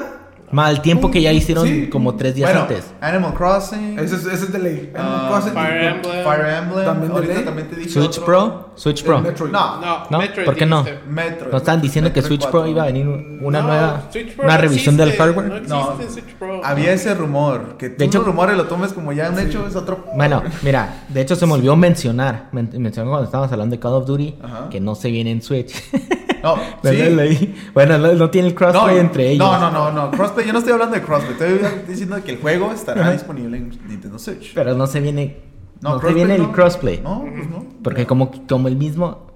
Speaker 2: Mal tiempo que ya hicieron
Speaker 4: Sí.
Speaker 2: como tres días
Speaker 1: Bueno,
Speaker 2: antes.
Speaker 1: Animal Crossing.
Speaker 4: Ese es, ese es de ley.
Speaker 1: ah,
Speaker 4: Crossing,
Speaker 3: Fire Emblem.
Speaker 1: Fire Emblem.
Speaker 4: También de ley.
Speaker 1: también te dije
Speaker 2: Switch
Speaker 1: otro.
Speaker 2: Pro. Switch
Speaker 4: el
Speaker 2: Pro.
Speaker 4: Metroid.
Speaker 1: No,
Speaker 3: No,
Speaker 2: ¿No?
Speaker 3: Metroid
Speaker 2: ¿Por qué no?
Speaker 1: Metroid.
Speaker 2: Nos estaban diciendo que
Speaker 1: Metroid
Speaker 2: Switch Pro
Speaker 1: 4.
Speaker 2: iba a venir una
Speaker 3: No,
Speaker 2: nueva
Speaker 3: Switch Pro
Speaker 2: una
Speaker 3: no
Speaker 2: revisión del
Speaker 3: existe,
Speaker 2: hardware.
Speaker 3: No existe
Speaker 1: No.
Speaker 3: Switch Pro.
Speaker 1: Había ese rumor. Que tú
Speaker 2: De hecho-
Speaker 1: los rumores lo tomes como ya un hecho, es otro.
Speaker 2: Bueno, mira, de hecho se me olvidó mencionar, men- mencionó cuando estábamos hablando de Call of Duty,
Speaker 1: Ajá.
Speaker 2: que no se viene en Switch.
Speaker 1: No, sí.
Speaker 2: Leí. Bueno, no, no tiene el crossplay entre ellos.
Speaker 1: No, no, no, no. Crossplay, yo no estoy hablando de crossplay. Estoy diciendo que el juego estará
Speaker 2: Ajá.
Speaker 1: disponible en Nintendo Switch.
Speaker 2: Pero no se viene, no, se
Speaker 1: crossplay
Speaker 2: viene el
Speaker 1: no.
Speaker 2: crossplay.
Speaker 1: No, pues no.
Speaker 2: Porque como, como el mismo...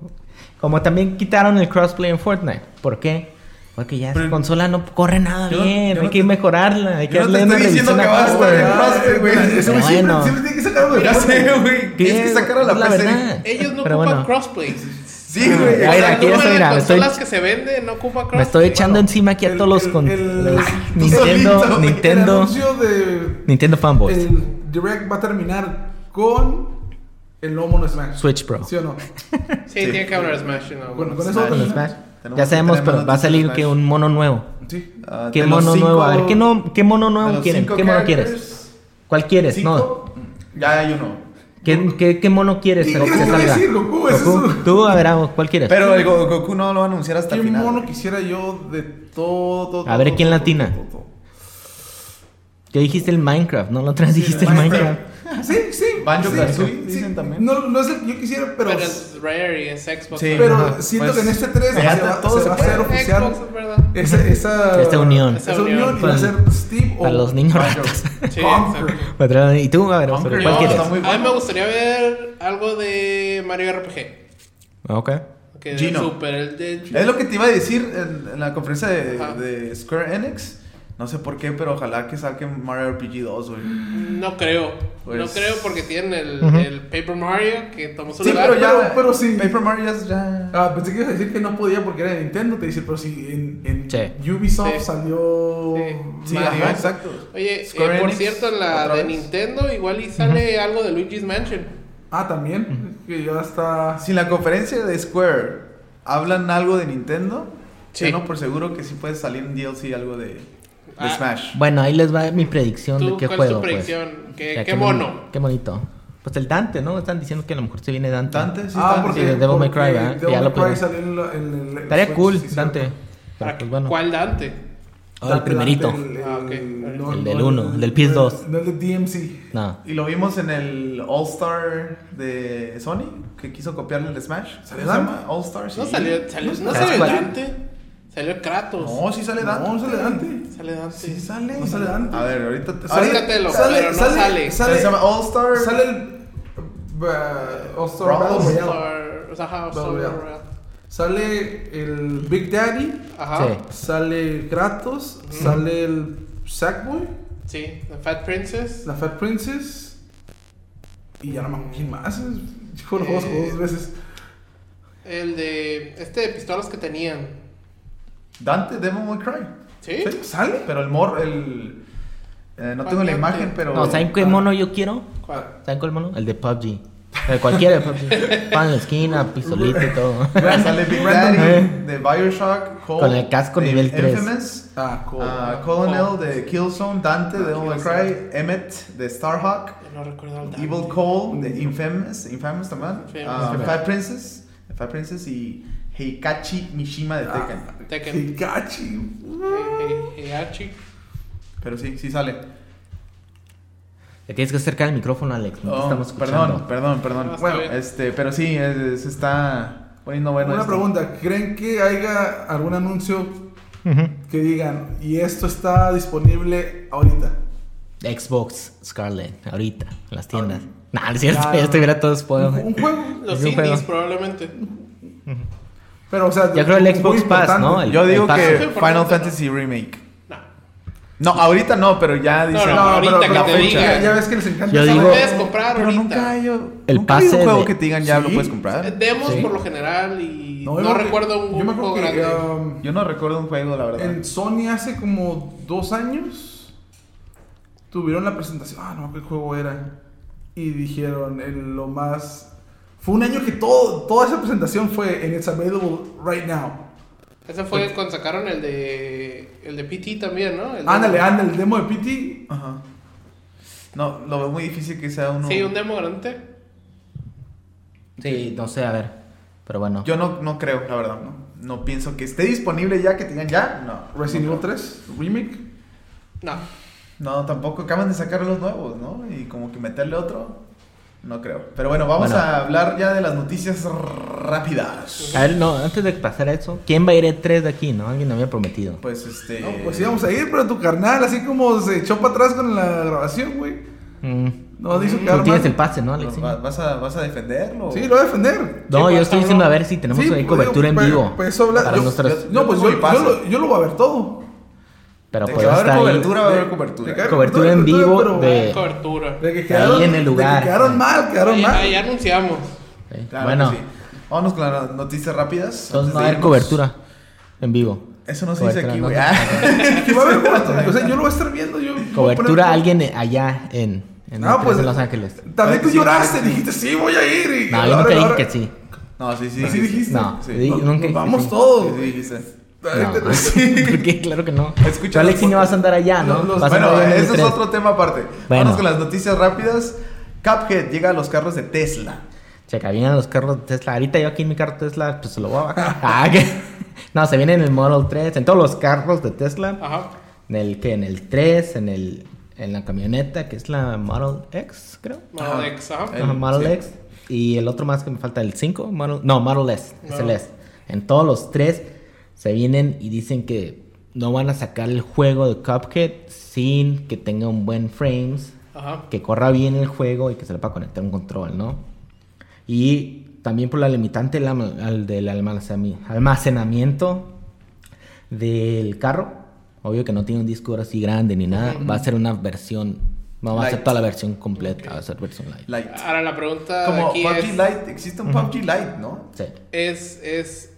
Speaker 2: Como también quitaron el crossplay en Fortnite. ¿Por qué? Porque ya esa consola no corre nada
Speaker 1: Yo-
Speaker 2: bien.
Speaker 1: yo
Speaker 2: hay
Speaker 1: no
Speaker 2: que
Speaker 1: te-
Speaker 2: mejorarla. Hay que
Speaker 1: yo no
Speaker 2: darle una
Speaker 1: estoy diciendo
Speaker 2: revisión
Speaker 1: que va a estar en crossplay, güey.
Speaker 4: Ese güey siempre,
Speaker 2: Bueno.
Speaker 4: siempre tiene que sacar algo de
Speaker 1: sé, güey. Tienes que sacar a la, PC.
Speaker 2: verdad.
Speaker 3: Ellos no
Speaker 2: Pero
Speaker 3: ocupan
Speaker 2: bueno.
Speaker 3: crossplay.
Speaker 1: Sí, güey.
Speaker 2: Mira, aquí estoy, mira, me estoy-
Speaker 3: que se vende no ocupa.
Speaker 2: Me estoy echando encima aquí a
Speaker 4: el-
Speaker 2: todos los con Nintendo,
Speaker 1: solito.
Speaker 4: El
Speaker 2: Nintendo,
Speaker 4: anuncio de
Speaker 2: Nintendo fanboys.
Speaker 4: el Direct va a terminar con el nuevo mono Smash.
Speaker 2: Switch Pro.
Speaker 4: ¿Sí o no?
Speaker 3: Sí, tiene que hablar Smash. ¿no?
Speaker 4: Con, con
Speaker 1: Smash.
Speaker 4: eso.
Speaker 2: Smash. Ya sabemos, pero va a salir que un mono nuevo.
Speaker 4: Sí.
Speaker 1: Ah,
Speaker 2: ¿Qué mono
Speaker 1: cinco-
Speaker 2: nuevo? A ver, ¿qué, no, qué mono nuevo quieren? ¿Qué mono quieres? ¿Cuál quieres? No.
Speaker 1: cinco, Ya hay uno.
Speaker 2: ¿Qué, qué, qué mono quieres?
Speaker 4: ¿Qué
Speaker 2: que salga.
Speaker 4: decir, Goku? ¿Es
Speaker 2: Goku.
Speaker 4: eso?
Speaker 2: Tú, a ver, Amo, ¿cuál quieres?
Speaker 1: Pero el Go- Goku no lo va a anunciar hasta
Speaker 4: ¿Qué
Speaker 1: el final.
Speaker 4: mono quisiera yo de todo? todo,
Speaker 2: A ver,
Speaker 4: todo,
Speaker 2: ¿quién
Speaker 4: todo,
Speaker 2: latina?
Speaker 4: todo, todo,
Speaker 2: ¿Qué dijiste el Minecraft? ¿No? La otra vez dijiste el
Speaker 4: Minecraft.
Speaker 2: Minecraft.
Speaker 4: Sí, sí.
Speaker 1: Banjo
Speaker 4: sí,
Speaker 1: Kazooie,
Speaker 4: sí.
Speaker 1: dicen también.
Speaker 4: No, no es el que yo quisiera, pero.
Speaker 3: Pero es Rare y es Xbox.
Speaker 1: Sí.
Speaker 4: Pero
Speaker 1: Ajá.
Speaker 4: siento
Speaker 1: Pues,
Speaker 4: que en este 3 se va,
Speaker 1: todo
Speaker 4: se
Speaker 1: se
Speaker 4: va a hacer oficial.
Speaker 3: Xbox, verdad.
Speaker 4: Esa, esa,
Speaker 2: Esta unión.
Speaker 4: Esa
Speaker 3: Esa
Speaker 4: unión va a ser Steve o
Speaker 2: Para los niños.
Speaker 3: Sí,
Speaker 4: Conquer.
Speaker 2: ¿Y tú? A ver,
Speaker 1: Conquer,
Speaker 2: pero
Speaker 1: no,
Speaker 2: ¿cuál quieres?
Speaker 1: está muy
Speaker 3: A mí
Speaker 1: bueno.
Speaker 3: me gustaría ver algo de Mario RPG.
Speaker 2: Ok.
Speaker 3: Que
Speaker 1: Gino.
Speaker 3: Super, el de...
Speaker 1: Es lo que te iba a decir en, en la conferencia de, de Square Enix. No sé por qué, pero ojalá que saquen Mario RPG 2, güey.
Speaker 3: No creo.
Speaker 1: Pues-
Speaker 3: No creo porque tienen el, el Paper Mario que tomó su
Speaker 1: Sí,
Speaker 3: lugar.
Speaker 1: pero ya.
Speaker 4: pero- pero sí.
Speaker 1: Paper Mario ya. es- ya...
Speaker 4: Ah, pensé que ibas a decir que no podía porque era de Nintendo. Te dice, pero si en, en
Speaker 2: Sí.
Speaker 4: Ubisoft
Speaker 3: Sí.
Speaker 4: salió.
Speaker 3: Sí.
Speaker 1: Sí,
Speaker 3: Mario.
Speaker 1: ajá, exacto.
Speaker 3: Oye, eh,
Speaker 1: Square
Speaker 3: por
Speaker 1: Enix,
Speaker 3: cierto, en la de
Speaker 1: vez.
Speaker 3: Nintendo igual y sale algo de Luigi's Mansion.
Speaker 4: Ah, también. Que ya está.
Speaker 1: Si en la conferencia de Square hablan algo de Nintendo,
Speaker 3: Sí.
Speaker 1: tengo por seguro que sí puede salir en DLC algo de, de
Speaker 3: Ah.
Speaker 1: Smash.
Speaker 2: Bueno, ahí les va mi predicción
Speaker 3: ¿Tú,
Speaker 2: de qué
Speaker 3: ¿Cuál
Speaker 2: juego.
Speaker 3: es tu
Speaker 2: pues.
Speaker 3: predicción? ¿Qué,
Speaker 2: Ya,
Speaker 3: qué
Speaker 2: mon-
Speaker 3: mono?
Speaker 2: Qué bonito. Pues el Dante, ¿no? Están diciendo que a lo mejor se viene Dante.
Speaker 1: Dante, sí,
Speaker 4: ah, porque.
Speaker 2: sí, de Devil May Cry, ¿verdad?
Speaker 4: Devil
Speaker 2: Ya lo
Speaker 4: May Cry salió en, la- en el.
Speaker 2: Estaría cool,
Speaker 4: sí,
Speaker 2: Dante. Pero,
Speaker 3: ¿Para
Speaker 2: pues, bueno.
Speaker 3: ¿Cuál Dante?
Speaker 2: Oh, el primerito.
Speaker 4: Dante, el-
Speaker 3: Ah, ok.
Speaker 4: el-
Speaker 2: El del uno, el del PS2.
Speaker 4: No el de DMC.
Speaker 2: No.
Speaker 1: Y lo vimos en el All-Star de Sony, que quiso copiarle el Smash.
Speaker 4: ¿Salió
Speaker 1: ¿Cómo se
Speaker 4: Dante?
Speaker 1: llama? All-Star, sí.
Speaker 3: No salió, salió, no
Speaker 2: ¿Sabes
Speaker 3: salió? Dante. Salió Kratos.
Speaker 1: No, sí sale Dante.
Speaker 4: No, sale Dante.
Speaker 3: Sale Dante.
Speaker 1: Sí sale.
Speaker 4: No sale Dante.
Speaker 1: A ver, ahorita te
Speaker 3: Sale-
Speaker 1: sale.
Speaker 3: Búscatelo, pero no sale.
Speaker 1: Se llama All-Star.
Speaker 4: Sale el. uh, All-Star
Speaker 1: Brawl.
Speaker 4: Battle Royale.
Speaker 3: All-Star- o sea,
Speaker 4: Battle Royale.
Speaker 3: Royale.
Speaker 4: Sale el Big Daddy.
Speaker 3: Ajá.
Speaker 2: Sí.
Speaker 4: Sale Kratos. Sale el Sackboy.
Speaker 3: Sí, The Fat Princess.
Speaker 4: La Fat Princess. Y ya no me acuerdo quién más. Yo los
Speaker 3: Eh,
Speaker 4: juegos dos veces.
Speaker 3: El de. Este de pistolas que tenían.
Speaker 1: Dante, Devil May Cry.
Speaker 3: ¿Sí?
Speaker 1: Sí,
Speaker 4: ¿Sale?
Speaker 1: Pero el mor, el. eh, no
Speaker 3: ¿Cuál
Speaker 1: tengo la imagen, pero.
Speaker 2: No, ¿saben qué mono yo quiero?
Speaker 3: ¿Cuál?
Speaker 2: ¿Saben cuál mono? El de PUBG. El cualquiera de PUBG. Pan en la esquina, pistolita y todo.
Speaker 1: Sale Big. Daddy de Bioshock. Cole
Speaker 2: Con el casco
Speaker 1: de
Speaker 2: nivel tres.
Speaker 1: Infamous.
Speaker 4: Ah, cool.
Speaker 1: ah, Colonel de Killzone. Dante de Devil May Cry. Emmett de Starhawk.
Speaker 3: No recuerdo el.
Speaker 1: Evil Cole de Infamous. Infamous también.
Speaker 3: Infamous.
Speaker 1: ah, Fat Princess. Fat Princess y Heikachi Mishima de Tekken.
Speaker 4: Ah,
Speaker 3: Tekken.
Speaker 4: Hikachi.
Speaker 3: He- he- Heihachi.
Speaker 1: Pero sí, sí sale.
Speaker 2: Te tienes que acercar el micrófono, Alex. No te
Speaker 1: Oh,
Speaker 2: estamos escuchando.
Speaker 1: perdón, perdón, perdón.
Speaker 3: No, está
Speaker 1: bueno,
Speaker 3: bien.
Speaker 1: este, pero sí, es- se está poniendo bueno.
Speaker 4: Una
Speaker 1: esto.
Speaker 4: pregunta. ¿Creen que haya algún anuncio
Speaker 2: Ujú.
Speaker 4: que digan y esto está disponible ahorita?
Speaker 2: Xbox Scarlet, ahorita, en las tiendas.
Speaker 4: Ah.
Speaker 2: Nah, no es cierto,
Speaker 4: Claro.
Speaker 2: ya estuviera todo spoiler.
Speaker 4: Un, un juego.
Speaker 3: Los
Speaker 2: Es un
Speaker 3: indies,
Speaker 2: juego.
Speaker 4: Pero, o sea,
Speaker 2: Yo creo el Xbox Pass. ¿no? El-
Speaker 1: Yo digo
Speaker 2: el
Speaker 1: que Final Fantasy Remake.
Speaker 3: No.
Speaker 1: No, ahorita no, pero ya dice.
Speaker 3: no,
Speaker 4: No,
Speaker 3: ahorita
Speaker 4: pero,
Speaker 3: que
Speaker 4: pero
Speaker 3: te diga.
Speaker 4: ya, ya ves que les encanta.
Speaker 2: Yo
Speaker 3: Lo puedes comprar
Speaker 1: Pero
Speaker 3: ahorita.
Speaker 1: nunca hay,
Speaker 2: El
Speaker 1: nunca hay un juego
Speaker 2: de-
Speaker 1: que te digan ya lo puedes
Speaker 3: Eh,
Speaker 1: comprar.
Speaker 3: Demos
Speaker 2: Sí.
Speaker 3: por lo general y no,
Speaker 4: yo
Speaker 3: recuerdo un,
Speaker 4: Yo
Speaker 3: juego
Speaker 4: que
Speaker 3: grande.
Speaker 4: um,
Speaker 1: Yo no recuerdo un juego, la verdad.
Speaker 4: en Sony hace como dos años tuvieron la presentación. Ah, no, ¿qué juego era? Y dijeron en lo más. Fue un año que todo, toda esa presentación fue en It's Available Right Now.
Speaker 3: Ese fue cuando sacaron el de el de PT también, ¿no? El
Speaker 4: Ándale,
Speaker 3: demo.
Speaker 4: ándale, el demo de PT.
Speaker 1: Ajá. No, lo veo muy difícil que sea uno.
Speaker 3: Sí, un demo grande.
Speaker 2: Sí, no sé, a ver. Pero bueno.
Speaker 1: Yo no, no creo, la verdad. No, no pienso que esté disponible ya, que tengan ya. No.
Speaker 4: Resident Evil
Speaker 1: creo.
Speaker 4: 3 Remake.
Speaker 3: No.
Speaker 1: No, tampoco. Acaban de sacar los nuevos, ¿no? Y como que meterle otro. No creo. Pero bueno, vamos
Speaker 2: Bueno.
Speaker 1: a hablar ya de las noticias rápidas.
Speaker 2: A ver, no, antes de pasar a eso, ¿quién va a ir a 3 de aquí, no? Alguien me había prometido.
Speaker 1: Pues este.
Speaker 4: No, pues íbamos a ir, pero tu carnal, así como se echó para atrás con la grabación, güey.
Speaker 2: Mm,
Speaker 4: No, dice que
Speaker 2: Tú tienes el pase, ¿no, Alex?
Speaker 1: ¿Va- ¿Vas a, ¿Vas a defenderlo?
Speaker 4: Sí, lo voy a defender.
Speaker 2: No,
Speaker 3: Sí,
Speaker 2: yo
Speaker 3: pues,
Speaker 2: estoy diciendo a ver si tenemos
Speaker 4: Sí,
Speaker 2: ahí
Speaker 4: pues,
Speaker 2: cobertura en
Speaker 4: pues,
Speaker 2: vivo.
Speaker 4: pues, eso habla-
Speaker 2: para
Speaker 4: yo- No, pues
Speaker 1: yo
Speaker 4: yo, yo, lo, yo lo voy a ver todo.
Speaker 2: Pero
Speaker 1: a haber
Speaker 2: está ahí.
Speaker 1: cobertura, va a haber cobertura.
Speaker 2: Cobertura en vivo
Speaker 4: pero-
Speaker 2: de-
Speaker 3: Cobertura.
Speaker 4: De que
Speaker 2: Ahí en el
Speaker 4: de
Speaker 2: lugar.
Speaker 4: que quedaron mal, quedaron
Speaker 3: Ahí,
Speaker 4: mal.
Speaker 3: ahí anunciamos.
Speaker 2: Sí.
Speaker 1: Claro
Speaker 2: bueno,
Speaker 1: sí. Vámonos con las noticias rápidas.
Speaker 2: entonces no va a haber cobertura en vivo.
Speaker 1: Eso no se dice aquí, güey.
Speaker 2: no.
Speaker 4: Que va a haber cobertura. O sea, yo lo voy a estar viendo. Yo a
Speaker 2: Cobertura
Speaker 4: poner-
Speaker 2: alguien allá en, en,
Speaker 4: Ah, pues.
Speaker 2: en Los Ángeles.
Speaker 4: También tú
Speaker 1: Sí,
Speaker 4: lloraste, dijiste, sí, voy a ir. Y
Speaker 2: No, yo nunca dije que sí.
Speaker 1: No, sí, sí.
Speaker 4: Sí dijiste.
Speaker 2: No,
Speaker 1: Sí.
Speaker 2: di-
Speaker 4: Nos-
Speaker 2: nunca
Speaker 4: nos
Speaker 2: dije
Speaker 4: vamos
Speaker 2: sí.
Speaker 4: todos.
Speaker 1: Sí, sí, dijiste.
Speaker 2: No,
Speaker 4: Sí.
Speaker 2: ¿por qué? Claro que no.
Speaker 1: Escucha
Speaker 2: Tú, Alex, sí
Speaker 1: las
Speaker 2: no vas a andar allá, ¿no?
Speaker 4: Los- los-
Speaker 1: Bueno, eso es otro tema aparte.
Speaker 2: Bueno.
Speaker 1: Vamos con las noticias rápidas. Cuphead llega a los carros de Tesla.
Speaker 2: Checa, vienen los carros de Tesla. Ahorita yo aquí en mi carro Tesla, pues se lo voy a bajar. Ah. No, se viene en el Model 3, en todos los carros de Tesla.
Speaker 3: Ajá.
Speaker 2: En el que en el 3, en el en la camioneta que es la Model X, creo.
Speaker 3: Model
Speaker 1: Ajá.
Speaker 3: X, ajá.
Speaker 1: El-
Speaker 2: Ajá, Model
Speaker 1: sí.
Speaker 2: X. Y el otro más que me falta, el 5, Model, no, Model S, es el
Speaker 3: No.
Speaker 2: S. En todos los tres se vienen y dicen que no van a sacar el juego de Cuphead sin que tenga un buen frames,
Speaker 3: Ajá.
Speaker 2: que corra bien el juego y que se le pueda conectar un control, ¿no? Y también por la limitante del alma- al- del almacenami- almacenamiento del carro. Obvio que no tiene un disco así grande ni nada. Va a ser una versión. No va a ser toda la versión completa. Va a ser versión light.
Speaker 1: Light.
Speaker 3: Ahora la pregunta
Speaker 1: Como
Speaker 3: aquí
Speaker 1: PUBG
Speaker 3: es,
Speaker 1: Lite. Existe un PUBG Lite, ¿no?
Speaker 2: Sí.
Speaker 3: es, es,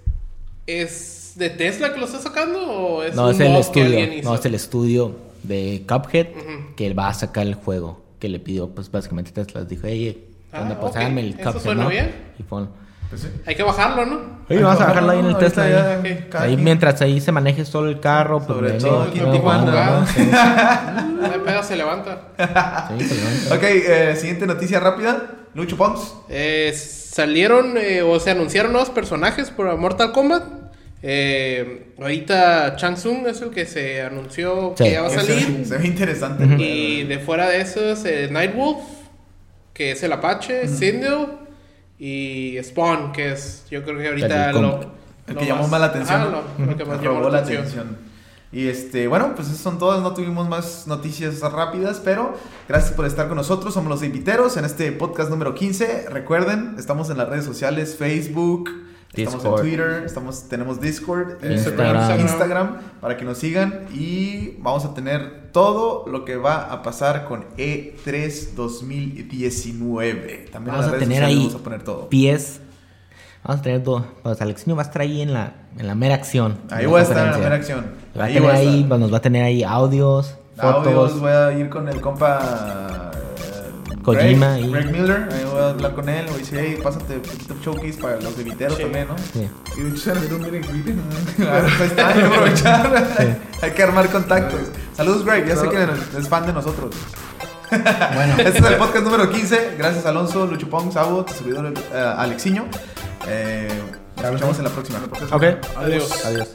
Speaker 3: ¿es de Tesla que lo está sacando o es
Speaker 2: No,
Speaker 3: un
Speaker 2: es el estudio. No, es el estudio de Cuphead que va a sacar el juego. Que le pidió, pues básicamente Tesla. Dijo, hey,
Speaker 3: Ah,
Speaker 2: anda, pues
Speaker 3: ok.
Speaker 2: háganme el
Speaker 3: Eso
Speaker 2: Cuphead.
Speaker 3: suena
Speaker 2: ¿no?
Speaker 3: bien.
Speaker 2: Y pon-
Speaker 1: Pues sí.
Speaker 3: Hay que bajarlo, ¿no?
Speaker 2: Oye, vamos a dejarlo ahí en el Tesla.
Speaker 1: ya
Speaker 2: Ahí, mientras ahí se maneje solo el carro. Pues,
Speaker 1: Sobre todo aquí
Speaker 3: Tijuana,
Speaker 2: jugando, ¿no? Sí,
Speaker 3: No hay pedo, se levanta.
Speaker 2: sí, pues, bueno.
Speaker 1: Ok, eh, siguiente noticia rápida. Lucho Pons.
Speaker 3: Eh, salieron eh, o se anunciaron nuevos personajes para Mortal Kombat. Eh, ahorita Chang Tsung es el que se anunció
Speaker 2: Sí.
Speaker 3: que ya va a salir.
Speaker 1: Se ve interesante.
Speaker 3: Y de fuera de esos, eh, Nightwolf, que es el Apache, Sindel y Spawn, que es, yo creo que ahorita
Speaker 2: El
Speaker 3: lo,
Speaker 1: El
Speaker 3: lo
Speaker 1: que llamó
Speaker 3: más-
Speaker 1: la atención.
Speaker 3: ajá,
Speaker 1: ¿no?
Speaker 3: lo, lo que más
Speaker 1: Me
Speaker 3: llamó la atención.
Speaker 1: Y este, bueno, pues esas son todas, no tuvimos más noticias rápidas, pero gracias por estar con nosotros, somos los Inviteros en este podcast número 15. Recuerden, estamos en las redes sociales, Facebook, estamos en. Twitter, estamos, tenemos Discord,
Speaker 2: Instagram.
Speaker 1: Instagram, para que nos sigan y vamos a tener todo lo que va a pasar con E E3 2019. También
Speaker 2: Vamos
Speaker 1: en las
Speaker 2: a
Speaker 1: redes
Speaker 2: tener ahí
Speaker 1: vamos a poner todo.
Speaker 2: pies. Vamos a tener todo. Pues Alexinho va a estar ahí en la, en la mera acción.
Speaker 1: Ahí voy a estar en la mera acción.
Speaker 2: Va a
Speaker 1: Ahí
Speaker 2: tener
Speaker 1: voy a
Speaker 2: ahí,
Speaker 1: estar.
Speaker 2: nos va a tener ahí audios, fotos.
Speaker 1: Audios, voy a ir con el compa
Speaker 2: Kojima
Speaker 1: Greg,
Speaker 2: y-
Speaker 1: Greg Miller, ahí voy a hablar con él, voy a decir, hey, pásate un poquito de showcase para los inviteros
Speaker 3: Sí.
Speaker 1: también, ¿no?
Speaker 2: Sí.
Speaker 4: Y de hecho se ¿no?
Speaker 1: Claro, pues está, hay que aprovechar, hay que armar contactos. Saludos Greg, ya sé que es fan de nosotros.
Speaker 2: Bueno,
Speaker 1: Este es el podcast número 15, gracias Alonso, Lucho Pong, Sabo, tu servidor eh, Alexiño. Eh, nos escuchamos en la próxima.
Speaker 2: ok.
Speaker 3: Adiós.
Speaker 2: Adiós.